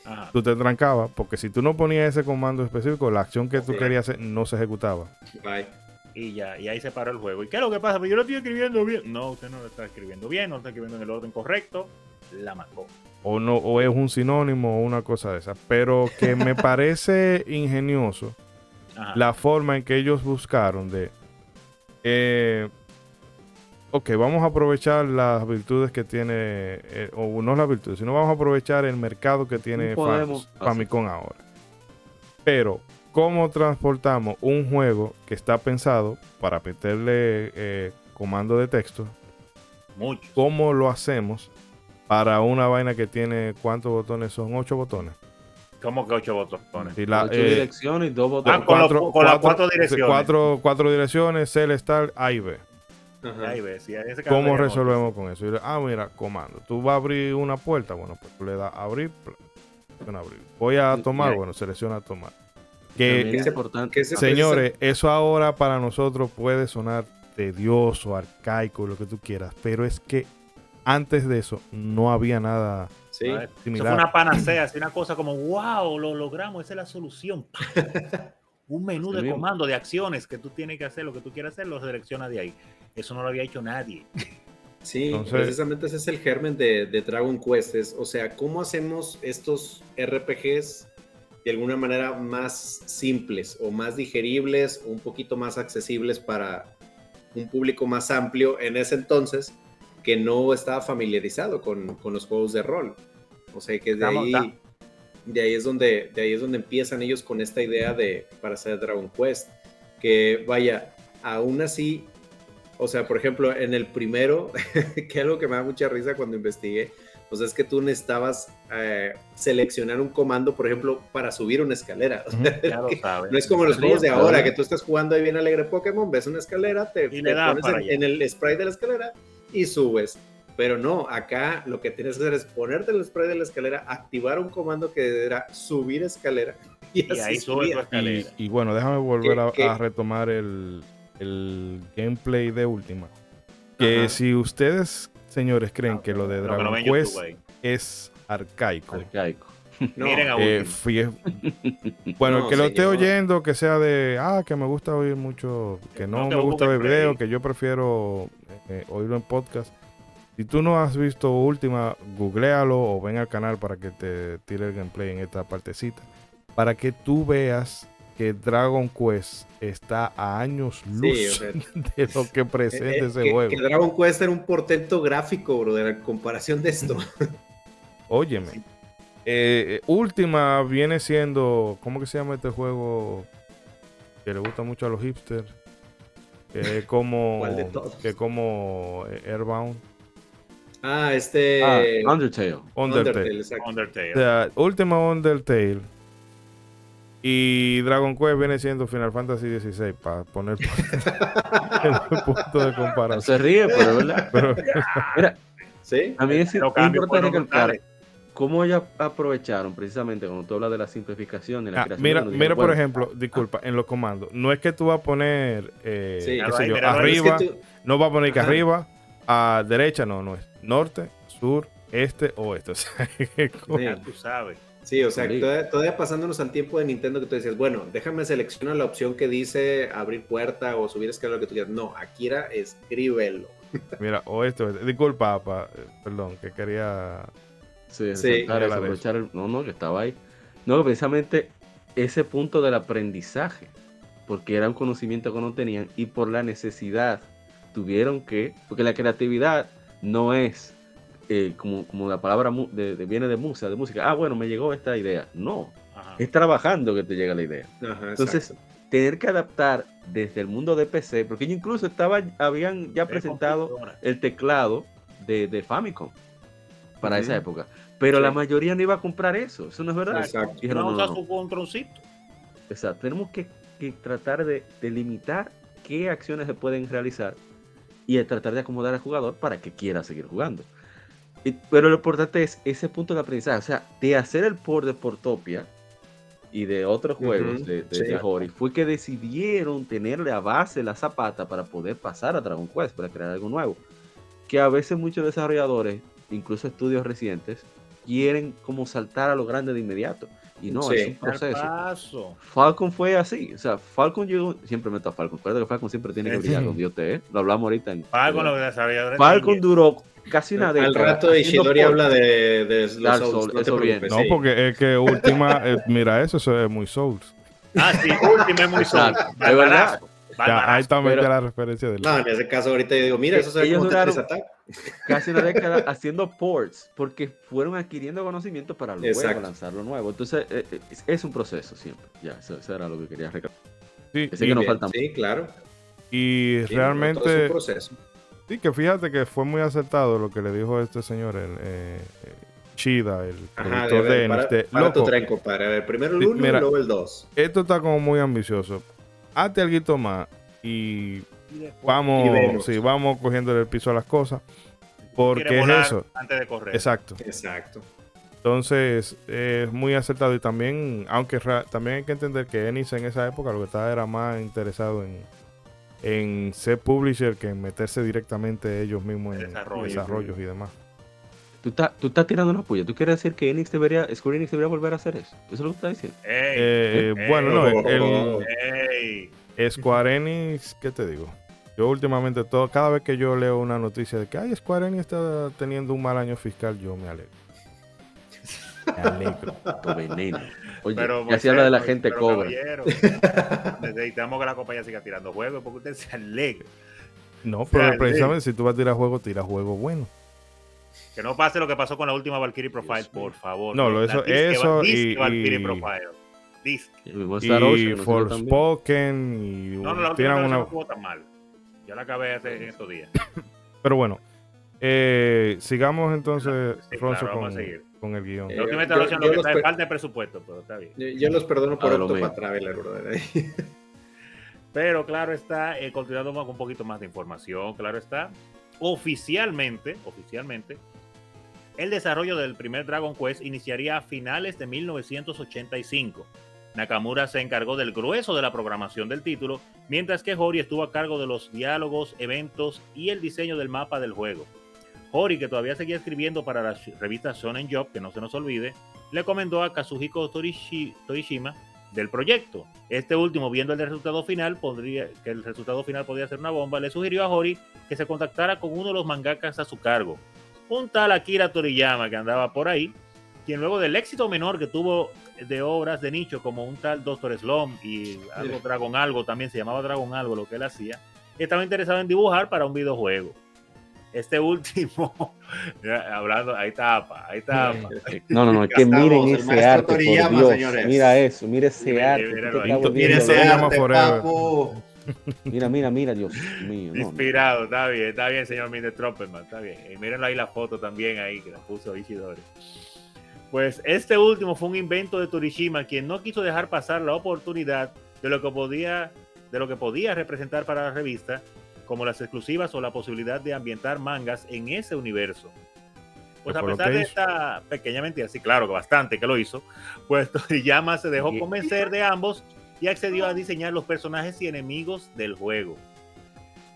Ajá. tú te trancabas, porque si tú no ponías ese comando específico, la acción que tú Sí. querías hacer no se ejecutaba. Bye. Y ya, y ahí se paró el juego. ¿Y qué es lo que pasa? Pues yo lo estoy escribiendo bien. No, usted no lo está escribiendo bien, no lo está escribiendo en el orden correcto. La mató. O no, o es un sinónimo o una cosa de esa. Pero que me parece ingenioso Ajá. la forma en que ellos buscaron de. eh, ok, vamos a aprovechar las virtudes que tiene. eh, o no las virtudes, sino vamos a aprovechar el mercado que tiene Famicom ahora. Pero, ¿cómo transportamos un juego que está pensado para meterle eh, comando de texto? Muchos. ¿Cómo lo hacemos para una vaina que tiene cuántos botones son? Ocho botones. ¿Cómo que ocho botones? Y la, Ocho eh, direcciones y dos botones. Ah, con los- con las cuatro direcciones. Cuatro, cuatro direcciones, C, Start, A y B. Ajá. Sí, ese ¿Cómo resolvemos con eso? Le- ah, mira, comando. Tú vas a abrir una puerta, bueno, pues tú le das abrir, abrir. Voy a Sí, tomar, bueno, selecciona tomar. Que, es importante. señores, eso ahora para nosotros puede sonar tedioso, arcaico, lo que tú quieras, pero es que antes de eso no había nada Sí. ¿sabes? Eso fue similar. una panacea, así una cosa como, wow, lo logramos, esa es la solución. Un menú de comando, de acciones que tú tienes que hacer, lo que tú quieras hacer, lo selecciona de ahí. Eso no lo había hecho nadie. Sí, Entonces- precisamente ese es el germen de, de Dragon Quest. es, o sea, ¿cómo hacemos estos RPGs de alguna manera más simples o más digeribles o un poquito más accesibles para un público más amplio en ese entonces que no estaba familiarizado con, con los juegos de rol? O sea, que de ahí, de ahí es donde de ahí es donde empiezan ellos con esta idea de para hacer Dragon Quest que vaya aún así o sea por ejemplo en el primero que algo que me da mucha risa cuando investigué pues es que tú necesitabas eh, seleccionar un comando por ejemplo para subir una escalera O sea, Ya lo sabes. no es como los juegos de claro. ahora que tú estás jugando ahí bien alegre Pokémon ves una escalera te, te pones en, en el spray de la escalera y subes pero no, acá lo que tienes que hacer es ponerte el spray de la escalera, activar un comando que era subir escalera y, Y así ahí sube tu subía. Y, escalera. y bueno, déjame volver ¿Qué- a, qué? a retomar el, el gameplay de última. Que Ajá. si ustedes, señores, creen que lo de Dragon no Quest YouTube es arcaico, Arcaico. No, Miren a eh, bueno, No, el que lo esté oyendo, que sea de, ah, que me gusta oír mucho, que no No, me gusta ver busque video, play. que yo prefiero eh, oírlo en podcast. Si tú no has visto última, googlealo o ven al canal para que te tire el gameplay en esta partecita. Para que tú veas que Dragon Quest está a años luz Sí, o sea, de lo que presenta eh, ese que, juego. que Dragon Quest era un portento gráfico, bro, en comparación de esto. Óyeme. Eh, última viene siendo, ¿cómo que se llama este juego que le gusta mucho a los hipsters? Que como, ¿Cuál de todos? que como eh, Airbound, Ah, este. Ah, Undertale. Undertale. exacto. Undertale. O sea, última Undertale y Dragon Quest viene siendo Final Fantasy XVI para poner el punto de No comparación. se ríe, pero es verdad. Pero, Mira, Sí. a mí es importante por no recalcar. Cómo ellos aprovecharon precisamente cuando tú hablas de la simplificación y la ah, creación. mira, mira dijeron, por bueno, ejemplo, disculpa, en los comandos, no es que tú vas a poner, eh, Sí. qué sé yo, arriba, Es que tú- no va a poner que Ajá. arriba, a derecha, no, no es norte, sur, este, oeste. O sea, es como- Ya tú sabes. Sí, o sea, Sí. todavía, todavía pasándonos al tiempo de Nintendo que tú decías, bueno, déjame seleccionar la opción que dice abrir puerta o subir escalera, lo que tú quieras. No, aquí era escríbelo. mira, oeste, oeste. Disculpa, pa, eh, perdón, que quería... Sí, Sí, aprovechar el- no, no, que estaba ahí. No, precisamente ese punto del aprendizaje, porque era un conocimiento que no tenían y por la necesidad tuvieron que, porque la creatividad no es eh, como, como la palabra mu- de, de- viene de música, de música, ah, bueno, me llegó esta idea. No, Ajá. es trabajando que te llega la idea. Ajá, Entonces, tener que adaptar desde el mundo de PC, porque ellos incluso estaba, habían ya Es presentado el teclado de, de Famicom para esa época. Pero Sí. la mayoría no iba a comprar eso. Eso no es verdad. Exacto. Dijeron, No no, usa no, no. su controncito. Exacto. Tenemos que, que tratar de, de limitar qué acciones se pueden realizar y de tratar de acomodar al jugador para que quiera seguir jugando. Y- pero lo importante es ese punto de aprendizaje. O sea, de hacer el port de Portopia y de otros juegos de, de, sí. de Hori, fue que decidieron tenerle a base la zapata para poder pasar a Dragon Quest, para crear algo nuevo. Que a veces muchos desarrolladores, incluso estudios recientes, quieren como saltar a lo grande de inmediato. Y no, Sí. es un proceso. paso. Falcon fue así. O sea, Falcon llegó. Siempre meto a Falcon. Recuerda que Falcon siempre tiene que Sí. brillar donde yo te. ¿eh? Lo hablamos ahorita en. Falcon, los desarrolladores. Falcon ninja. duró casi una década. Al rato Ishidori habla de, de los Dark Souls, Souls, no eso viene. preocupes, No, sí. porque es que última, eh, mira eso, eso es muy Souls. Ah, sí, Ultimate muy solo. Exacto, es verdad. Ya, ahí también pero- está la referencia del. No, en ese caso ahorita yo digo, mira, eso se Ellos duraron- casi una década haciendo ports porque fueron adquiriendo conocimiento para luego Exacto. lanzar lo nuevo. Entonces, eh, eh, es, es un proceso siempre. Ya, eso, eso era lo que quería recalcar. Sí, y, que nos falta Sí, claro. y Sí, todo es realmente, un proceso. sí, que fíjate que fue muy acertado lo que le dijo este señor, el eh, eh, Chida, el Ajá, productor de de, ver, para, Enix, de, para tu loco, tren, compadre. A ver, primero el Sí, 1 y luego el 2. esto está como muy ambicioso. Hazte algo más y Y vamos, sí, vamos cogiendo el piso a las cosas. Porque es eso. Antes de correr. Exacto. Exacto. Entonces, es muy acertado y también, aunque también hay que entender que Enix en esa época lo que estaba era más interesado en, en ser publisher que en meterse directamente ellos mismos en Desarrollo. desarrollos y demás. Tú estás, tú estás tirando una puya. ¿Tú quieres decir que Enix debería, Square Enix debería volver a hacer eso? ¿Eso es lo que estás diciendo? Ey, Eh, eh, bueno, no, el. Ey. el Square Enix, ¿qué te digo? Yo últimamente, todo, cada vez que yo leo una noticia de que ay, Square Enix está teniendo un mal año fiscal, yo me alegro. Me alegro. Tu veneno. Oye, Pero, ya se habla de la gente pero, cobra. Necesitamos que la compañía siga tirando juegos porque usted se alegra. No, pero precisamente si tú vas a tirar juego, tira juego bueno. Que no pase lo que pasó con la última Valkyrie Profile, por favor. No, lo- eso- eso y- Valkyrie y- Profile. Ocean, Y también. Forspoken y No, no, la última una... no jugó tan mal. Yo la acabé hace en estos días. Pero bueno, eh, sigamos entonces, Sí, Ronzo, claro, vamos con, a seguir. con el guion. Eh, yo- yo lo que los está es per- falta de presupuesto, pero está bien. Yo, yo los perdono por Ah, lo Octopath mío. Traveler, brother. Pero claro está, eh, continuando con un poquito más de información, claro está, oficialmente, oficialmente, el desarrollo del primer Dragon Quest iniciaría a finales de 1985. Nakamura se encargó del grueso de la programación del título, mientras que Hori estuvo a cargo de los diálogos, eventos y el diseño del mapa del juego. Hori, que todavía seguía escribiendo para la revista Shonen Job, que no se nos olvide, le comentó a Kazuhiko Torishima del proyecto. Este último, viendo el resultado final, podría, que el resultado final podría ser una bomba, le sugirió a Hori que se contactara con uno de los mangakas a su cargo, un tal Akira Toriyama que andaba por ahí, quien luego del éxito menor que tuvo de obras de nicho como un tal Doctor Slum y algo Dragon Algo, también se llamaba Dragon Algo lo que él hacía, estaba interesado en dibujar para un videojuego. Este último, hablando, ahí tapa, ahí tapa. No, no, no, es que miren ese arte, por Toriyama, Dios. señores. Mira eso, mira ese Mira, arte. Mira ese loco. llama forever. papu. Mira, mira, mira, Dios mío. no, no. Inspirado, está bien, está bien, señor Mr. Tropperman, está bien. Y mírenlo ahí la foto también ahí que la puso Ishidori. Pues este último fue un invento de Torishima, quien no quiso dejar pasar la oportunidad de lo que podía, de lo que podía representar para la revista, como las exclusivas o la posibilidad de ambientar mangas en ese universo. Pues a pesar de hizo. esta pequeña mentira, sí, claro que bastante que lo hizo, pues Toriyama se dejó convencer de ambos y accedió a diseñar los personajes y enemigos del juego.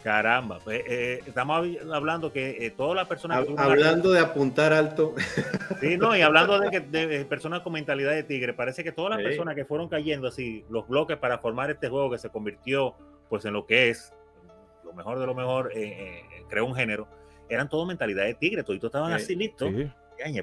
Caramba, pues, eh, estamos hab- hablando que eh, todas las personas Hablando de apuntar alto. sí, no, y hablando de, que, de, eh, personas con mentalidad de tigre, parece que todas las Sí. personas que fueron cayendo así, los bloques para formar este juego que se convirtió pues en lo que es, lo mejor de lo mejor, eh, eh, creó un género, eran todo mentalidad de tigre, todos estaban Sí. así listos. Sí.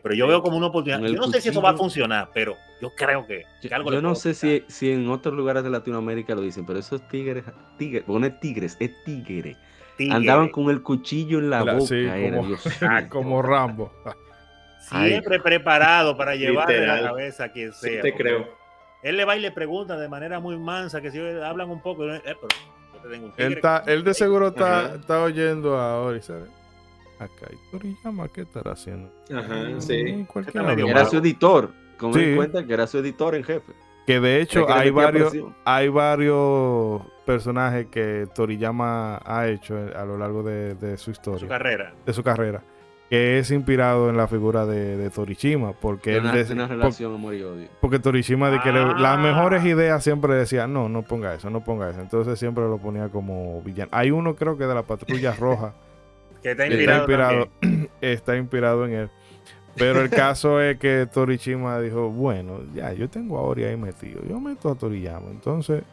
Pero yo veo como una oportunidad. Yo no sé si eso va a funcionar, pero yo creo que, algo yo le no sé si, si en otros lugares de Latinoamérica lo dicen, pero esos tigres, tigres, porque no es tigres, es tigre. Tigre, Andaban con el cuchillo en la La- boca. sí, era, como- Dios mío. Como Rambo. siempre preparado para llevarle la Literal. cabeza a quien Sí, sea. te creo. Él le va y le pregunta de manera muy mansa, que si hablan un poco, eh, pero yo te tengo un Él, está, de seguro está, está oyendo a Ori, ¿sabes? Acá hay Toriyama, ¿qué estará haciendo? Ajá, sí. Medio lo Era su editor. Con Sí. en cuenta que era su editor en jefe. Que de hecho que hay varios, presión. hay varios personajes que Toriyama ha hecho a lo largo de, de su su historia, carrera. de su carrera, que es inspirado en la figura de, de Torishima, porque él Una, dec- una por- relación amor y odio. porque Torishima de que le- Ah. las mejores ideas siempre decía, no, no ponga eso, no ponga eso. Entonces siempre lo ponía como villano. Hay uno creo que de la patrulla roja Que está está inspirado. está inspirado en él. Pero el caso es que Torishima dijo, bueno, ya, yo tengo a Ori ahí metido. Yo meto a Toriyama. Entonces,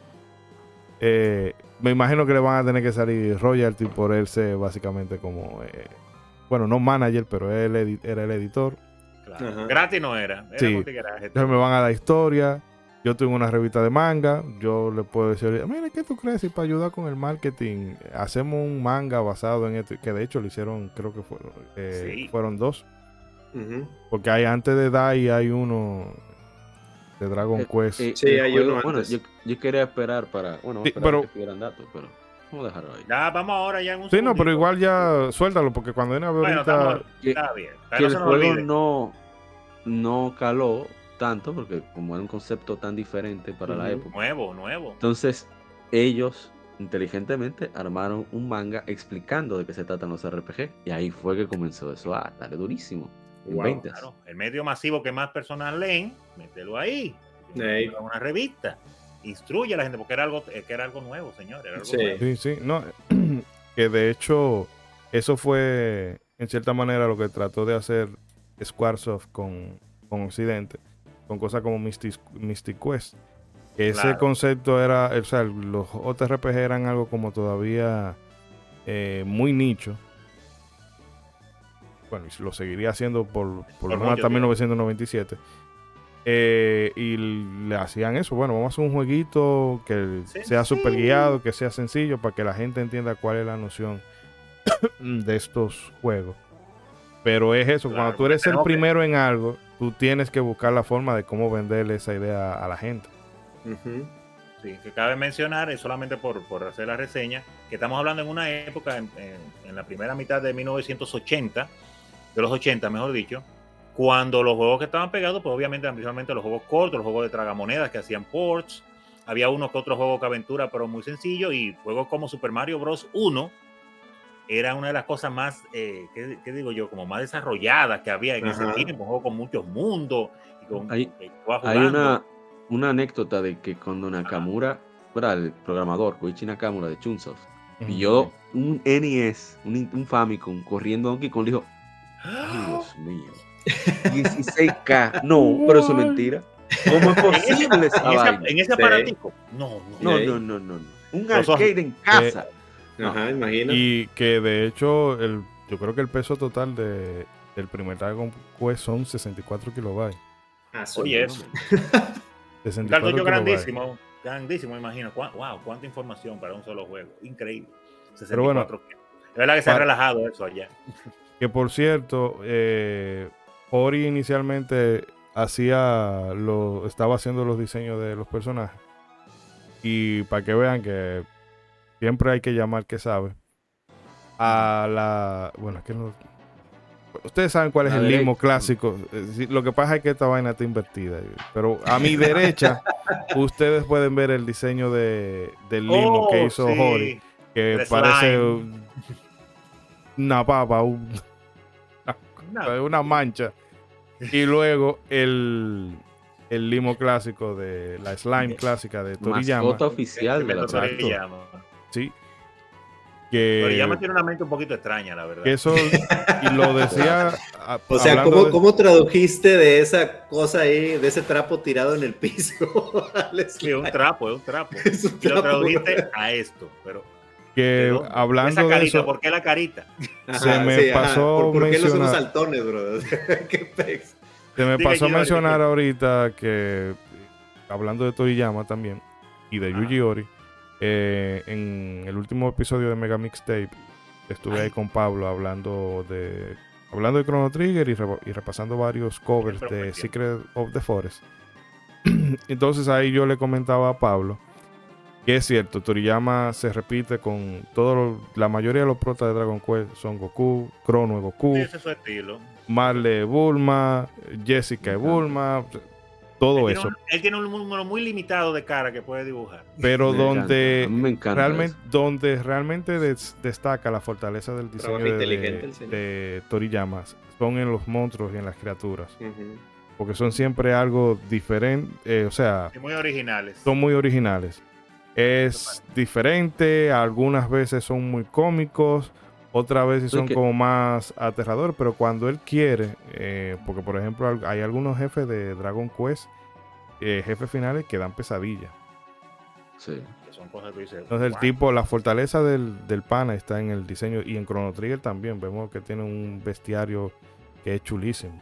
eh, me imagino que le van a tener que salir royalty por él ser básicamente como, eh, bueno, no manager, pero él era el editor. Claro. Gratis no era. Era Sí. me van a dar historia. Yo tengo una revista de manga. Yo le puedo decir, mira, ¿qué tú crees? Y para ayudar con el marketing, hacemos un manga basado en esto. Que de hecho lo hicieron, creo que fueron, eh, Sí. fueron dos. Porque hay antes de Dai hay uno de Dragon Eh, Quest. Eh, Sí, hay uno Bueno, antes. yo, yo quería esperar para. Bueno, Sí, esperar pero- que tuvieran datos, pero vamos a dejarlo ahí. Ya, vamos ahora ya en un sí, no, pero igual ya suéltalo. Porque cuando viene a ver Bueno, ahorita. está bien. que no el juego no caló tanto, porque como era un concepto tan diferente para la época. Nuevo, nuevo. Entonces, ellos inteligentemente armaron un manga explicando de qué se tratan los RPG. Y ahí fue que comenzó eso a darle durísimo. En Wow. Claro, el medio masivo que más personas leen, mételo ahí. Ey. Una revista. Instruye a la gente porque era algo, eh, que era algo nuevo, señor. Era algo Sí. nuevo. Sí, sí, no, que de hecho eso fue en cierta manera lo que trató de hacer Squaresoft con, con Occidente, con cosas como Mystic, Mystic Quest. Ese Claro. concepto era, o sea, los JRPG eran algo como todavía eh, muy nicho. Bueno, y lo seguiría haciendo por, por, lo menos hasta mucho tiempo. 1997. Eh, y le hacían eso. Bueno, vamos a hacer un jueguito que sea super guiado, que sea sencillo, para que la gente entienda cuál es la noción de estos juegos. Pero es eso, Claro, cuando tú eres el que- primero en algo, tú tienes que buscar la forma de cómo venderle esa idea a la gente. Sí, que cabe mencionar, es solamente por, por hacer la reseña, que estamos hablando en una época, en, en- en la primera mitad de 1980, de los 80, mejor dicho, cuando los juegos que estaban pegados, pues obviamente eran principalmente los juegos cortos, los juegos de tragamonedas que hacían ports, había uno que otro juego que aventura, pero muy sencillo, y juegos como Super Mario Bros. 1 era una de las cosas más, eh, ¿qué, qué digo yo? Como más desarrolladas que había en ese tiempo, un juego con muchos mundos, y con, Hay- Hay una, una anécdota de que cuando Nakamura, era el programador, Koichi Nakamura de Chunsoft, vio un NES, un, un Famicom corriendo a Donkey Kong, dijo, ay Dios mío, 16K, no, pero eso es mentira. ¿Cómo es posible esa En, ese- en aparatico. No, no. No, no, no, no, no. Un Los ojos. arcade en casa. Ajá, imagina. Y que de hecho, el, yo creo que el peso total de, del primer Dragon Quest son 64 kilobytes. Ah, sí. Oye, eso. 64 Un cartucho kilobytes. grandísimo. Grandísimo, me imagino. Wow, cuánta información para un solo juego. Increíble. 64 Pero bueno, kilos. es verdad que se ha relajado eso allá. Que por cierto, eh, Ori inicialmente hacía lo, estaba haciendo los diseños de los personajes. Y para que vean que siempre hay que llamar que sabe. A la. Bueno, es que no. Ustedes saben cuál es La el limo clásico. Eh, Lo que pasa es que esta vaina está invertida. Pero a mi derecha, ustedes pueden ver el diseño de, del limo Oh, que hizo sí. Que parece slime. una papa, un- Una- una mancha. Y luego el, el limo clásico de la slime clásica de Toriyama. Mascota oficial de la. Toriyama. Sí. Que, Toriyama tiene una mente un poquito extraña, la verdad. que eso, y lo decía. a- O sea, ¿cómo, de- ¿cómo tradujiste de esa cosa ahí, de ese trapo tirado en el piso? Sí, un trapo, es un trapo. Es un Y lo trapo. tradujiste a esto, pero ¿de que hablando esa de carita, eso, ¿por qué la carita? Ajá, se me pasó ¿Por, por qué los mencionar- saltones, bro? ¿Qué pex? se me Diga, pasó a mencionar ahorita que, hablando de Toriyama también, y de Ajá. Yuji Ori, eh, en el último episodio de Mega Mixtape, estuve ahí con Pablo hablando de hablando de Chrono Trigger y, re- y repasando varios covers de. Secret of the Forest. Entonces ahí yo le comentaba a Pablo que es cierto, Toriyama se repite con todo lo- la mayoría de los protas de Dragon Quest son Goku, Chrono es Goku, Sí, ese es su estilo. Marle es Bulma, Jessica es Ajá. Bulma, todo él, eso. Tiene un, él tiene un número muy limitado de cara que puede dibujar. Pero Me donde me encanta realmente, eso. donde realmente des- destaca la fortaleza del diseño de, de, de Toriyama son en los monstruos y en las criaturas. Porque son siempre algo diferente, eh, o sea, Y muy originales. son muy originales. Es diferente, algunas veces son muy cómicos, Otras veces son como más aterradores, pero cuando él quiere, eh, porque por ejemplo hay algunos jefes de Dragon Quest, eh, jefes finales que dan pesadillas. Sí. Que son cosas que Entonces el "Wow". tipo, la fortaleza del, del pana está en el diseño y en Chrono Trigger también vemos que tiene un bestiario que es chulísimo.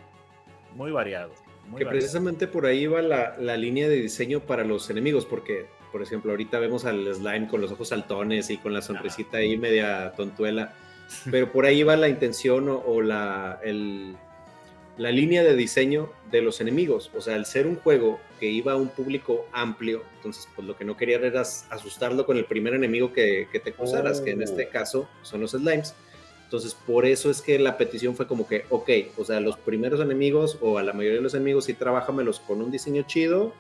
Muy variado. Muy Que variado. precisamente por ahí va la, la línea de diseño para los enemigos, porque, por ejemplo, ahorita vemos al slime con los ojos saltones y con la sonrisita ahí media tontuela, pero por ahí va la intención o, o la, el- la línea de diseño de los enemigos. O sea, al ser un juego que iba a un público amplio, entonces pues lo que no quería era as- asustarlo con el primer enemigo que, que te cruzaras, que en este Oh. caso son los slimes. Entonces, por eso es que la petición fue como que, ok, o sea, los primeros enemigos o a la mayoría de los enemigos sí trabajamelos con un diseño chido,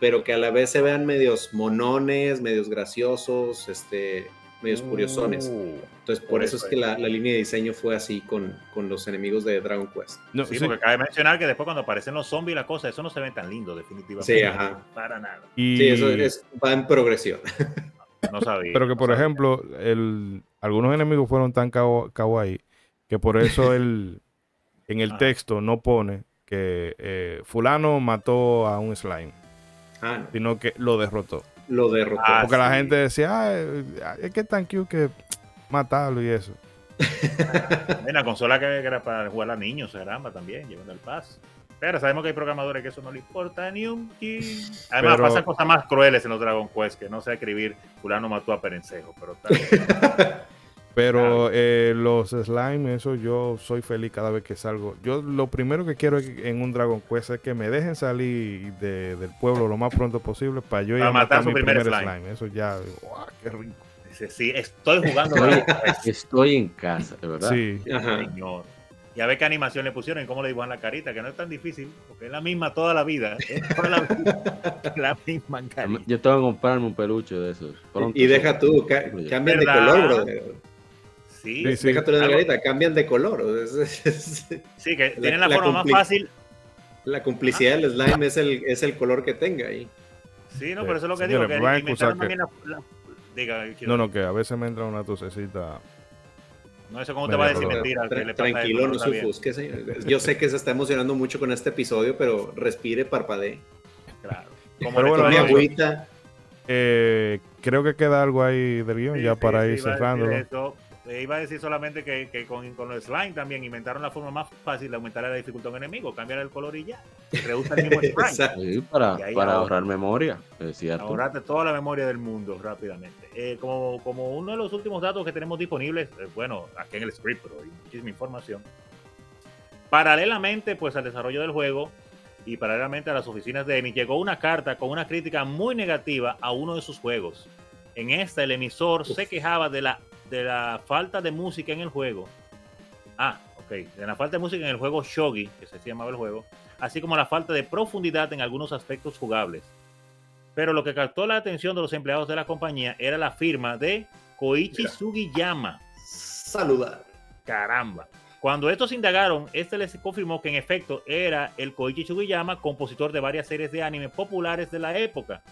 pero que a la vez se vean medios monones, medios graciosos, este, medios curiosones. Uh, Entonces, por eso es que la, la línea de diseño fue así con, con los enemigos de Dragon Quest. No, sí, sí, porque cabe mencionar que después cuando aparecen los zombies y la cosa, eso no se ve tan lindo, definitivamente. Sí, ajá. Para nada. y- Sí, eso es, va en progresión. No sabía. Pero que, por ejemplo, el, algunos enemigos fueron tan kawa- kawaii que por eso él en el Ajá. texto no pone que eh, fulano mató a un slime, Ah, no, sino que lo derrotó. lo derrotó. Ah, Porque la gente decía, es que tan cute que matarlo y eso. En la consola que, era para jugar a niños, caramba, también, llevando el paz. Pero sabemos que hay programadores que eso no le importa ni un chin. Además, Pero- pasan cosas más crueles en los Dragon Quest, que no sé escribir, fulano mató a Perencejo, pero bien. Pero eh, los slime, eso yo soy feliz cada vez que salgo. Yo lo primero que quiero en un Dragon Quest es que me dejen salir de- del pueblo lo más pronto posible para yo ir a matar matar su mi primer primer slime. slime. Eso ya, ¡guau! qué rico. Dice, sí, estoy jugando Estoy, en casa, de verdad. Sí. Señor. Y a ver qué animación le pusieron y cómo le dibujan la carita, que no es tan difícil, porque es la misma toda la vida. Es toda la, vida, la misma carita. Yo tengo que comprarme un peluche de esos. Pronto. Y deja tú, ca- cambian de color, brother. Sí, Sí. Deja tú la margarita, cambian de color. sí, que tienen la, la forma más fácil. La complicidad del slime es el, es el color que tenga ahí. Sí, no, Sí. pero eso es lo que digo, que inventaron también la, la- Diga, No, no, que a veces me entra una tosecita. No, eso cómo te va a decir mentira. que Tra- le tranquilo, no se ofusque, señor. Yo sé que se está emocionando mucho con este episodio, pero respire, parpadee. Claro. Como Pero en bueno, agüita. Eh, creo que queda algo ahí del guion Sí, ya sí, para sí, ir iba Eh, iba a decir solamente que, que con, con los slime también inventaron la forma más fácil de aumentar la dificultad a un enemigo, cambiar el color y ya. Reusa el mismo. Exacto. Sí, para, ahorrar memoria, es cierto. Ahorrate toda la memoria del mundo rápidamente. Eh, como, como uno de los últimos datos que tenemos disponibles, eh, bueno, aquí en el script, pero hay muchísima información. Paralelamente, pues al desarrollo del juego y paralelamente a las oficinas de ENI, llegó una carta con una crítica muy negativa a uno de sus juegos. En esta, el emisor se quejaba de la, de la falta de música en el juego. Ah, ok. De la falta de música en el juego Shogi, que se llamaba el juego, así como la falta de profundidad en algunos aspectos jugables. Pero lo que captó la atención de los empleados de la compañía era la firma de Koichi Mira. Sugiyama. Saludar. Caramba. Cuando estos indagaron, este les confirmó que en efecto era el Koichi Sugiyama, compositor de varias series de anime populares de la época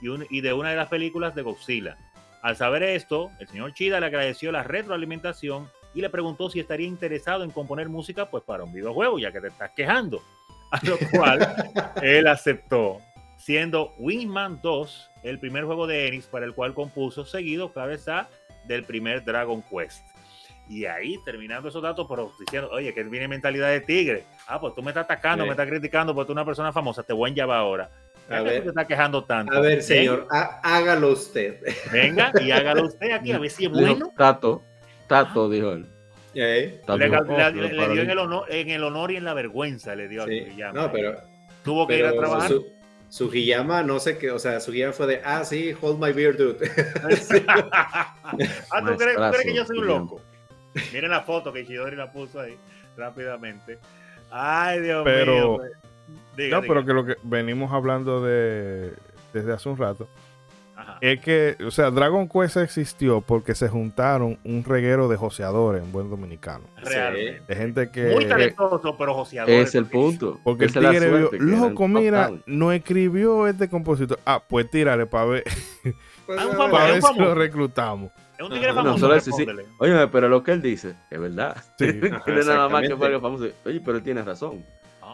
y, un- y de una de las películas de Godzilla. Al saber esto, el señor Chida le agradeció la retroalimentación y le preguntó si estaría interesado en componer música pues para un videojuego, ya que te estás quejando. A lo cual él aceptó, siendo Wingman 2 el primer juego de Enix para el cual compuso, seguido, claro está, del primer Dragon Quest. Y ahí, terminando esos datos, pero diciendo, oye, que viene mentalidad de tigre. Ah, pues tú me estás atacando, Sí. me estás criticando porque tú eres una persona famosa, te voy a llevar ahora. A ¿Por qué ver. estás quejando tanto? A ver, señor, há- hágalo usted. Venga y hágalo usted aquí, a ver si es Dijo, bueno. Tato, Tato, dijo él. ¿Eh? Tato, Le, oh, le- pero le- le para dio mí- en el, honor, en el honor y en la vergüenza, le dio Sí. Sugiyama. No, pero, Tuvo que ir a pero trabajar. su, Sugiyama, no sé qué, o sea, Sugiyama fue de, ah, sí, hold my beer, dude. ah, ¿tú crees, tú crees que yo soy un loco? Miren la foto que Ishidori la puso ahí rápidamente. Ay, Dios Pero- mío. pues. Diga, No, diga. pero que lo que venimos hablando de desde hace un rato Ajá. es que, o sea, Dragon Quest existió porque se juntaron un reguero de joseadores en buen dominicano. Realmente. De gente que Muy talentoso, pero joseador. Es el punto. Porque el Esa tigre vio, loco, mira, no escribió este compositor. Ah, pues tírale para ver, Pues, Ah, para ver si lo reclutamos. Es un tigre famoso. No, sí. Oye, pero lo que él dice es verdad. Sí. Ajá, nada más que famoso. Oye, pero él tiene razón.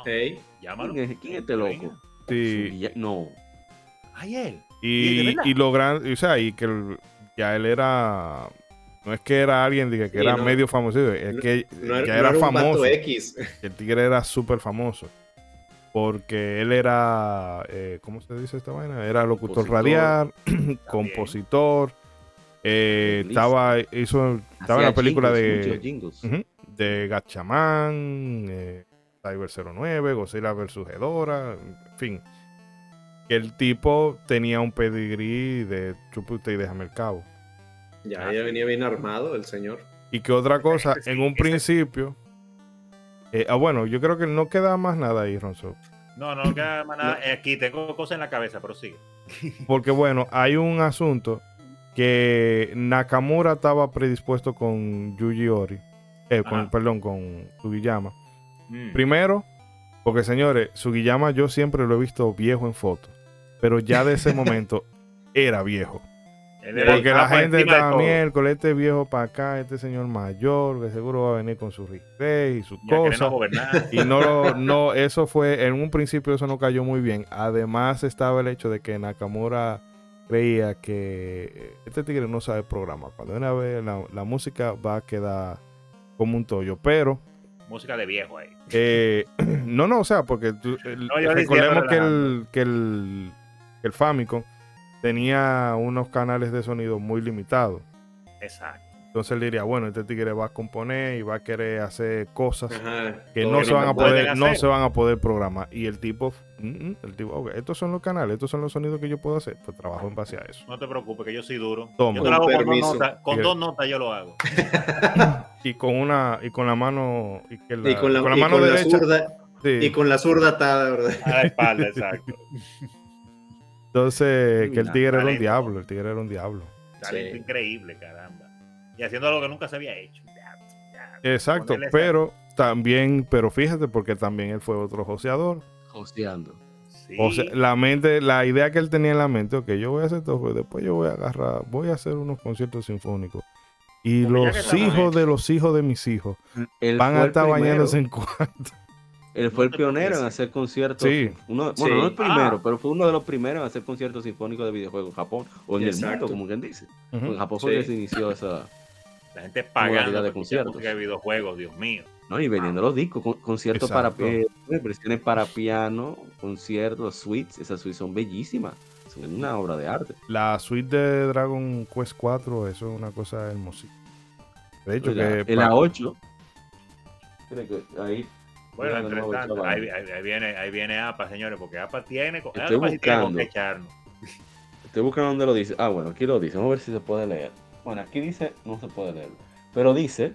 Ah, Ey, llámalo. ¿Quién es, quién es este loco? Sí. No. Ay, él. ¿Y Y, de verdad? y lo grande, o sea, y que el- ya él era, no es que era alguien diga, que Sí, era no. medio famoso, es que no, ya no era era un vato famoso. X. El tigre era súper famoso. Porque él era, eh, ¿cómo se dice esta vaina? Era locutor Compositor. radial, compositor. eh, estaba, hizo, estaba en la película jingles, de. Ujú. de Gatchaman, eh, Cyber 09, Godzilla vs. Hedora, en fin. Que el tipo tenía un pedigrí de chupa usted y déjame el cabo. Ya, ya venía bien armado el señor. Y que otra cosa, Sí, en un ese- principio. eh, ah, bueno, yo creo que no queda más nada ahí, Ronzo. No, no queda más nada. Aquí tengo cosas en la cabeza, pero sigue. Porque bueno, hay un asunto que Nakamura estaba predispuesto con Yuji Ori. eh, con, perdón, con Sugiyama. Mm. Primero, porque señores, Sugiyama yo siempre lo he visto viejo en fotos. Pero ya de ese momento era viejo. Porque la gente estaba miércoles, este viejo para acá, este señor mayor, que seguro va a venir con su riqueza y sus Ya cosas. Y no, lo- no, eso fue, en un principio eso no cayó muy bien. Además estaba el hecho de que Nakamura creía que eh, este tigre no sabe programar. Cuando una vez la, la música va a quedar como un tollo. Pero, Música de viejo ahí. eh, no, no, o sea, porque tú- el- No, yo recordemos que el, que el, que el Famicom tenía unos canales de sonido muy limitados. Exacto. Entonces él diría, bueno, este tigre va a componer y va a querer hacer cosas Ajá. que no se van a poder no se van a poder programar y el tipo mm, mm, el tipo ok, estos son los canales estos son los sonidos que yo puedo hacer pues trabajo en base a eso No te preocupes, que yo soy duro. Toma. Yo hago Con dos permiso. notas. Con dos notas yo lo hago. y con una y con la mano y, que la, Y con la, y mano con la derecha zurda, sí. y con la zurda atada, ¿verdad? A la espalda, exacto. entonces que el tigre era un diablo el tigre era un diablo Talento Sí. increíble, caramba. Y haciendo algo que nunca se había hecho. Exacto pero también pero fíjate porque también él fue otro joseador Joseando. Sí. o sea la mente la idea que él tenía en la mente ok yo voy a hacer todo pues después yo voy a agarrar voy a hacer unos conciertos sinfónicos y Porque los hijos de los hijos de mis hijos Él van a estar bañándose en cuarto. Él fue el pionero en hacer conciertos. Sí. Uno, Sí. Bueno, no el primero, Ah. pero fue uno de los primeros en hacer conciertos sinfónicos de videojuegos en Japón o en el mundo, como quien dice. En Japón fue Sí. que se inició esa. La gente pagando de conciertos. música de videojuegos, Dios mío. ¿no? Y vendiendo los discos, con- conciertos para Exacto. eh, versiones para piano, conciertos, suites. Esas suites son bellísimas. Son una obra de arte. La suite de Dragon Quest 4, eso es una cosa hermosísima. De hecho, que en pa- la 8. Creo que ahí. Bueno, entre tanto, ahí, ahí- ahí viene, ahí viene APA, señores, porque APA tiene, con- Estoy APA sí tiene con buscando. qué echarnos. Estoy buscando dónde lo dice. Ah, bueno, aquí lo dice. Vamos a ver si se puede leer. Bueno, aquí dice, no se puede leer. Pero dice,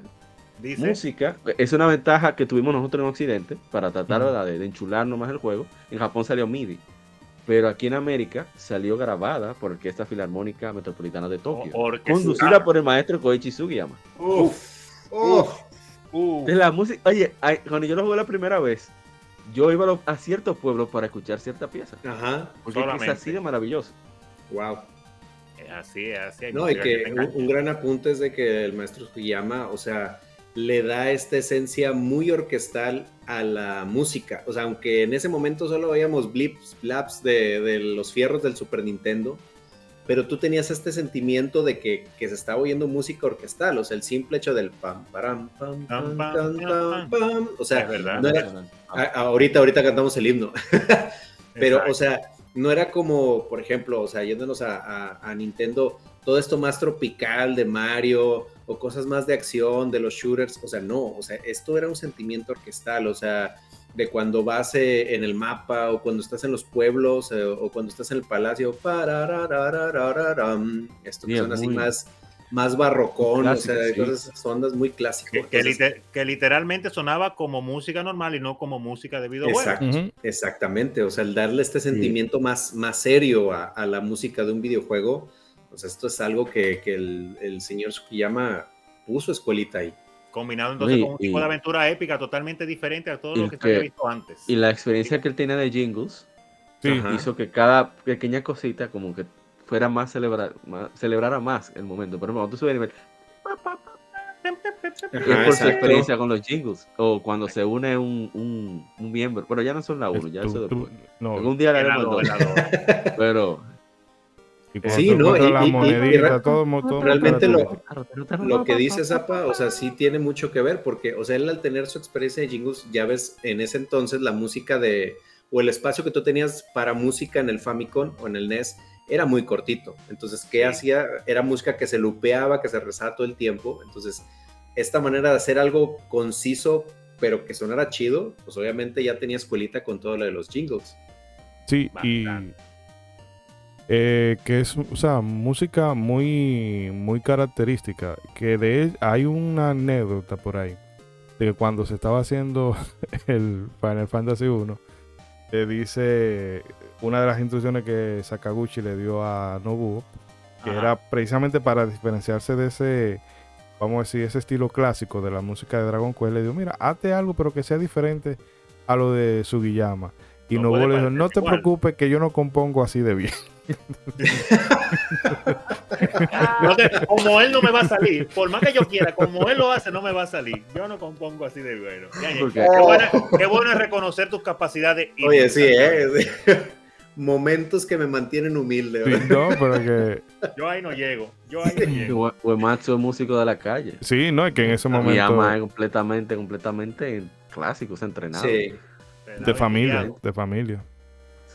Dice, música, es una ventaja que tuvimos nosotros en Occidente para tratar de, de enchularnos más el juego. En Japón salió MIDI. Pero aquí en América salió grabada por Orquesta Filarmónica Metropolitana de Tokio. o- orquesta- Conducida por el maestro Koichi Sugiyama. Uf, Uf, uf. De la música, oye, cuando yo lo jugué la primera vez, yo iba a, los- a ciertos pueblos para escuchar cierta pieza. ajá, Porque es así de maravilloso. wow. Así así. No, y que un, gran apunte es de que el maestro Sugiyama, o sea, le da esta esencia muy orquestal a la música. O sea, aunque en ese momento solo veíamos blips, blaps de, de los fierros del Super Nintendo, pero tú tenías este sentimiento de que, que se estaba oyendo música orquestal, o sea, el simple hecho del pam, param, pam, pam, Pam, pam, pam, pam, pam, pam. O sea, Es verdad. no era- a- ahorita, ahorita cantamos el himno. Pero, Exacto. o sea, no era como, por ejemplo, o sea, yéndonos a, a- a Nintendo, todo esto más tropical de Mario o cosas más de acción, de los shooters, o sea, no, o sea, esto era un sentimiento orquestal, o sea, de cuando vas eh, en el mapa o cuando estás en los pueblos eh, o cuando estás en el palacio, esto que son así más, más barrocón, Clásico, o sea, sí. cosas, ondas muy clásicas. que, que liter- que literalmente sonaba como música normal y no como música de videojuegos. Exacto. Ujú. Exactamente, o sea, el darle este sentimiento más, más serio a, a la música de un videojuego, pues esto es algo que, que el, el señor Sukiyama puso escuelita ahí. Combinado entonces Y- con un tipo y- de aventura épica totalmente diferente a todo lo que se había visto antes. Y la experiencia que él tenía de jingles Sí. Hizo que cada pequeña cosita como que fuera más celebrar, más, celebrara más el momento. Pero cuando tú subes de nivel, es por su exacto. experiencia con los jingles. O cuando se une un, un, un miembro. Pero ya no son la uno, ya Tú- eso tú- después. no, Algún día la haremos. Pero y Sí, no, y- la y- y- y monedita, re- todo, todo realmente lo-. Lo que dice Zapa, o sea, sí tiene mucho que ver, porque, o sea, él al tener su experiencia de jingles, ya ves, en ese entonces la música de, o el espacio que tú tenías para música en el Famicom o en el NES era muy cortito. Entonces, ¿qué hacía? Era música que se lupeaba, que se rezaba todo el tiempo. Entonces, esta manera de hacer algo conciso, pero que sonara chido, pues obviamente ya tenía escuelita con todo lo de los jingles. Sí, y eh, que es, o sea, música muy, muy característica. Que de él hay una anécdota por ahí de que cuando se estaba haciendo el Final Fantasy 1, te dice una de las instrucciones que Sakaguchi le dio a Nobuo, que Ajá. era precisamente para diferenciarse de ese, vamos a decir, ese estilo clásico de la música de Dragon Quest. Le dijo, mira, hazte algo, pero que sea diferente a lo de Sugiyama. Y No Nobuo le dijo, no te igual". preocupes que yo no compongo así de bien. No te- como él no me va a salir, por más que yo quiera, como él lo hace, no me va a salir. Yo no compongo así de bueno. Qué, buena- qué bueno es reconocer tus capacidades. y Oye, sí. ¿eh? Momentos que me mantienen humilde, no, pero que... Yo ahí no llego. Yo ahí no llego. Uematsu es músico de la calle. Sí, no, es que en ese momento... Miyama es completamente, completamente clásico, es entrenado. Sí. De familia, de familia.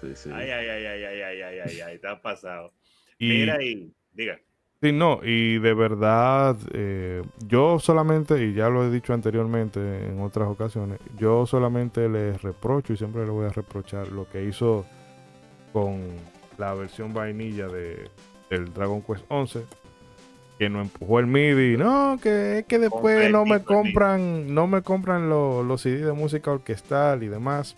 sí, sí. Ay, ay, ay, ay, ay, ay, ay, ay, ay, te ha pasado. Y, Mira y diga. Sí, no, y de verdad, eh, yo solamente, y ya lo he dicho anteriormente en otras ocasiones, yo solamente le reprocho y siempre le voy a reprochar lo que hizo con la versión vainilla de, del Dragon Quest 11, que no empujó el MIDI, no, que es que después no me MIDI. compran, no me compran los los CD de música orquestal y demás.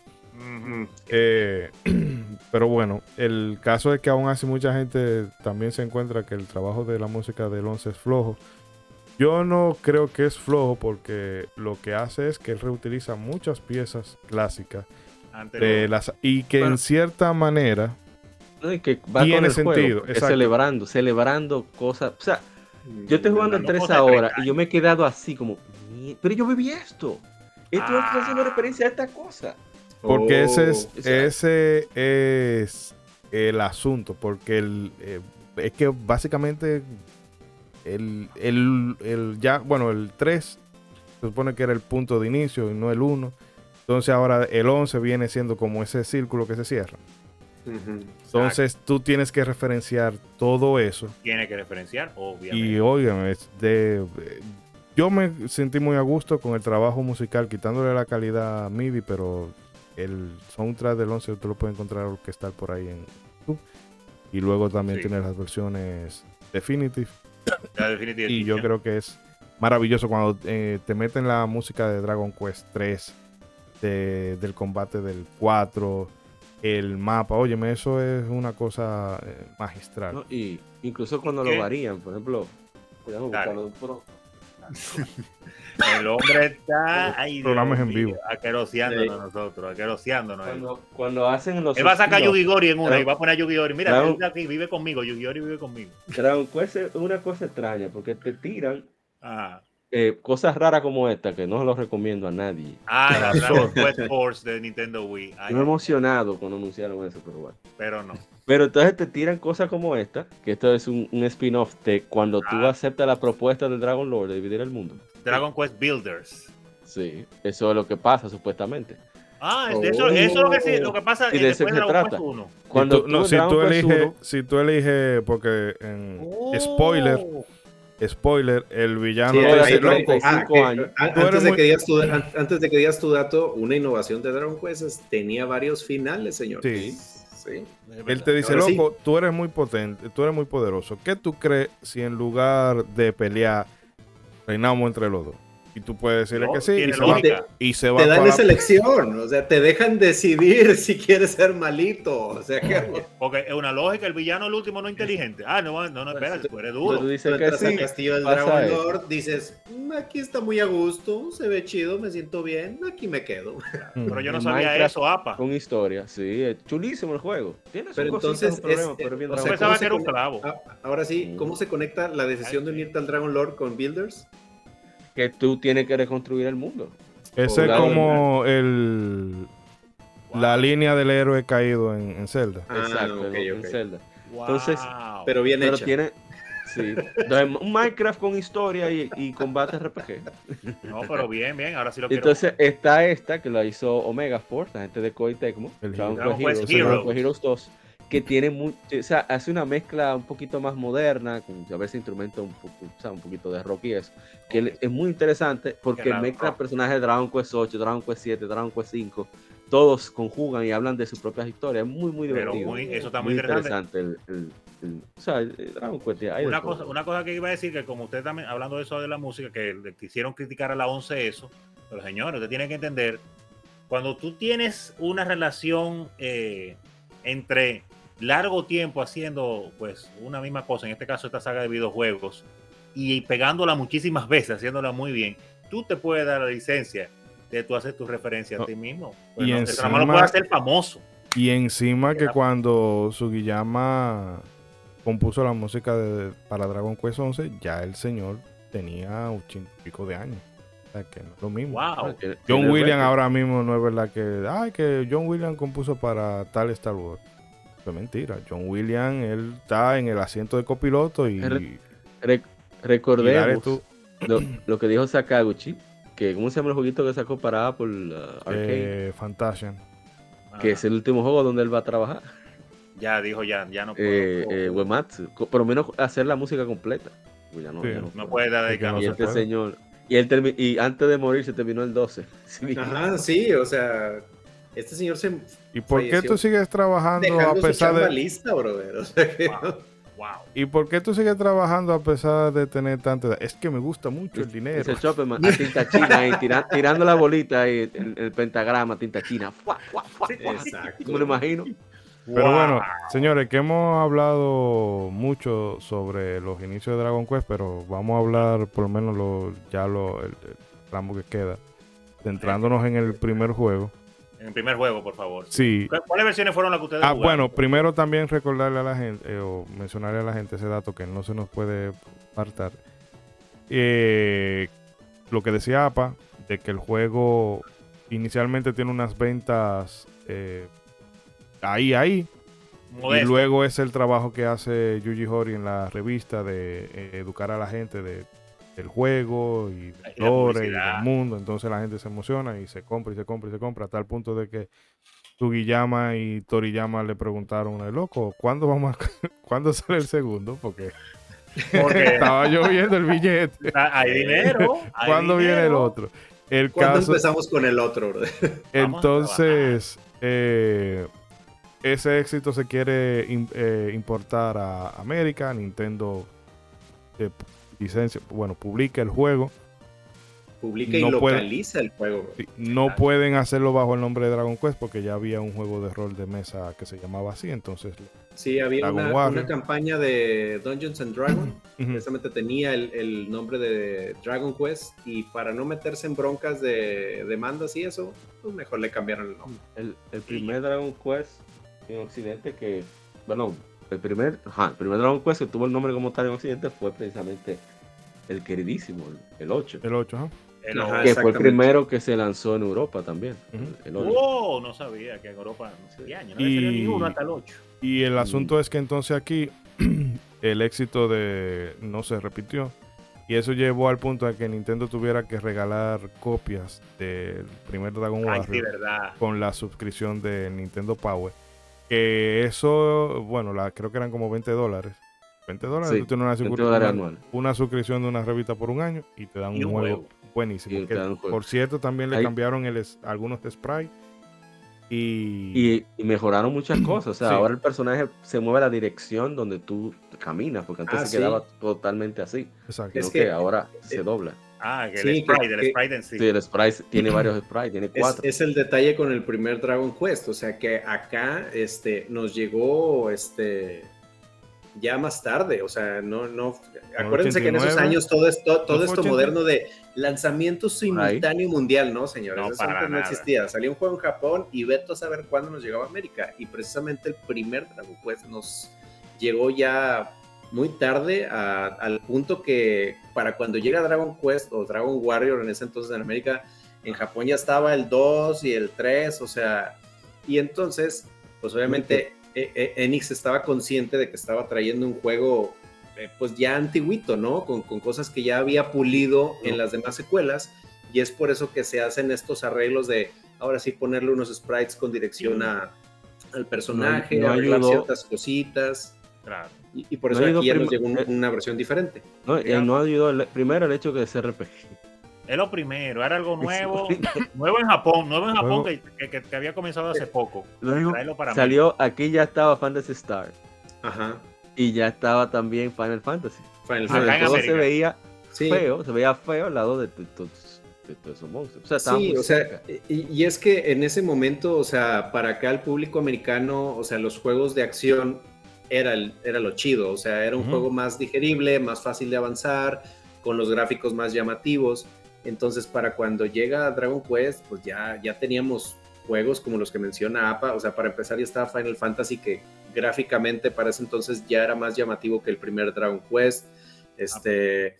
Eh, pero bueno, el caso es que aún así mucha gente también se encuentra que el trabajo de la música del 11 es flojo. Yo no creo que es flojo porque lo que hace es que él reutiliza muchas piezas clásicas de las, y que Bueno. en cierta manera No, y que va Tiene con el sentido, juego, celebrando, celebrando cosas. O sea, yo estoy jugando 3 cosa ahora y yo me he quedado así como, "Mie- pero yo viví esto. Esto Ah. está haciendo referencia a esta cosa. Porque ese es, o sea- ese es el asunto, porque el, eh, es que básicamente el, el, el ya, bueno, el 3 se supone que era el punto de inicio y no el 1. Entonces ahora el 11 viene siendo como ese círculo que se cierra. Entonces tú tienes que referenciar todo eso. Tiene que referenciar, obviamente. Y oigan, es de, yo me sentí muy a gusto con el trabajo musical, quitándole la calidad MIDI, pero el soundtrack del 11 tú lo puedes encontrar orquestal por ahí en YouTube. Y luego también Sí. tiene las versiones Definitive. La Y yo creo que es maravilloso cuando eh, te meten la música de Dragon Quest 3, de- del combate del 4, el mapa. Óyeme, eso es una cosa eh, magistral. ¿no? Y incluso cuando ¿Qué? lo varían, por ejemplo, cuidado, Dale. buscarlo, pero- El hombre está ahí. Programas en vivo. Aqueroseándonos nosotros, aqueroseándonos. cuando, cuando hacen los Él va a sacar spin-off, Yugi Gori en una y va a poner a Yugi Gori. Mira, Dragon- él está aquí, vive conmigo. Yugi Gori vive conmigo. Dragon Quest es una cosa extraña porque te tiran Ajá. Eh, cosas raras como esta que no se los recomiendo a nadie. Ah, la Dragon Quest Force de Nintendo Wii. Ay, Yo me he emocionado cuando anunciaron eso, pero bueno. pero no. Pero entonces te tiran cosas como esta, que esto es un, un spin-off de cuando tú Ah. aceptas la propuesta del Dragon Lord de dividir el mundo. Dragon Quest Builders. Sí, eso es lo que pasa supuestamente. Ah, es de eso, eso es lo que, sí, lo que pasa Y de eso después de se trata. Quest 1. Cuando si tú, no, si tú eliges, 1, si tú eliges, porque en Oh. spoiler, spoiler, el villano Sí, loco, Ah, años. Antes de, muy- que digas tu, an- antes de que digas tu dato, una innovación de Dragon Quest es- tenía varios finales, señor. Sí. Sí. él te dice, Ahora sí. loco, tú eres muy potente, tú eres muy poderoso. ¿Qué tú crees si en lugar de pelear reinamos entre los dos? Y tú puedes decirle No, que sí y se, va, lógica. y se va Te dan para- esa elección, o sea, te dejan decidir si quieres ser malito. O sea, que Porque es una lógica, el villano el último no inteligente. Ah, no, no, no, espérate, tú eres Tú duro. dices tú que entras al sí, castillo del Dragon. Lord, dices, "Mm, aquí está muy a gusto, se ve chido, me siento bien, aquí me quedo. Pero yo no sabía Minecraft eso, apa. con historia, sí, es chulísimo el juego. Tiene Pero cositas, entonces sus problemas, es- pero es bien o sea, pensaba ¿cómo se que era un clavo. Ah, Ahora sí, Mm. ¿cómo se conecta la decisión de unirte al Dragon Lord con Builders? Que tú tienes que reconstruir el mundo. Ese es como el, la Wow. línea del héroe caído en, en Zelda. Ah, Exacto, ok, en. Zelda. Wow. Entonces, Pero bien Pero hecha. tiene. Sí. Entonces, un Minecraft con historia y, y combate RPG. No, pero bien, bien, ahora sí lo quiero. Entonces está esta que la hizo Omega Force, la gente de Koei Tecmo, El Dragon Heroes, Heroes. Quest Heroes 2, que tiene mucho, o sea, hace una mezcla un poquito más moderna, con a veces instrumento un, poco, o sea, un poquito de rock y eso, que es muy interesante porque mezcla personajes de Dragon Quest 8, Dragon Quest 7, Dragon Quest 5, todos conjugan y hablan de sus propias historias, es muy, muy Pero divertido. muy- eso está muy interesante. el, el- el- o sea, Dragon Quest. Una todo. cosa, una cosa que iba a decir, que como usted también, hablando de eso de la música, que le quisieron criticar a la 11 eso, pero señores, usted tiene que entender, cuando tú tienes una relación eh, entre largo tiempo haciendo pues una misma cosa, en este caso esta saga de videojuegos, y pegándola muchísimas veces, haciéndola muy bien, tú te puedes dar la licencia de tú hacer tu referencia a No. ti mismo. Y Bueno, más lo encima- puede hacer famoso. Y encima que Era- cuando Sugiyama compuso la música de- para Dragon Quest 11, ya el señor tenía ochenta y pico de años. O sea, que no es lo mismo. Wow. Ah, John Williams ahora mismo no es verdad que, ay, que John Williams compuso para tal Star Wars. Eso es mentira. John Williams, él está en el asiento de copiloto y, Re- recordemos tú, lo, lo que dijo Sakaguchi, que ¿cómo se llama el jueguito que sacó para Apple uh, Arcade? eh, Fantasian. que es el último juego donde él va a trabajar. Ya dijo, ya, ya no puedo. Eh, eh, por lo menos hacer la música completa. Pues ya no, Sí. ya no no puede. no y se este puede. señor. Y, él y antes de morir se terminó el 12. Sí. Ajá, sí, o sea, este señor se ¿Y por qué tú sigues trabajando a pesar de lista, brother. O sea que Wow. wow. ¿Y por qué tú sigues trabajando a pesar de tener tanta edad? Es que me gusta mucho el dinero. Ese Chopperman, a tinta china ahí, tira- tirando la bolita ahí, el, el pentagrama, tinta china. ¡Fua, fua, fua, fua! Exacto. Me lo imagino. Pero Wow. bueno, señores, que hemos hablado mucho sobre los inicios de Dragon Quest, pero vamos a hablar por lo menos lo, ya lo, el, el tramo que queda, centrándonos en el primer juego. En primer juego, por favor. Sí. ¿Cu- ¿Cuáles versiones fueron las que ustedes Ah, jugaron? bueno, primero también recordarle a la gente, eh, o mencionarle a la gente ese dato que no se nos puede apartar. Eh, lo que decía APA, de que el juego inicialmente tiene unas ventas eh, ahí, ahí, y luego es el trabajo que hace Yuji Horii en la revista de eh, educar a la gente de, del juego y del Y del mundo. Entonces la gente se emociona y se compra y se compra y se compra a tal punto de que Sugiyama y Toriyama le preguntaron, "Eh, loco, ¿cuándo vamos a, ¿cuándo sale el segundo? Porque Porque estaba lloviendo el billete. hay dinero. hay ¿Cuándo viene el otro? El ¿Cuándo caso, empezamos con el otro, brother? A entonces, eh, ese éxito se quiere eh, importar a América. Nintendo eh, licencia, bueno, publica el juego. Publica y puede- localiza el juego, bro. Sí, No pueden hacerlo bajo el nombre de Dragon Quest porque ya había un juego de rol de mesa que se llamaba así. Entonces, Sí, había una, campaña de Dungeons and Dragons. Precisamente tenía el, el nombre de Dragon Quest y para no meterse en broncas de demandas y eso, pues mejor le cambiaron el nombre. El, el primer Dragon Quest en Occidente que, bueno, el primer, ajá, el primer Dragon Quest que tuvo el nombre como tal en Occidente fue precisamente el queridísimo, el, el 8. el 8, ajá. El Ajá, que fue el primero que se lanzó en Europa también. El 8. Oh, no sabía que en Europa no sé, años, no Y- ni uno hasta el 8. Y el Mm. asunto es que entonces aquí el éxito de no se repitió. Y eso llevó al punto de que Nintendo tuviera que regalar copias del primer Dragon Ay, sí, con la suscripción de Nintendo Power. Que eso, bueno, la, creo que eran como 20 dólares. 20 dólares, Sí, tú tienes una, 20 suscri- dólares una- anual. una suscripción de una revista por un año y te dan Y un un juego, juego. buenísimo. Que, juego. por cierto, también le Ahí- cambiaron el, es- algunos sprites y, Y, y mejoraron muchas cosas. O sea, Sí. ahora el personaje se mueve a la dirección donde tú caminas, porque antes Ah, se sí. quedaba totalmente así. exacto. Sino Es que, que- ahora se dobla. Ah, que el Sí, que- sprite, el que- sprite en sí. Sí, el sprite tiene varios sprites, tiene Es, cuatro. es el detalle con el primer Dragon Quest, o sea que acá este, nos llegó este, ya más tarde, o sea, no, no, acuérdense que en esos 89. años todo esto, todo ¿No fue esto 80? moderno de lanzamiento simultáneo mundial, ¿no, señores? No, Eso para no existía, salió un juego en Japón y veto a saber cuándo nos llegaba a América, y precisamente el primer Dragon Quest nos llegó ya muy tarde a- al punto que para cuando llega Dragon Quest o Dragon Warrior en ese entonces en América, en Japón ya estaba el 2 y el 3, o sea, y entonces, pues obviamente Enix estaba consciente de que estaba trayendo un juego eh, pues ya antiguito, ¿no? Con, con cosas que ya había pulido en las demás secuelas, y es por eso que se hacen estos arreglos de ahora sí ponerle unos sprites con dirección a, al personaje, no arreglar ayudó. ciertas cositas. Claro. Y, y por No eso ayudó aquí ya nos llegó eh, una versión diferente. No, y no ayudó el, primero el hecho que es RPG. Es lo primero, era algo nuevo, nuevo en Japón, nuevo en Japón que, que- había comenzado hace poco. Luego para mí. salió, aquí ya estaba Fantasy Star Ajá. y ya estaba también Final Fantasy. Final todo se veía Sí. feo, se veía feo al lado de, to- to- de todos esos monstruos. O sea, estaba Sí, o sea, y, y es que en ese momento, o sea, para acá el público americano, o sea, los juegos de acción era, el- era lo chido, o sea, era un juego más digerible, más fácil de avanzar, con los gráficos más llamativos. Entonces, para cuando llega Dragon Quest, pues ya, ya teníamos juegos como los que menciona APA, o sea, para empezar ya estaba Final Fantasy que gráficamente para ese entonces ya era más llamativo que el primer Dragon Quest. Este,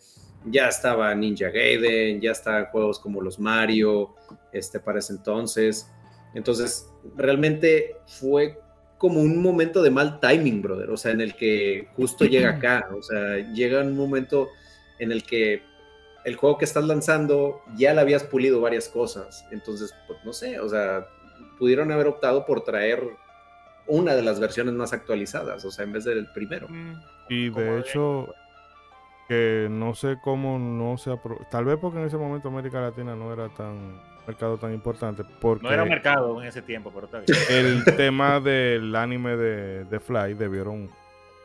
ya estaba Ninja Gaiden, ya estaban juegos como los Mario, este, para ese entonces. Entonces, realmente fue como un momento de mal timing, brother, o sea, en el que justo llega acá, o sea, llega un momento en el que el juego que estás lanzando ya le habías pulido varias cosas, entonces, pues no sé, o sea, pudieron haber optado por traer una de las versiones más actualizadas, o sea, en vez del primero. Mm, Y de hecho, que no sé cómo no se apro Tal vez porque en ese momento América Latina no era tan mercado tan importante. Porque No era mercado en ese tiempo, pero está bien. el tema del anime de, de Fly debieron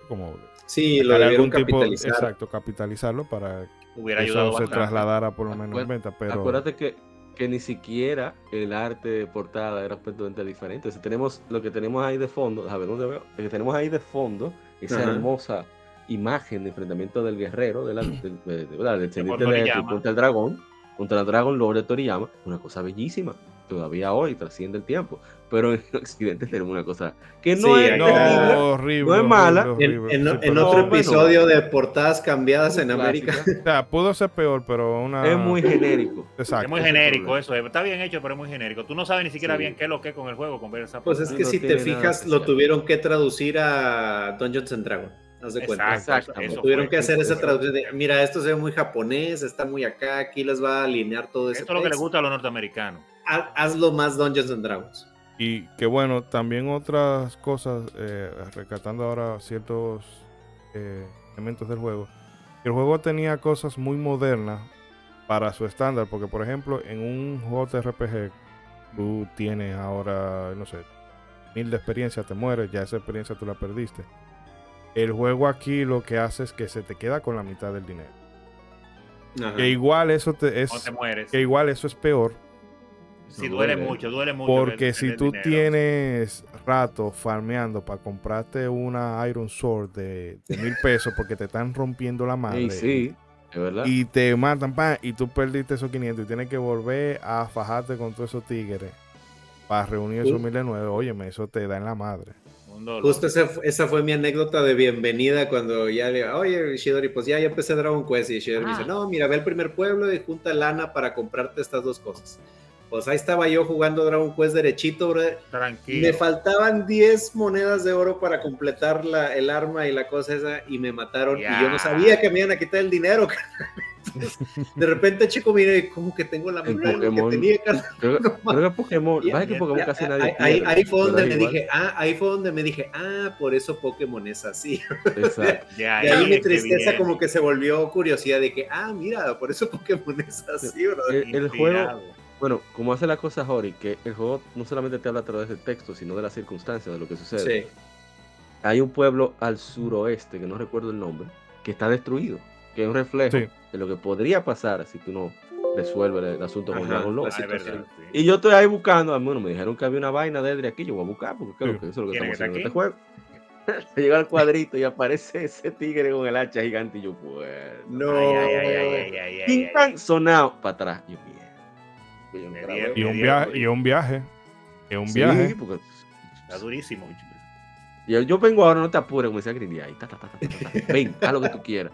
como Sí, lo debieron capitalizar. exacto, capitalizarlo para Hubiera que ayudado eso se bastante. trasladara por lo menos en venta. Pero Acuérdate que, que ni siquiera el arte de portada era completamente diferente. Si tenemos lo que tenemos ahí de fondo, a ver dónde veo, lo que tenemos ahí de fondo, esa Ajá. hermosa imagen de enfrentamiento del guerrero, de la, del, de- de- descendiente por de Toriyama. contra el dragón, contra el dragón Lord de Toriyama, una cosa bellísima. Todavía hoy trasciende el tiempo. Pero en Occidente tenemos una cosa que no Sí, es no, terrible, horrible. no es mala. horrible, En, horrible. en- Sí, en pero- otro No, bueno. episodio de portadas cambiadas en clásica, América. O sea, pudo ser peor, pero una. Es muy genérico. Exacto. Es muy genérico eso, está bien hecho, pero es muy genérico. Tú no sabes ni siquiera Sí. bien qué es lo que es con el juego, con ver esa Pues es que no si te fijas, lo tuvieron que traducir a Dungeons and Dragons. Haz de cuenta. Exacto, Exactamente. eso Tuvieron fue. que hacer esa Eso. traducción de, mira, esto se ve muy japonés, está muy acá, aquí les va a alinear todo ese Esto es lo que le gusta a los norteamentos. Ha- Hazlo más Dungeons and Dragons. Y que bueno, también otras cosas, eh, rescatando ahora ciertos eh, elementos del juego. El juego tenía cosas muy modernas para su estándar, porque por ejemplo, en un JRPG, tú tienes ahora, no sé, mil de experiencia, te mueres, ya esa experiencia tú la perdiste. El juego aquí lo que hace es que se te queda con la mitad del dinero. Ajá. Que igual eso te es, No te mueres. que igual eso es peor, Sí, No duele duele. mucho, duele mucho. Porque el- si el tú dinero. tienes rato farmeando para comprarte una Iron Sword de, de mil pesos porque te están rompiendo la madre Sí, sí, es verdad. y te matan pan, y tú perdiste esos 500 y tienes que volver a fajarte con todos esos tigres para reunir esos mil de nuevo, óyeme, eso te da en la madre. Un dolor. Justo esa, esa fue mi anécdota de bienvenida cuando ya le oye Shidori, pues ya, ya empecé Dragon Quest y Shidori me dice, Ah. no, mira, ve al primer pueblo y junta lana para comprarte estas dos cosas. Pues ahí estaba yo jugando Dragon Quest derechito, bro. Tranquilo. Me faltaban 10 monedas de oro para completar la, el arma y la cosa esa y me mataron y yo no sabía que me iban a quitar el dinero. Entonces, de repente, chico, mire, como que tengo la de lo que tenía. Creo, creo que Pokémon, que casi ahí, nadie ahí- fue donde me igual, dije, ah, ahí fue donde me dije, ah, por eso Pokémon es así. exacto. Ya, De ahí mi tristeza como que se volvió curiosidad de que, ah, mira, por eso Pokémon es así, bro. El, el juego, bueno, como hace la cosa Hori, que el juego no solamente te habla a través del texto, sino de las circunstancias, de lo que sucede. Sí. Hay un pueblo al suroeste, que no recuerdo el nombre, que está destruido, que es un reflejo Sí. De lo que podría pasar si tú no resuelves el, asunto con Dragon Lord. la Ah, es verdad, situación. sí. Y yo estoy ahí buscando, ah, bueno, me dijeron que había una vaina de Edri aquí, yo voy a buscar, porque creo Sí. que eso es lo que estamos haciendo en este juego. Llega al cuadrito y aparece ese tigre con el hacha gigante y yo, pues. No. Pang, sonado para atrás. Yo, mierda. Y un viaje, y un viaje. Y un Sí, viaje. porque Está durísimo. yo, yo vengo ahora, no te apures, como decía Grindy, ahí, ta, ta, ta, ta, ta, ta. ven, haz lo que tú quieras.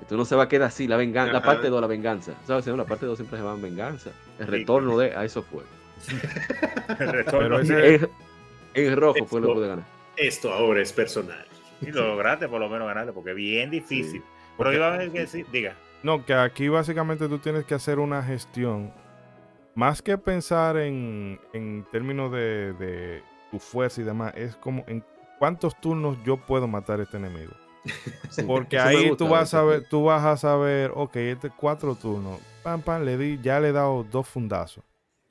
Esto no se va a quedar así, la venganza, la parte 2, la venganza. ¿Sabes? No, La parte 2 siempre se va en venganza. El retorno de, a eso fue. El retorno. Pero ese- En, en rojo fue lo que pude ganar. Esto ahora es personal. Y lo lograste por lo menos ganarle, porque es bien difícil. Pero Porque- iba a ver que sí, diga. No, que aquí básicamente tú tienes que hacer una gestión. Más que pensar en, en términos de, de tu fuerza y demás, es como en cuántos turnos yo puedo matar a este enemigo. Sí, Porque ahí gusta tú vas, a ver, tú vas a saber, ok, este cuatro turnos. Pam, pam, le di, ya le he dado dos fundazos.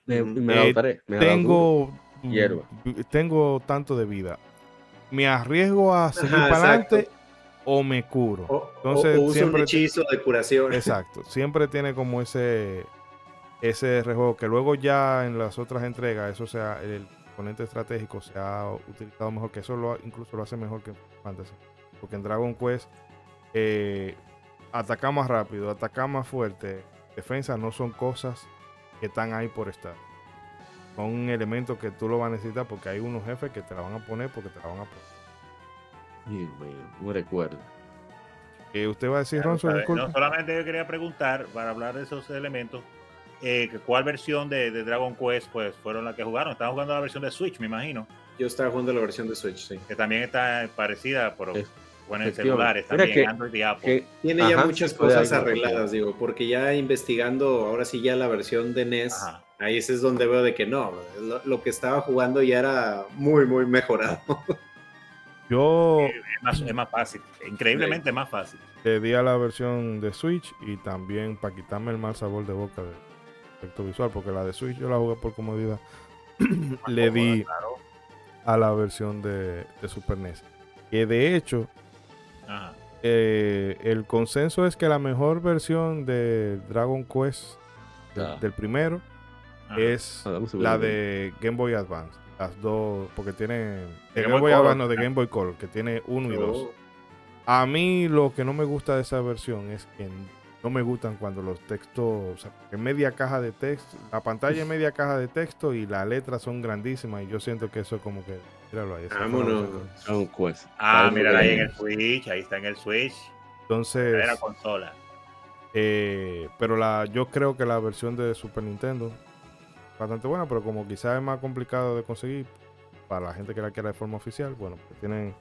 Me, me Eh, adoptaré, me. Tengo, Hierba. tengo tanto de vida. ¿Me arriesgo a seguir Ajá, para adelante o me curo? O, Entonces, o- o usa siempre- un hechizo de curación. Exacto, siempre tiene como ese ese rejuego que luego ya en las otras entregas eso sea el componente estratégico se ha utilizado mejor que eso lo, incluso lo hace mejor que Fantasy porque en Dragon Quest eh, atacar más rápido atacar más fuerte defensa no son cosas que están ahí por estar son elementos que tú lo vas a necesitar porque hay unos jefes que te la van a poner porque te la van a poner Dios mío, no recuerdo. Eh, usted va a decir Claro, Ronzo No, solamente yo quería preguntar, para hablar de esos elementos, eh, ¿cuál versión de, de Dragon Quest pues, fueron las que jugaron? Estaban jugando la versión de Switch, me imagino, Yo estaba jugando la versión de Switch, sí. que también está parecida, pero Es- bueno, en celulares también, que- Android y Apple. Que- Tiene ya muchas cosas arregladas, digo, porque ya investigando, ahora sí ya la versión de NES, Ajá. ahí ese es donde veo de que no, lo, lo que estaba jugando ya era muy, muy mejorado. yo Es más, es más fácil, increíblemente más fácil. le di a la versión de Switch y también para quitarme el mal sabor de boca del efecto visual, porque la de Switch yo la jugué por comodidad. le di Claro. a la versión de, de Super NES. Que de hecho, Ajá. eh, el consenso es que la mejor versión de Dragon Quest Ah. del primero Ajá. es Ah, la de Game Boy Advance. Las dos, porque tiene. De Game Game Boy. Advance, no, de Game Boy Color, que tiene uno y dos. A mí lo que no me gusta de esa versión es que no me gustan cuando los textos, o sea, que media caja de texto, la pantalla es media caja de texto y las letras son grandísimas y yo siento que eso como que, míralo ahí. Vámonos. Dragon Quest. Ah, ahí en el Switch, ahí está en el Switch, Entonces, en la consola. eh, pero la, yo creo que la versión de Super Nintendo es bastante buena, pero como quizás es más complicado de conseguir para la gente que la quiera de forma oficial, bueno, pues tienen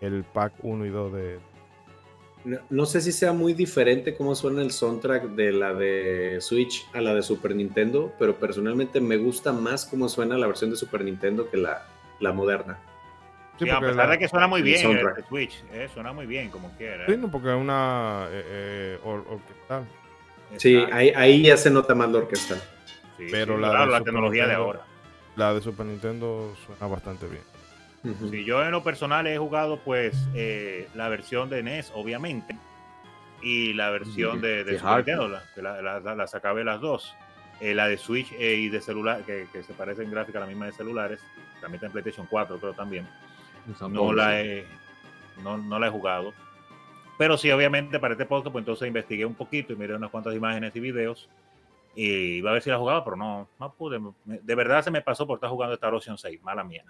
el pack 1 y 2 de... No, no sé si sea muy diferente cómo suena el soundtrack de la de Switch a la de Super Nintendo, pero personalmente me gusta más cómo suena la versión de Super Nintendo que la, la moderna. Sí, Sí, a pesar la- de que suena muy bien el, soundtrack. el Switch, eh, suena muy bien como quiera. Sí, no, porque es una eh, eh, or- orquestal. Sí, ahí, ahí ya se nota más la orquesta. Sí, pero sí, la claro, de la tecnología de ahora. La de Super Nintendo suena bastante bien. Sí, yo en lo personal he jugado pues eh, la versión de NES, obviamente, y la versión de, Super. Nintendo, la, la- la- la- las acabé las dos. Eh, la de Switch eh, y de celular, que, que se parecen en gráfica a la misma de celulares, también está en PlayStation 4, creo también. No la he, no, no la he jugado. Pero sí, obviamente, para este podcast, pues entonces investigué un poquito y miré unas cuantas imágenes y videos. Y iba a ver si la jugaba, pero no, no pude. De verdad se me pasó por estar jugando Star Ocean 6, mala mía.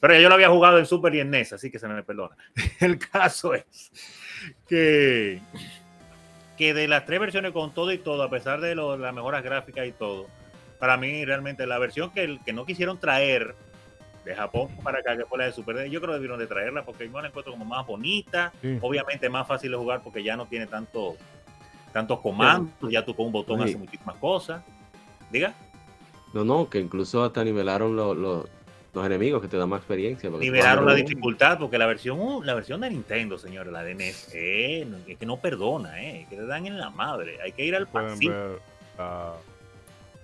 Pero ya yo lo había jugado en Super y en NES, así que se me perdona. El caso es que, que de las tres versiones con todo y todo, a pesar de lo- las mejoras gráficas y todo, para mí realmente la versión que, que no quisieron traer de Japón para acá, que fue la de Super NES, yo creo que debieron de traerla porque yo la encuentro como más bonita, Sí. obviamente más fácil de jugar porque ya no tiene tanto tantos comandos, ya tú con un botón Sí. haces muchísimas cosas. Diga, No, no, que incluso hasta nivelaron los, los, los enemigos que te dan más experiencia. nivelaron la dificultad porque la versión uh, la versión de Nintendo, señores, la de NES, eh, es que no perdona, eh, que te dan en la madre, hay que ir al ver ah,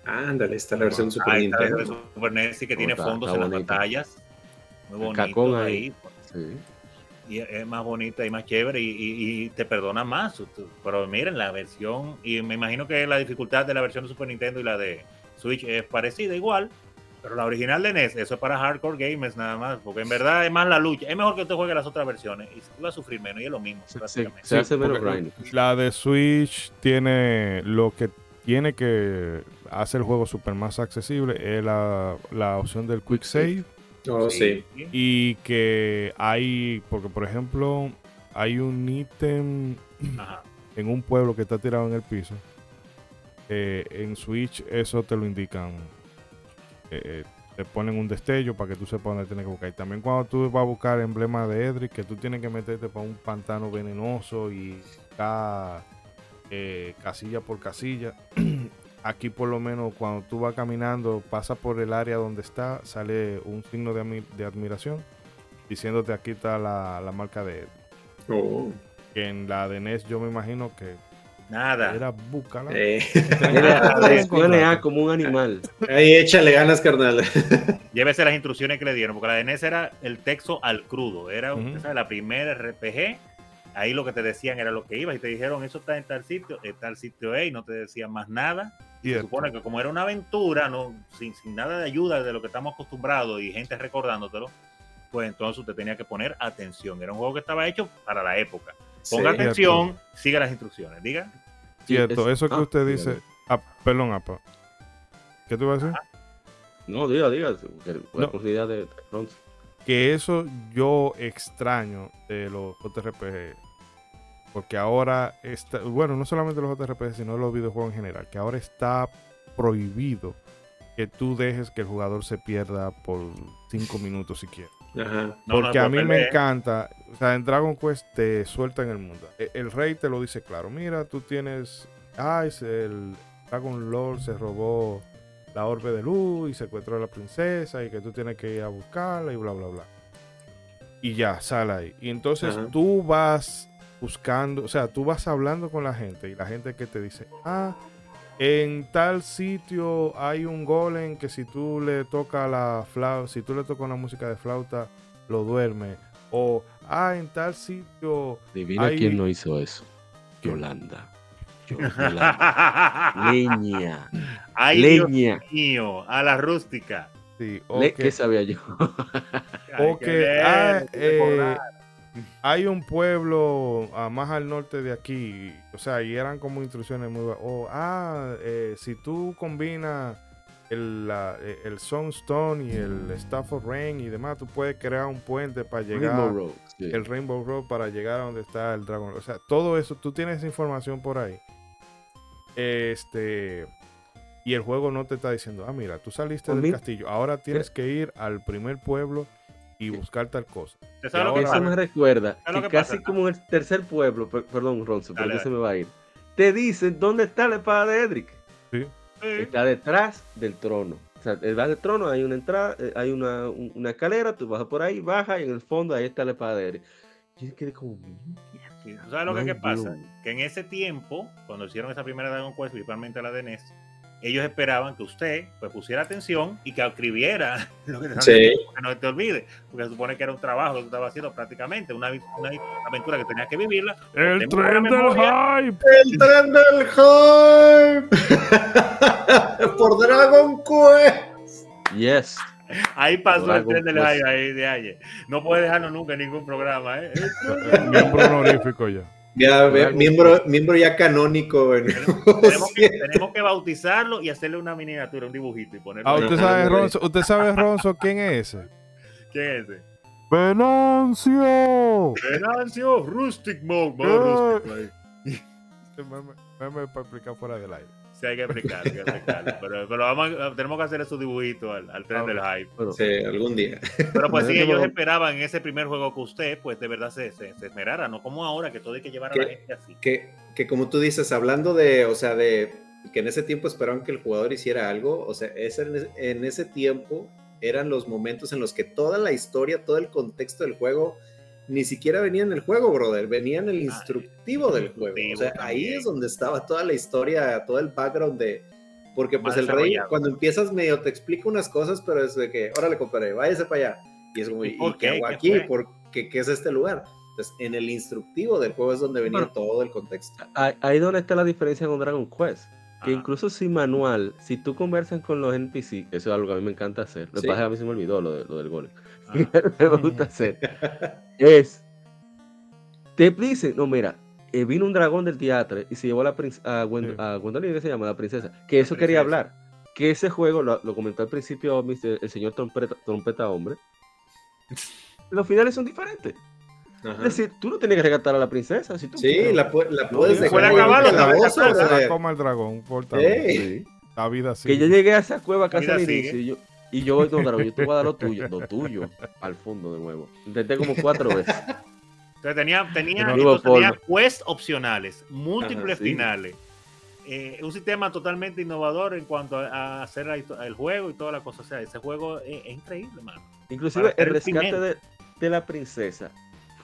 Ándale, está la versión Super está Nintendo. Super NES sí que tiene Está- fondos está en las bonito. pantallas. Muy bonito cacón ahí. ahí. Sí. Y es más bonita y más chévere y, y- y te perdona más. Pero miren, la versión, y me imagino que la dificultad de la versión de Super Nintendo y la de Switch es parecida igual, pero la original de NES, eso es para hardcore gamers nada más, porque en verdad es más la lucha. Es mejor que usted juegue las otras versiones y tú vas a sufrir menos y es lo mismo. Se, se- prácticamente. se hace menos porque grind. La de Switch tiene lo que tiene que hacer el juego super más accesible es la, la opción del quick save Oh, sí. y que hay porque por ejemplo hay un ítem Ajá. en un pueblo que está tirado en el piso eh, en Switch eso te lo indican Eh, te ponen un destello para que tú sepas dónde tienes que buscar y también cuando tú vas a buscar emblema de Edric que tú tienes que meterte para un pantano venenoso y buscar eh, casilla por casilla aquí por lo menos cuando tú vas caminando pasa por el área donde está sale un signo de, admi- de admiración diciéndote aquí está la, la marca de Edric Oh. que en la de NES yo me imagino que Nada. era búscala. Eh, Mira, Ah, reaccione a como un animal. ahí échale ganas, carnal. Llévese las instrucciones que le dieron, porque la de NES era el texto al crudo. Era la primera RPG. Ahí lo que te decían era lo que iba y te dijeron eso está en tal sitio, en tal sitio A y no te decían más nada. Se supone que como era una aventura, no, sin, sin nada de ayuda de lo que estamos acostumbrados y gente recordándotelo, pues entonces usted tenía que poner atención. Era un juego que estaba hecho para la época. Ponga Sí. atención, siga las instrucciones. Diga. Cierto, es- eso que ah, usted dice. Ah, perdón, apa. ¿Qué te iba a decir? No, diga, diga. La No. posibilidad de Ronzo. Que eso yo extraño de los JRPG. Porque ahora está. Bueno, no solamente los JRPG, sino los videojuegos en general. Que ahora está prohibido que tú dejes que el jugador se pierda por cinco minutos si quiere. Ajá. No, no, Porque a mí me pelea. encanta, o sea, en Dragon Quest te suelta en el mundo. E- El, rey te lo dice claro. Mira, tú tienes. Ah, es el Dragon Lord se robó la orbe de luz y secuestró a la princesa y que tú tienes que ir a buscarla y bla, bla, bla. Y ya, sale ahí. Y entonces Ajá. tú vas buscando, o sea, tú vas hablando con la gente y la gente que te dice, ah, en tal sitio hay un golem que si tú le tocas la flauta, si tú le tocas una música de flauta, lo duerme. O, ah, en tal sitio, Adivina Hay- quién no hizo eso. Yolanda. Yo- Yolanda. Leña. Ay, Dios Leña. mío, a la rústica. sí, ¿Qué sabía yo? O que ah, eh. Hay un pueblo ah, más al norte de aquí, o sea, y eran como instrucciones muy... va- O, ah, eh, si tú combinas el, la- eh, el Sunstone y el Staff of Rain y demás, tú puedes crear un puente para llegar... Rainbow Road. sí. el Rainbow Road para llegar a donde está el Dragon. O sea, todo eso, tú tienes esa información por ahí. Este. Y el juego no te está diciendo, ah, mira, tú saliste del castillo, ahora tienes que ir al primer pueblo y buscar tal cosa. ¿Usted sabe lo que ahora- Eso me recuerda ¿Sabes lo que casi como en el tercer pueblo, per- perdón, Ronzo, pero Dale, que se me va a ir. Te dicen dónde está la espada de Edric. Sí. Sí. Está detrás del trono. O sea, detrás del trono hay una entrada, eh, hay una, un- una escalera, tú bajas por ahí, bajas y en el fondo ahí está la espada de Edric. Yo quedé como, Sí, ¿tú ¿Sabes lo que, que pasa? Que en ese tiempo, cuando hicieron esa primera Dragon Quest, principalmente la de NES, ellos esperaban que usted pues, pusiera atención y que escribiera lo que te Sí. diciendo, que no te olvide, porque se supone que era un trabajo que tú estabas haciendo prácticamente, una, una aventura que tenías que vivirla. El tren del hype. El tren del hype. Por Dragon Quest. yes. Ahí pasó Dragon el tren del hype ahí de ayer. No puede dejarnos nunca en ningún programa. ¿eh? Miembro honorífico ya. Ya, miembro, miembro ya canónico. en- tenemos, que, tenemos que bautizarlo y hacerle una miniatura, un dibujito y ponerlo. Ah, ahí. ¿usted sabe, Ronzo, ¿usted sabe, Ronzo, quién es ese? ¿Quién es ese? ¡Venancio! Venancio Rustic Mode. Eh. vamos, Rustic ahí. Meme para explicar fuera del aire. Sí, hay que explicarlo, hay que explicarlo. Pero, pero vamos a- tenemos que hacer esos dibujitos al, al tren Ah, del hype. Pero, Sí, algún día. Pero pues sí, ellos esperaban en ese primer juego que usted, pues de verdad se, se, se esmerara, no como ahora, que todo hay que llevar a la gente así. Que, que como tú dices, hablando de, o sea, de que en ese tiempo esperaban que el jugador hiciera algo, o sea, ese, en ese tiempo eran los momentos en los que toda la historia, todo el contexto del juego, ni siquiera venía en el juego, brother, venía en el instructivo del juego. O sea, instructivo ahí también. es donde estaba toda la historia, todo el background de... Porque pues Más el rey, cuando empiezas medio te explica unas cosas, pero es de que, órale, compadre, váyase para allá. Y es como, ¿Y ¿y, qué qué? hago ¿Qué aquí? fue? ¿Por qué, qué es este lugar? Entonces, en el instructivo del juego es donde venía Bueno. todo el contexto. Ahí, donde está la diferencia con Dragon Quest. Que Ah. incluso sin manual, si tú conversas con los NPC, eso es algo que a mí me encanta hacer. Lo que Sí. pasa es que a mí se me olvidó lo, de- lo del golem. Ah. me gusta hacer. Es. Te dicen, no, mira, eh, vino un dragón del teatro y se llevó a la princesa. A, Sí. a Gwendolyn, ¿qué se llama? La princesa. Que eso La quería princesa. hablar. Que ese juego, lo, lo comentó al principio Mr. el señor trompeta, trompeta Hombre. Los finales son diferentes. Ajá. Es decir, tú no tienes que rescatar a la princesa. Si tú Sí, quieres. la, la No, puedes dejar el acabarlo, calabozo, no, Se la coma el dragón. Ey. Sí. La vida Que yo sigue. llegué a esa cueva casi al sigue. inicio y yo, y yo, no, dragón, yo te voy a dar lo tuyo, lo tuyo, al fondo de nuevo. Intenté como cuatro veces. Entonces tenía, tenía, No entonces tenía quests opcionales, múltiples Ajá, sí. finales. Eh, un sistema totalmente innovador en cuanto a, hacer el juego y toda la cosa. O sea, ese juego es, es increíble, mano. Inclusive el rescate de la princesa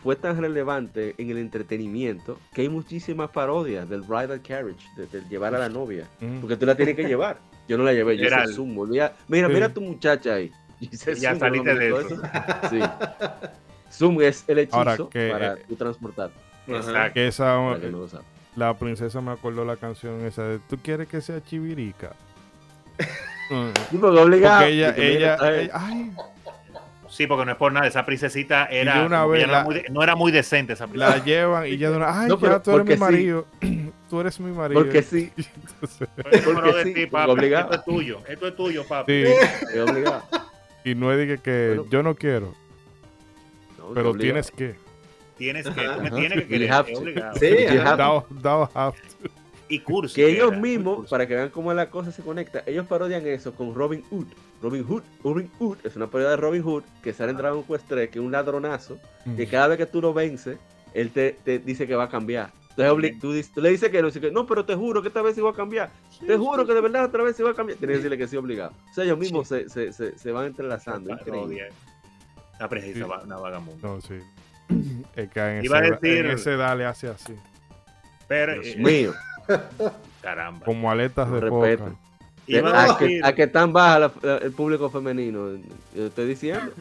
fue tan relevante en el entretenimiento que hay muchísimas parodias del bridal carriage, de, de llevar a la novia, Mm. porque tú la tienes que llevar. Yo no la llevé, yo hice Literal. zoom, volví a- mira, mira a tu muchacha ahí. Ya zoom, saliste ¿no? de eso. Sí. Zoom es el hechizo Ahora que, para eh, tú transportar. Exacto. Que esa, para que no lo sabe. la princesa me acordó la canción esa de ¿Tú quieres que sea chivirica? Sí, porque obligado. Porque ella, y que mira, ella, ella- ay, Sí, porque no es por nada. Esa princesita era. de una vez la- era muy, no era muy decente esa princesa. la llevan y ya de una, ay, No, pero ya tú eres mi porque sí. marido, tú eres mi marido. porque sí, Entonces, porque de sí, ti, papi. Esto es tuyo. Esto es tuyo, papi. sí, es obligado. y no es de que, que Bueno. yo no quiero, No, pero tienes que. Tienes que, Ajá. tú me Ajá. tienes que querer. Sí, You have to. Y cursi. Que ellos era, mismos, para que vean cómo la cosa se conecta, ellos parodian eso con Robin Hood. Robin Hood, Robin Hood, es una parodia de Robin Hood que sale en Dragon Quest 3, que es un ladronazo, que cada vez que tú lo vences, él te, te dice que va a cambiar. Entonces, obli- tú, tú le dices que no, dice que no, pero te juro que esta vez sí va a cambiar. Te juro que de verdad otra vez sí va a cambiar. Tienes que decirle que sí obligado. O sea, ellos mismos se, se, se, se van entrelazando. increíble. Parodia. La va- una vagabunda. No, sí. Es que en, Iba a ese, decir- en ese dale hace así, Pero, Dios eh, mío. caramba. como aletas de Respeto. poca. A que, a que tan baja la- la- el público femenino. Yo estoy diciendo.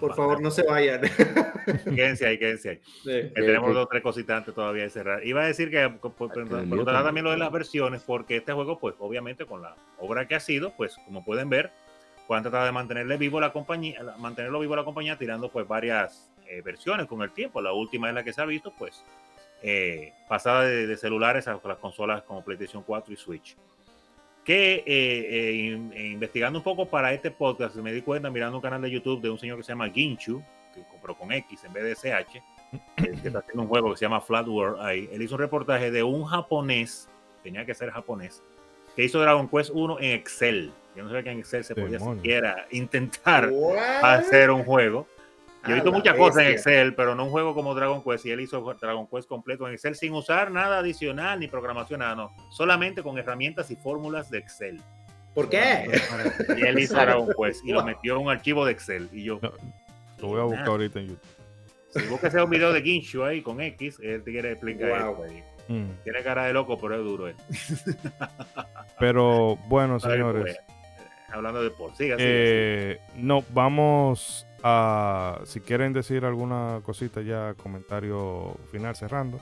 Por favor, no se vayan. Quédense ahí, quédense ahí. Sí. Que Que- tenemos dos tres cositas antes todavía de cerrar. Iba a decir que por- mío por- también también. lo de las versiones, porque este juego, pues obviamente con la obra que ha sido, pues como pueden ver, pues han tratado de mantenerle vivo la compañía, mantenerlo vivo la compañía tirando pues varias eh, versiones con el tiempo. La última es la que se ha visto, pues eh, pasada de, de celulares a las consolas como PlayStation 4 y Switch. Que eh, eh, in- eh, investigando un poco para este podcast, me di cuenta mirando un canal de YouTube de un señor que se llama Ginchu, que compró con X en vez de SH, que está haciendo un juego que se llama Flat World ahí. Él hizo un reportaje de un japonés, tenía que ser japonés, que hizo Dragon Quest 1 en Excel. Yo no sabía que en Excel se podía Demonios. siquiera intentar hacer un juego. Yo he visto la muchas cosas en. Excel, pero no un juego como Dragon Quest. Y él hizo Dragon Quest completo en Excel sin usar nada adicional ni programación, nada, no. Solamente con herramientas y fórmulas de Excel. ¿Por qué? Y él hizo Dragon Quest y lo metió en un archivo de Excel. Y yo, No, Lo voy a buscar ahorita en YouTube. si buscas un video de Ginshu ahí con X, él te quiere explicar Wow. esto. Mm. Tiene cara de loco, pero es duro él. Pero bueno, que señores. Eh, Hablando de por, siga, eh, no, vamos a, si quieren decir alguna cosita ya, comentario final cerrando,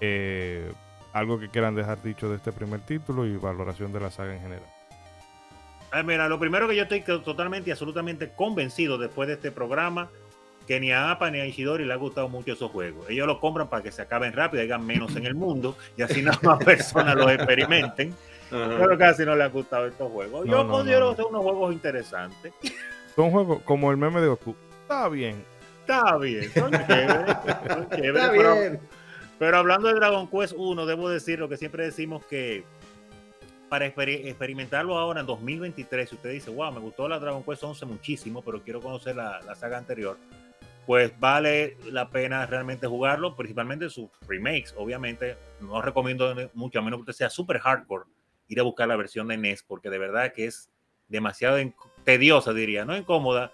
eh, algo que quieran dejar dicho de este primer título y valoración de la saga en general. Ah, mira, lo primero que yo estoy to- totalmente y absolutamente convencido después de este programa, que ni a APA ni a Ishidori le ha gustado mucho esos juegos. Ellos los compran para que se acaben rápido, hagan menos en el mundo y así no más personas los experimenten. Pero casi no les han gustado estos juegos. No, Yo no, considero no, no. que son unos juegos interesantes. Son juegos como el meme de Goku. Está bien. Está bien, son chéveres. son chéveres, Está pero- bien. Pero hablando de Dragon Quest 1, debo decir lo que siempre decimos que para exper- experimentarlo ahora en 2023, si usted dice, wow, me gustó la Dragon Quest 11 muchísimo, pero quiero conocer la, la saga anterior, pues vale la pena realmente jugarlo, principalmente sus remakes. Obviamente, no recomiendo mucho, a menos que usted sea super hardcore, ir a buscar la versión de NES, porque de verdad que es demasiado inc- tediosa, diría, no incómoda,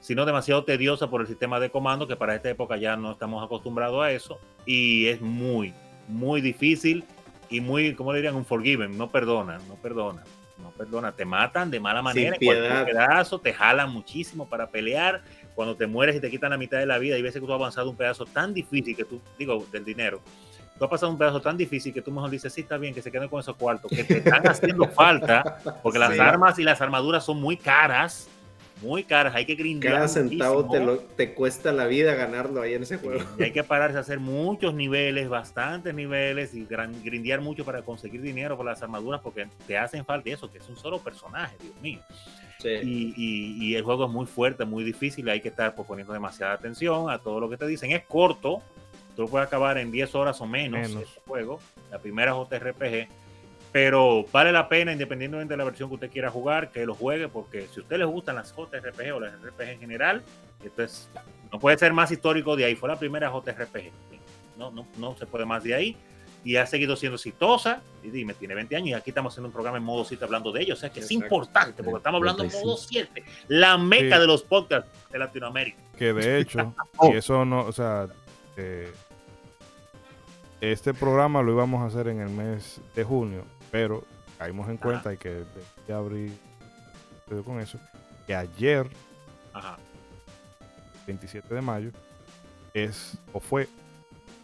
sino demasiado tediosa por el sistema de comando, que para esta época ya no estamos acostumbrados a eso, y es muy, muy difícil y muy, como le dirían, un forgiven, no perdona, no perdona. no perdona, te matan de mala manera, en cualquier pedazo, te jalan muchísimo para pelear. Cuando te mueres y te quitan la mitad de la vida, y veces que tú has avanzado un pedazo tan difícil que tú, digo, del dinero, tú has pasado un pedazo tan difícil que tú mejor dices, sí, está bien, que se queden con esos cuartos, que te están haciendo falta, porque las Sí. armas y las armaduras son muy caras, muy caras, hay que grindear Cada centavo te, lo, te cuesta la vida ganarlo ahí en ese juego. Y hay que pararse a hacer muchos niveles, bastantes niveles y grindear mucho para conseguir dinero por las armaduras porque te hacen falta eso, que es un solo personaje, Dios mío. Sí. Y, y- y el juego es muy fuerte, muy difícil, hay que estar pues, poniendo demasiada atención a todo lo que te dicen. Es corto, tú lo puedes acabar en 10 horas o menos, Menos. este juego, la primera JRPG, pero vale la pena, independientemente de la versión que usted quiera jugar, que lo juegue, porque si a usted les gustan las JRPG o las RPG en general, esto es, no puede ser más histórico de ahí, fue la primera JRPG, no, no, no se puede más de ahí. Y ha seguido siendo exitosa. Y dime, tiene 20 años y aquí estamos haciendo un programa en modo 7 hablando de ello. O sea que es importante porque estamos hablando en 35. modo 7, la meca Sí. de los podcasts de Latinoamérica. Que de hecho, Oh. y eso no, o sea, eh, este programa lo íbamos a hacer en el mes de junio, pero caímos en cuenta y que ya abrí con eso, que ayer, Ajá. 27 de mayo, es o fue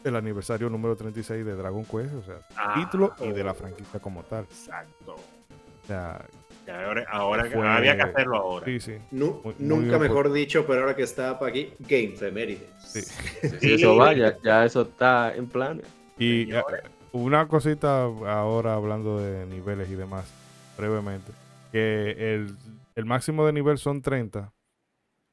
el aniversario número 36 de Dragon Quest, o sea, Ah, título y de la franquicia como tal. Exacto. O sea, Ya Ahora, ahora Fue- había que hacerlo ahora. sí, sí. Nu- Muy- muy nunca mejor dicho, pero ahora que está para aquí, Game Femérides. Sí. Si eso vaya, ya eso está en planes. Y Señores. eh, una cosita ahora hablando de niveles y demás, brevemente, que el, el máximo de nivel son 30.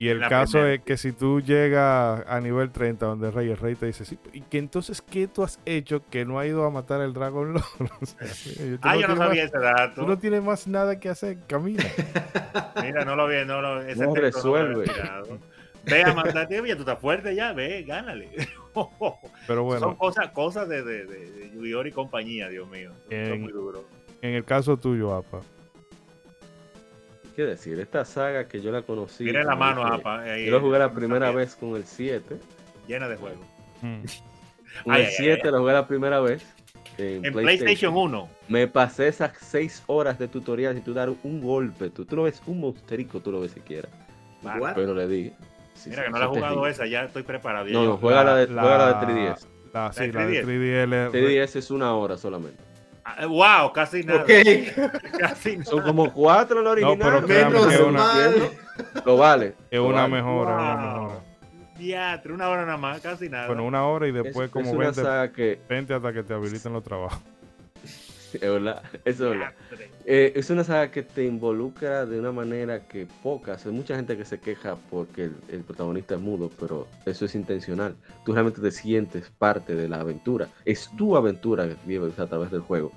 Y el La caso primera. es que si tú llegas a nivel 30, donde el rey, el rey te dice, sí, y que entonces, ¿qué tú has hecho que no ha ido a matar al Dragon Lord? O sea, tú Ah, yo no tienes sabía más- ese dato. Tú no tienes más nada que hacer, camina. Mira, no lo vi, no lo ese No lo resuelve. Ve a matar, tío, ya tú estás fuerte ya, ve, gánale. Pero bueno, Son cosas, cosas de, de, de, de Yu-Gi-Oh! y compañía, Dios mío. Son En- muy duros. en el caso tuyo, Apa, ¿Qué decir? Esta saga que yo la conocí. Mira la mano, apa. ahí, Yo lo jugué la primera también, vez con el 7. Llena de juegos. mm, Con Ay, el ay, 7 ay. lo jugué la primera vez. En, En PlayStation 1. Me pasé esas 6 horas de tutorial y tú dar un golpe. Tú, tú lo ves un monstrico, tú lo ves siquiera. Pero le di. Sí, Mira sí, que no la he es jugado esa, ya estoy preparado. ya No, yo- no, juega la, de, La- juega la de la- 3DS. la, sí, de la de 3DS. 3DL. 3DS es una hora solamente. Ah, wow, casi nada. Ok, Casi nada. Son como 4 la No, original. pero créame menos que una- mal. Lo vale. Es una vale. mejora, una Wow. mejora. Diatre, una hora nada más, casi nada. Bueno, una hora y Es, después es como una 20, saga que. 20 hasta que te habiliten los trabajos. Es. Eh, es una saga que te involucra de una manera que pocas. Hay mucha gente que se queja porque el, el protagonista es mudo, pero eso es intencional. Tú realmente te sientes parte de la aventura. Es tu aventura que vives a través del juego.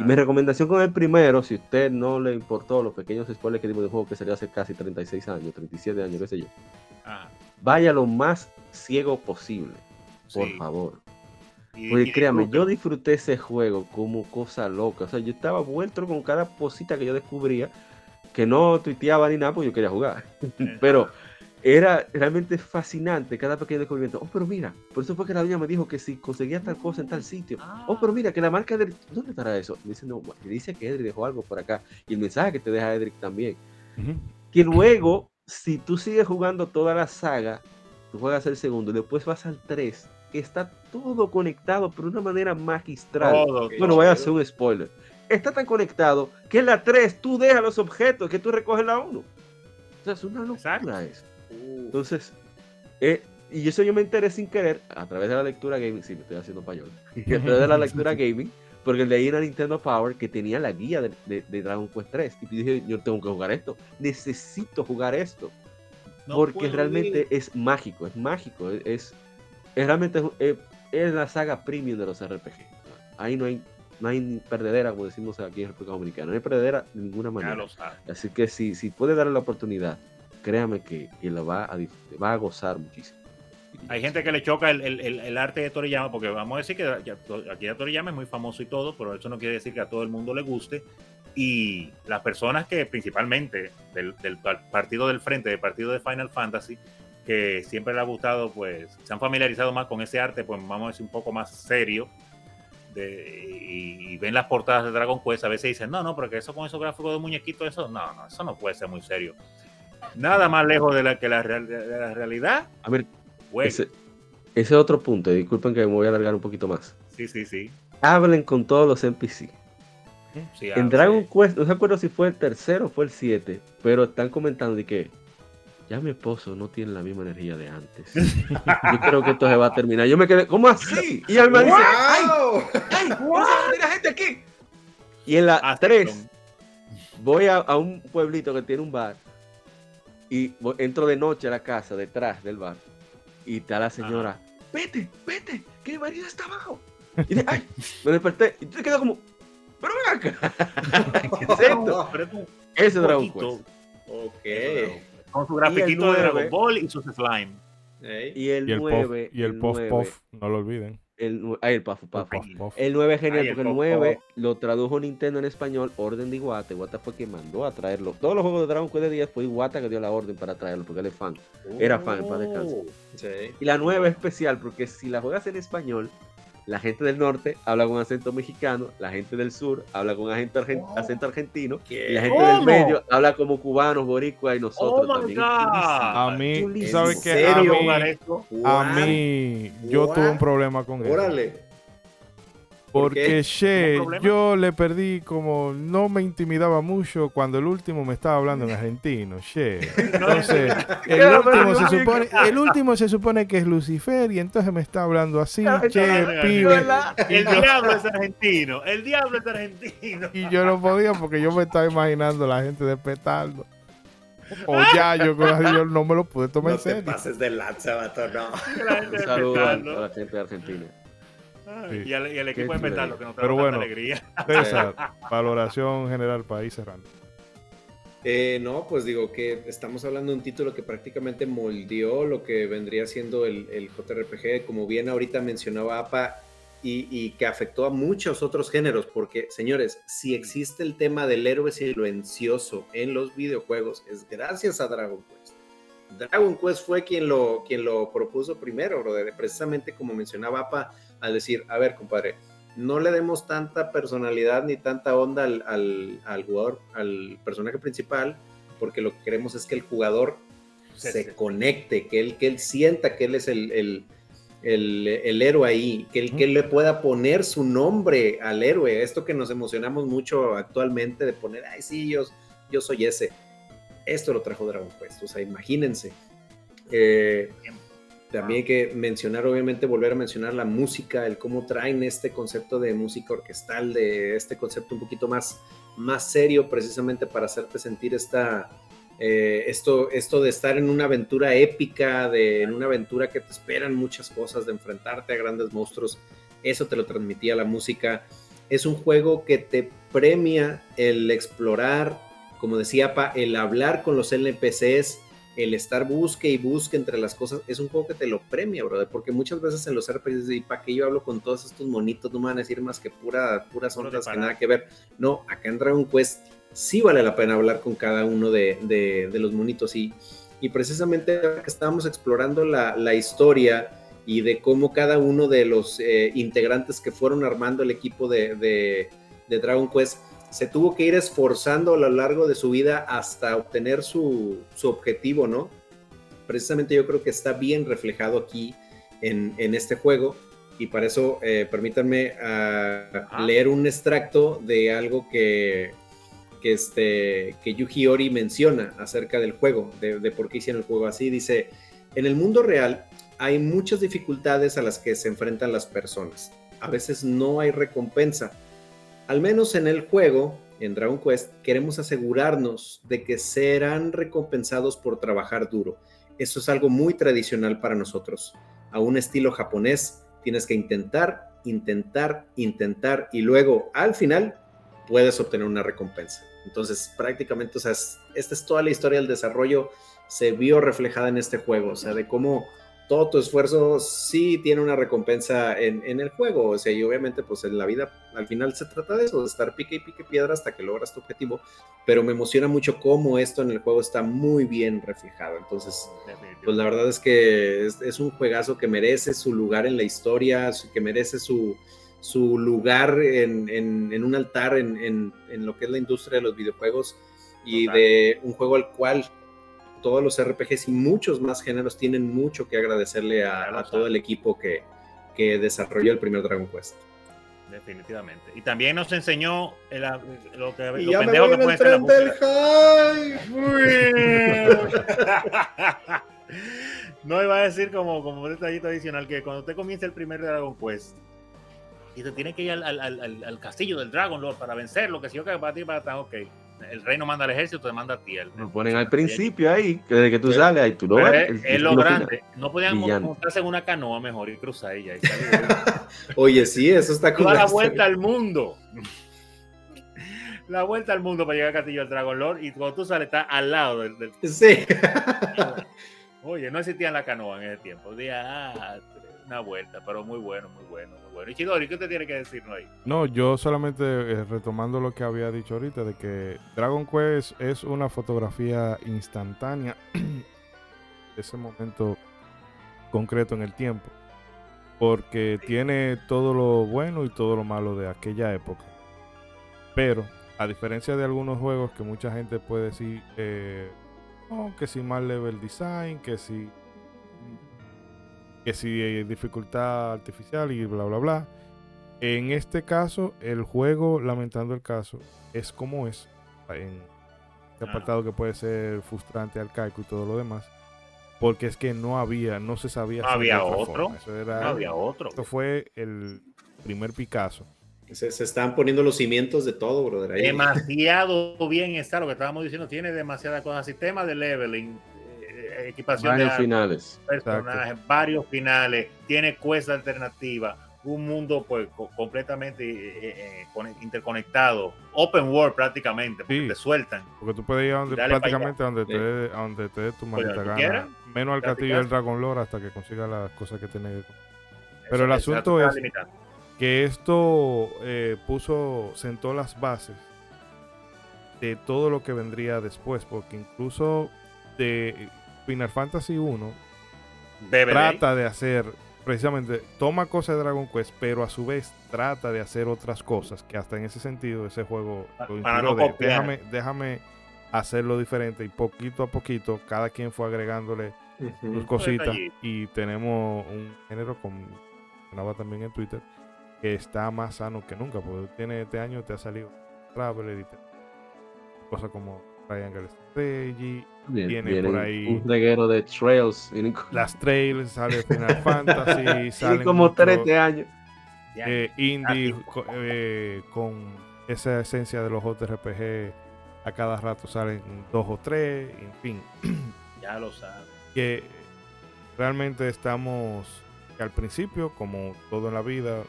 Y mi recomendación con el primero, si usted no le importó los pequeños spoilers que dimos del juego, que salió hace casi 36 años, 37 años, qué sé yo, vaya lo más ciego posible, por sí. favor. Porque créame, yo disfruté ese juego como cosa loca. O sea, yo estaba vuelto con cada cosita que yo descubría, que no tuiteaba ni nada, porque yo quería jugar. Pero era realmente fascinante cada pequeño descubrimiento. Oh, pero mira, por eso fue que la doña me dijo que si conseguía tal cosa en tal sitio. Oh, pero mira, que la marca de... ¿Dónde estará eso? Me dice, no, me dice que Edric dejó algo por acá. Y el mensaje que te deja Edric también. Que luego, si tú sigues jugando toda la saga, tú juegas el segundo y después vas al 3, que está todo conectado pero de una manera magistral. Todo. Bueno, todo. voy a hacer un spoiler. Está tan conectado que en la 3 tú dejas los objetos que tú recoges en la 1. O sea, es una locura Exacto. eso. Entonces, eh, y eso yo me enteré sin querer a través de la lectura gaming. Sí, me estoy haciendo payola. Y a través de la lectura gaming, porque leí en la Nintendo Power que tenía la guía de, de- de Dragon Quest 3. Y dije, yo tengo que jugar esto. Necesito jugar esto. No porque realmente ir. es mágico, es mágico. Es, es, es realmente es, es la saga premium de los RPG. Ahí no hay, no hay perdedera, como decimos aquí en República Dominicana. No hay perdedera de ninguna Ya manera. lo sabes. Así que si, si puede darle la oportunidad, créame que, que la va a, va a gozar muchísimo. Hay gente que le choca el, el- el- arte de Toriyama, porque vamos a decir que ya- aquí ya Toriyama es muy famoso y todo, pero eso no quiere decir que a todo el mundo le guste. Y las personas que principalmente del, del par- partido del frente, del partido de Final Fantasy, que siempre le ha gustado, pues se han familiarizado más con ese arte, pues vamos a decir un poco más serio, de, y, ven las portadas de Dragon Quest, a veces dicen, no, no, porque eso con esos gráficos de muñequito, eso no, no, eso no puede ser muy serio. Nada más lejos de la que la, real, de la realidad. A ver, ese, ese, otro punto, disculpen que me voy a alargar un poquito más. Sí, sí, sí. Hablen con todos los NPC. en Dragon Quest, no se acuerdo si fue el tercero o fue el 7, pero están comentando de que ya mi esposo no tiene la misma energía de antes. Yo creo que esto se va a terminar. Yo me quedé, ¿cómo así? Y él me dice, ¡ay! ¡ay! ¡No se gente aquí! Y en la 3, voy a, a, un pueblito que tiene un bar y entro de noche a la casa detrás del bar y está la señora, vete, vete, que mi marido está abajo. Y de, ay, me desperté y te quedo como, pero ven acá. ¿Qué es esto? Ese Dragon Quest. Ok. Con su grafiquito de Dragon Ball y sus slime. Y el, 9. y el, Puff Puff, no lo olviden. El, ah, el Puff Puff. El 9 es genial porque el 9 lo tradujo Nintendo en español, orden de Iwata. Iwata fue quien mandó a traerlo. Todos los juegos de Dragon Quest de 10 fue Iwata que dio la orden para traerlo porque él es fan. Era fan, para descansar. Sí. Y la 9 es especial porque si la juegas en español, la gente del norte habla con acento mexicano, la gente del sur habla con acento, argentino, y la gente del medio habla como cubanos, boricuas y nosotros oh también. A mí, ¿sabes qué? A mí, a mí yo tuve un problema con él. Órale. Porque Che, yo le perdí como no me intimidaba mucho cuando el último me estaba hablando en argentino, Che. Entonces, el último, se supone, el último se supone que es Lucifer y entonces me está hablando así, Che, pibe. El diablo es argentino, el diablo es argentino. Y yo no podía porque yo me estaba imaginando la gente despertando. O ya, yo, yo no me lo pude tomar en serio. No pases de lanza, vato, no. Un saludo a la gente de Argentina. Y, al, el equipo de metal, lo que nos Pero bueno, alegría. César, valoración general país cerrando. Eh, no, pues digo que estamos hablando de un título que prácticamente moldeó lo que vendría siendo el, el JRPG, como bien ahorita mencionaba APA, y, y, que afectó a muchos otros géneros, porque señores, si existe el tema del héroe silencioso en los videojuegos, es gracias a Dragon Quest. Dragon Quest fue quien lo, quien lo propuso primero, precisamente como mencionaba APA, al decir, a ver, compadre, no le demos tanta personalidad ni tanta onda al, jugador, al personaje principal, porque lo que queremos es que el jugador se conecte, que él, que él sienta que él es el, el, héroe ahí, que él, que le pueda poner su nombre al héroe. Esto que nos emocionamos mucho actualmente de poner, ay, sí, yo, yo soy ese. Esto lo trajo Dragon Quest, o sea, imagínense. Eh, también hay que mencionar, obviamente, volver a mencionar la música, el cómo traen este concepto de música orquestal, de este concepto un poquito más, más serio, precisamente para hacerte sentir esta, eh, esto, esto de estar en una aventura épica, de, en una aventura que te esperan muchas cosas, de enfrentarte a grandes monstruos. Eso te lo transmitía la música. Es un juego que te premia el explorar, como decía Pa, el hablar con los NPCs el estar busque y busque entre las cosas es un juego que te lo premia, brother, porque muchas veces en los RPGs, y para que yo hablo con todos estos monitos, no me van a decir más que pura, puras ondas que nada que ver. No, acá en Dragon Quest sí vale la pena hablar con cada uno de, los monitos y, y precisamente que estábamos explorando la, historia y de cómo cada uno de los eh, integrantes que fueron armando el equipo de, de Dragon Quest se tuvo que ir esforzando a lo largo de su vida hasta obtener su, objetivo, ¿no? Precisamente yo creo que está bien reflejado aquí en, este juego y para eso eh, permítanme ah, leer un extracto de algo que, que, este, que Yuji Ori menciona acerca del juego, de, de por qué hicieron el juego así. Dice, en el mundo real hay muchas dificultades a las que se enfrentan las personas. A veces no hay recompensa al menos en el juego, en Dragon Quest, queremos asegurarnos de que serán recompensados por trabajar duro. Eso es algo muy tradicional para nosotros. A un estilo japonés, tienes que intentar, intentar, intentar y luego al final puedes obtener una recompensa. Entonces, prácticamente, o sea, esta es toda la historia del desarrollo, se vio reflejada en este juego, o sea, de cómo todo tu esfuerzo sí tiene una recompensa en, el juego. O sea, y obviamente, pues en la vida al final se trata de eso, de estar pique y pique piedra hasta que logras tu objetivo. Pero me emociona mucho cómo esto en el juego está muy bien reflejado. Entonces, pues la verdad es que es, un juegazo que merece su lugar en la historia, que merece su, su lugar en, en- en un altar en, lo que es la industria de los videojuegos y Total. de un juego al cual todos los RPGs y muchos más géneros tienen mucho que agradecerle a, a todo el equipo que, que desarrolló el primer Dragon Quest. Definitivamente. Y también nos enseñó el- lo que Y lo ya me pendejo voy que en el puede ser tren del. No iba a decir como, como un detallito adicional que cuando usted comienza el primer Dragon Quest y te tiene que ir al, al- al- castillo del Dragon Lord para vencerlo, que si yo que para ti para atrás, ok. El rey no manda al ejército, te manda a ti. el- Lo ponen al principio ahí, que desde que tú Pero- sales, ahí tú lo ves. es, el- es el lo final. grande. No podían montarse en una canoa mejor y cruzar ella. Y salir. Oye, sí, eso está das la vuelta al mundo. La vuelta al mundo para llegar al castillo del Dragon Lord y cuando tú sales está al lado del... del- Sí. Oye, no existía la canoa en ese tiempo. Día, ah, una vuelta, pero muy bueno, muy bueno, muy bueno. Y Chidori, ¿qué usted tiene que decirnos ahí? No, yo solamente eh, retomando lo que había dicho ahorita, de que Dragon Quest es una fotografía instantánea de ese momento concreto en el tiempo. Porque tiene todo lo bueno y todo lo malo de aquella época. Pero, a diferencia de algunos juegos que mucha gente puede decir, eh, "No, que si mal level design, que si que si eh, dificultad artificial y bla bla bla. En este caso, el juego, lamentando el caso, es como es. En este apartado que puede ser frustrante, arcaico y todo lo demás. Porque es que no había, no se sabía. No había otro. Eso era, No había otro. esto fue el primer Picasso. Se, se están poniendo los cimientos de todo, brother. ahí. Demasiado bien está lo que estábamos diciendo. Tiene demasiadas cosas. Sistema de leveling, eh, equipación de Varios armas, finales. personajes, varios finales, tiene quest alternativa, un mundo pues co- completamente eh, eh, con- interconectado, open world prácticamente, porque Sí. te sueltan. Porque tú puedes ir a donde, prácticamente a donde, te, a donde te dé tu maldita ¿tú gana. quieras? Menos al castillo del. Dragon Lord hasta que consiga las cosas que tiene que Pero Eso- el asunto es- que esto eh, puso, sentó las bases de todo lo que vendría después, porque incluso de Final Fantasy 1 Bebe de. ahí. trata de hacer, precisamente, toma cosas de Dragon Quest, pero a su vez trata de hacer otras cosas, que hasta en ese sentido ese juego lo no de, déjame, déjame hacerlo diferente y poquito a poquito cada quien fue agregándole sus cositas. Y tenemos un género como mencionaba también en Twitter que está más sano que nunca porque tiene este año te ha salido Traveler y te- cosas como Triangle Strategy Bien, Tiene vienen por ahí- Un reguero de trails. Las trails sale Final Fantasy salen como mucho, 13 años. Eh, indie eh, con esa esencia de los JRPG a cada rato salen dos o tres en fin ya lo sabes. que realmente estamos que al principio, como todo en la vida,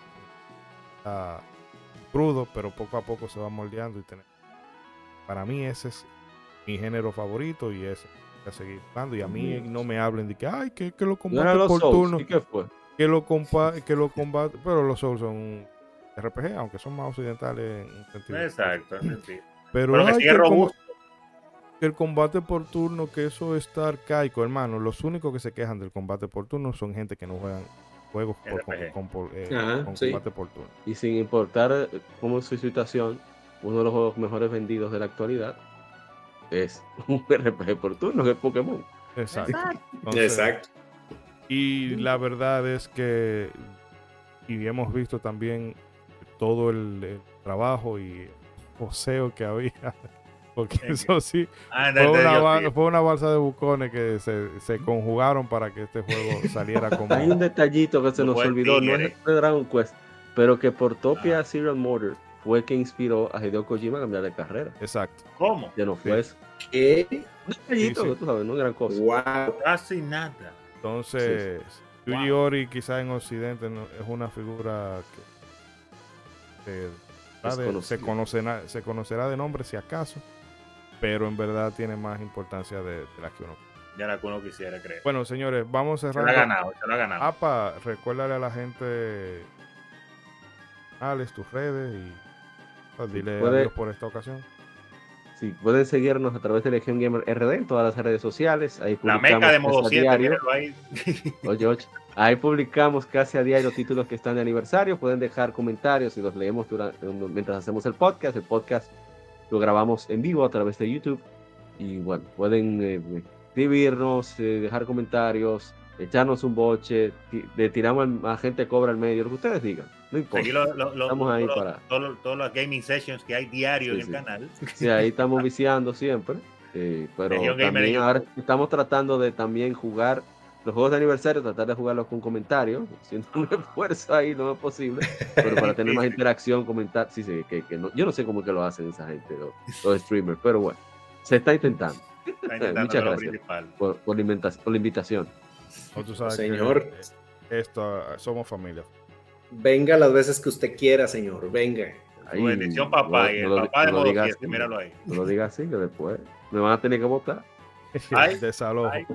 está crudo, pero poco a poco se va moldeando y tener. Para mí ese es mi género favorito y ese a seguir jugando. Y a mí no me hablen de que ay que, que lo combate por Souls. turno, ¿Y qué fue? que lo compa que lo combate, pero los Souls son RPG, aunque son más occidentales en un sentido. Exacto. sí. Pero, Pero que ay, sigue el robusto. que el combate por turno, que eso está arcaico, hermano. Los únicos que se quejan del combate por turno son gente que no juegan juegos por- con, RPG. con por- eh, Ajá, con sí. combate por turno. Y sin importar eh, cómo es su situación, uno de los juegos mejores vendidos de la actualidad es un RPG por turno, que es Pokémon. Exacto. Entonces, Exacto. Y la verdad es que, y hemos visto también todo el, el trabajo y poseo que había, porque eso sí, Ah, fue una, fue una balsa de bucones que se, se conjugaron para que este juego saliera como... Hay un detallito que se nos olvidó, no es de Dragon Quest, pero que Portopia Ah. Serial Murder fue el que inspiró a Hideo Kojima a cambiar de carrera. Exacto. ¿Cómo? Ya no fue Sí. eso. ¿Qué? Un detallito, Sí, sí. tú sabes, no es gran cosa. Wow. Casi nada. Entonces, Yuji Wow. Ori quizá en Occidente no- es una figura que eh, se, conocerá, se conocerá de nombre si acaso, pero en verdad tiene más importancia de, de la que uno. Ya la que uno quisiera creer. Bueno, señores, vamos se lo ha ganado, se lo ha ganado. Apa, recuérdale a la gente Alex, tus redes y pues, dile Puede- adiós por esta ocasión. Sí, pueden seguirnos a través de Legion Gamer RD en todas las redes sociales. Ahí La meca de modo a 7, diario. ahí. Oye, oye. Ahí publicamos casi a diario títulos que están de aniversario. Pueden dejar comentarios y los leemos durante, mientras hacemos el podcast. El podcast lo grabamos en vivo a través de YouTube. Y bueno, pueden eh, escribirnos, eh, dejar comentarios, echarnos un boche, le tiramos a gente cobra al medio, lo que ustedes digan. No importa. Aquí lo- lo- lo- Estamos ahí para- todos los- todas las gaming sessions que hay diario Sí, en sí. el canal. Sí, ahí estamos viciando siempre. eh, pero Legion también ahora estamos tratando de también jugar los juegos de aniversario, tratar de jugarlos con comentarios, haciendo un esfuerzo ahí lo más posible, pero para tener más interacción, comentar. Sí, sí, que, que no, yo no sé cómo que lo hacen esa gente, los, los streamers, pero bueno, se está intentando. Está intentando Muchas gracias. principal. Por, por la, inventa- por la invitación. O tú sabes que, Señor. esto, somos familia. Venga las veces que usted quiera, señor. Venga. Bendición, papá. y el lo- papá de lo modo digas 7, así, míralo ahí. No lo digas así, que después me van a tener que votar. Ay, Desalojo. ay.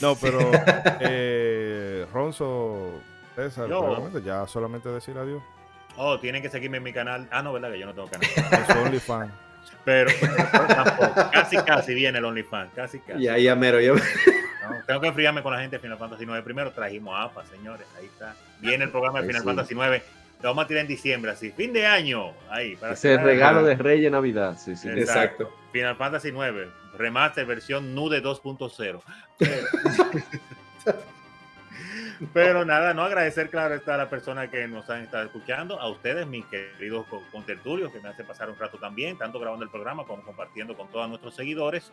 No, pero eh, Ronzo, César, Yo. ya solamente decir adiós. Oh, tienen que seguirme en mi canal. Ah, no, verdad que yo no tengo canal. En su OnlyFans. Pero, pero tampoco. Casi, casi viene el OnlyFans. Casi, casi. Ya, ya mero, ya. No, tengo que enfriarme con la gente de Final Fantasy IX. Primero trajimos APA, señores. Ahí está. Viene el programa de Final sí. Fantasy IX. Lo vamos a tirar en diciembre, así. Fin de año. Ahí. para Ese es cerrar. regalo de Reyes Navidad. Sí, sí. Exacto. Exacto. Final Fantasy IX. Remaster versión Nude 2.0. Pero- Pero nada, no agradecer, claro, está a la persona que nos han estado escuchando, a ustedes, mis queridos co- contertulios, que me hacen pasar un rato también, tanto grabando el programa como compartiendo con todos nuestros seguidores.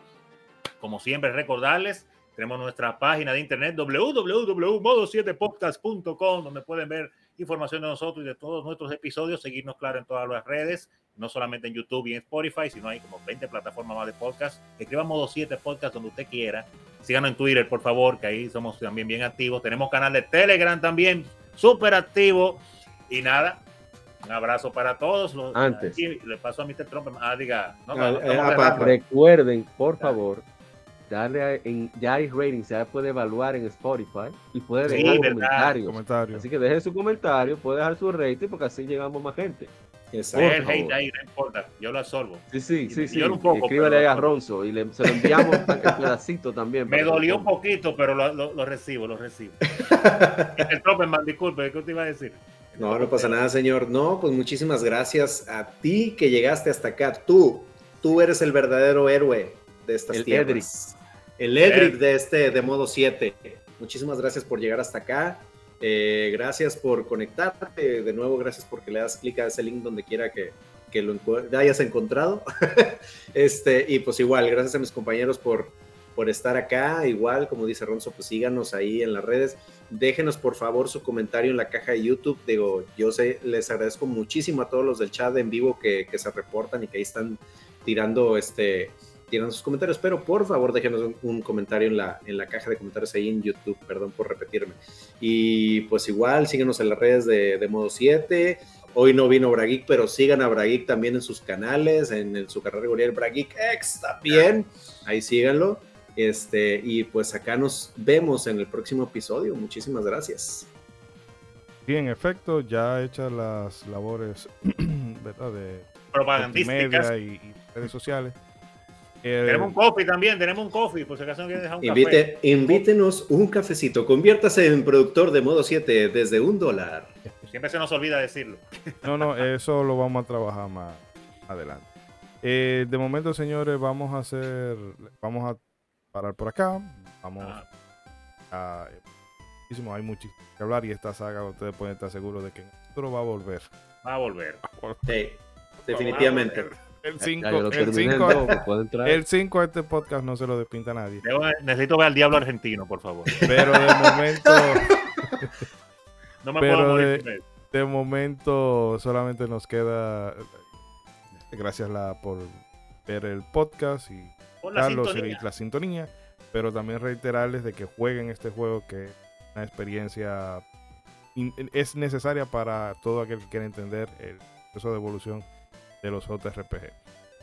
Como siempre, recordarles, tenemos nuestra página de internet www.modo7podcast.com, donde pueden ver información de nosotros y de todos nuestros episodios, seguirnos, claro, en todas las redes, no solamente en YouTube y en Spotify, sino hay como 20 plataformas más de podcast. Escriba Modo 7 Podcast donde usted quiera. Síganos en Twitter, por favor, que ahí somos también bien activos. Tenemos canal de Telegram también, súper activo. Y nada, un abrazo para todos. Los- Antes. aquí le paso a Mr. Trump. Ah, diga, no, Ah, no, eh, cerrando. pa- Recuerden, por favor, darle a- en, ya hay ratings, ya puede evaluar en Spotify y puede Sí, dejar verdad. comentarios. Comentario. Así que deje su comentario, puede dejar su rating porque así llegamos más gente. Exacto. el hate ahí, no importa, yo lo absorbo. Sí, sí, Y sí, sí. un poco, Escríbale pero- ahí a Ronzo y le, se lo enviamos en pedacito también. Me dolió un poquito, pero lo, lo- lo recibo, lo recibo. el Tropenman, disculpe, ¿qué usted iba a decir? No, no pasa nada, señor. No, pues muchísimas gracias a ti que llegaste hasta acá. Tú, tú eres el verdadero héroe de estas El tierras. El Edric de este de modo 7. Muchísimas gracias por llegar hasta acá. Eh, gracias por conectarte. De nuevo, gracias porque le das clic a ese link donde quiera que, que lo hayas encontrado. este, y pues igual, gracias a mis compañeros por, por estar acá. Igual, como dice Ronzo, pues síganos ahí en las redes. Déjenos por favor su comentario en la caja de YouTube. Digo, yo sé, les agradezco muchísimo a todos los del chat en vivo que, que se reportan y que ahí están tirando este tirando sus comentarios, pero por favor déjenos un, un comentario en la, en la caja de comentarios ahí en YouTube, perdón por repetirme. Y pues igual, síguenos en las redes de, de Modo 7. Hoy no vino Brageek, pero sigan a Brageek también en sus canales, en, su carrera regular Brageek X también. Ahí síganlo. Este, y pues acá nos vemos en el próximo episodio. Muchísimas gracias. Y en efecto, ya hechas las labores ¿verdad? de Propagandísticas. y redes sociales. Eh, Tenemos un coffee también, tenemos un coffee, por si acaso no quieren dejar un café. Invite, invítenos un cafecito. Conviértase en productor de modo 7 desde un dólar. Siempre se nos olvida decirlo. No, no, eso lo vamos a trabajar más adelante. Eh, de momento, señores, vamos a hacer, vamos a parar por acá. Vamos Ah, a, muchísimo, hay muchísimo que hablar y esta saga ustedes pueden estar seguros de que en el futuro va a volver. va a volver. Sí, definitivamente. El Ya- 5 ya yo lo el terminé, cinco- no, me pueden traer. el 5 a este podcast no se lo despinta nadie. Debo- necesito ver al diablo argentino, por favor. Pero de momento, No me Pero puedo morir de- de momento solamente nos queda gracias la, por ver el podcast y Pon la Carlos sintonía. y la sintonía, pero también reiterarles de que jueguen este juego que es una experiencia in- es necesaria para todo aquel que quiera entender el proceso de evolución de los JRPG.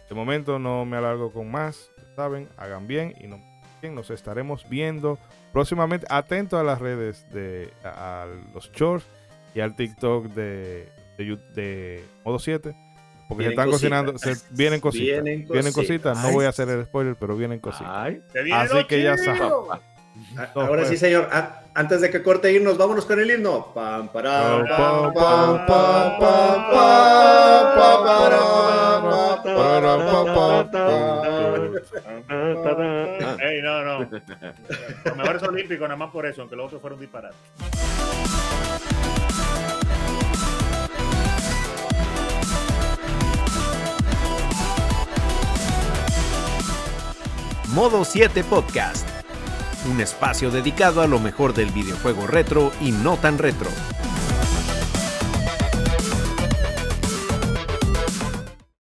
De momento no me alargo con más, saben, hagan bien y no bien, nos estaremos viendo próximamente. Atento a las redes de a, a los shorts y al TikTok de, de, Modo 7 Porque se están cocinando, se, vienen cositas. Vienen Vienen cositas. No voy a hacer el spoiler, pero vienen cositas. Ay, Así que ya saben. Ahora sí, señor. Antes de que corte irnos, vámonos con el himno. Pam, para, pam, pam, pam, pam, Ey, no, no. Nada más por eso, aunque los otros fueron disparates. Modo 7 Podcast un espacio dedicado a lo mejor del videojuego retro y no tan retro.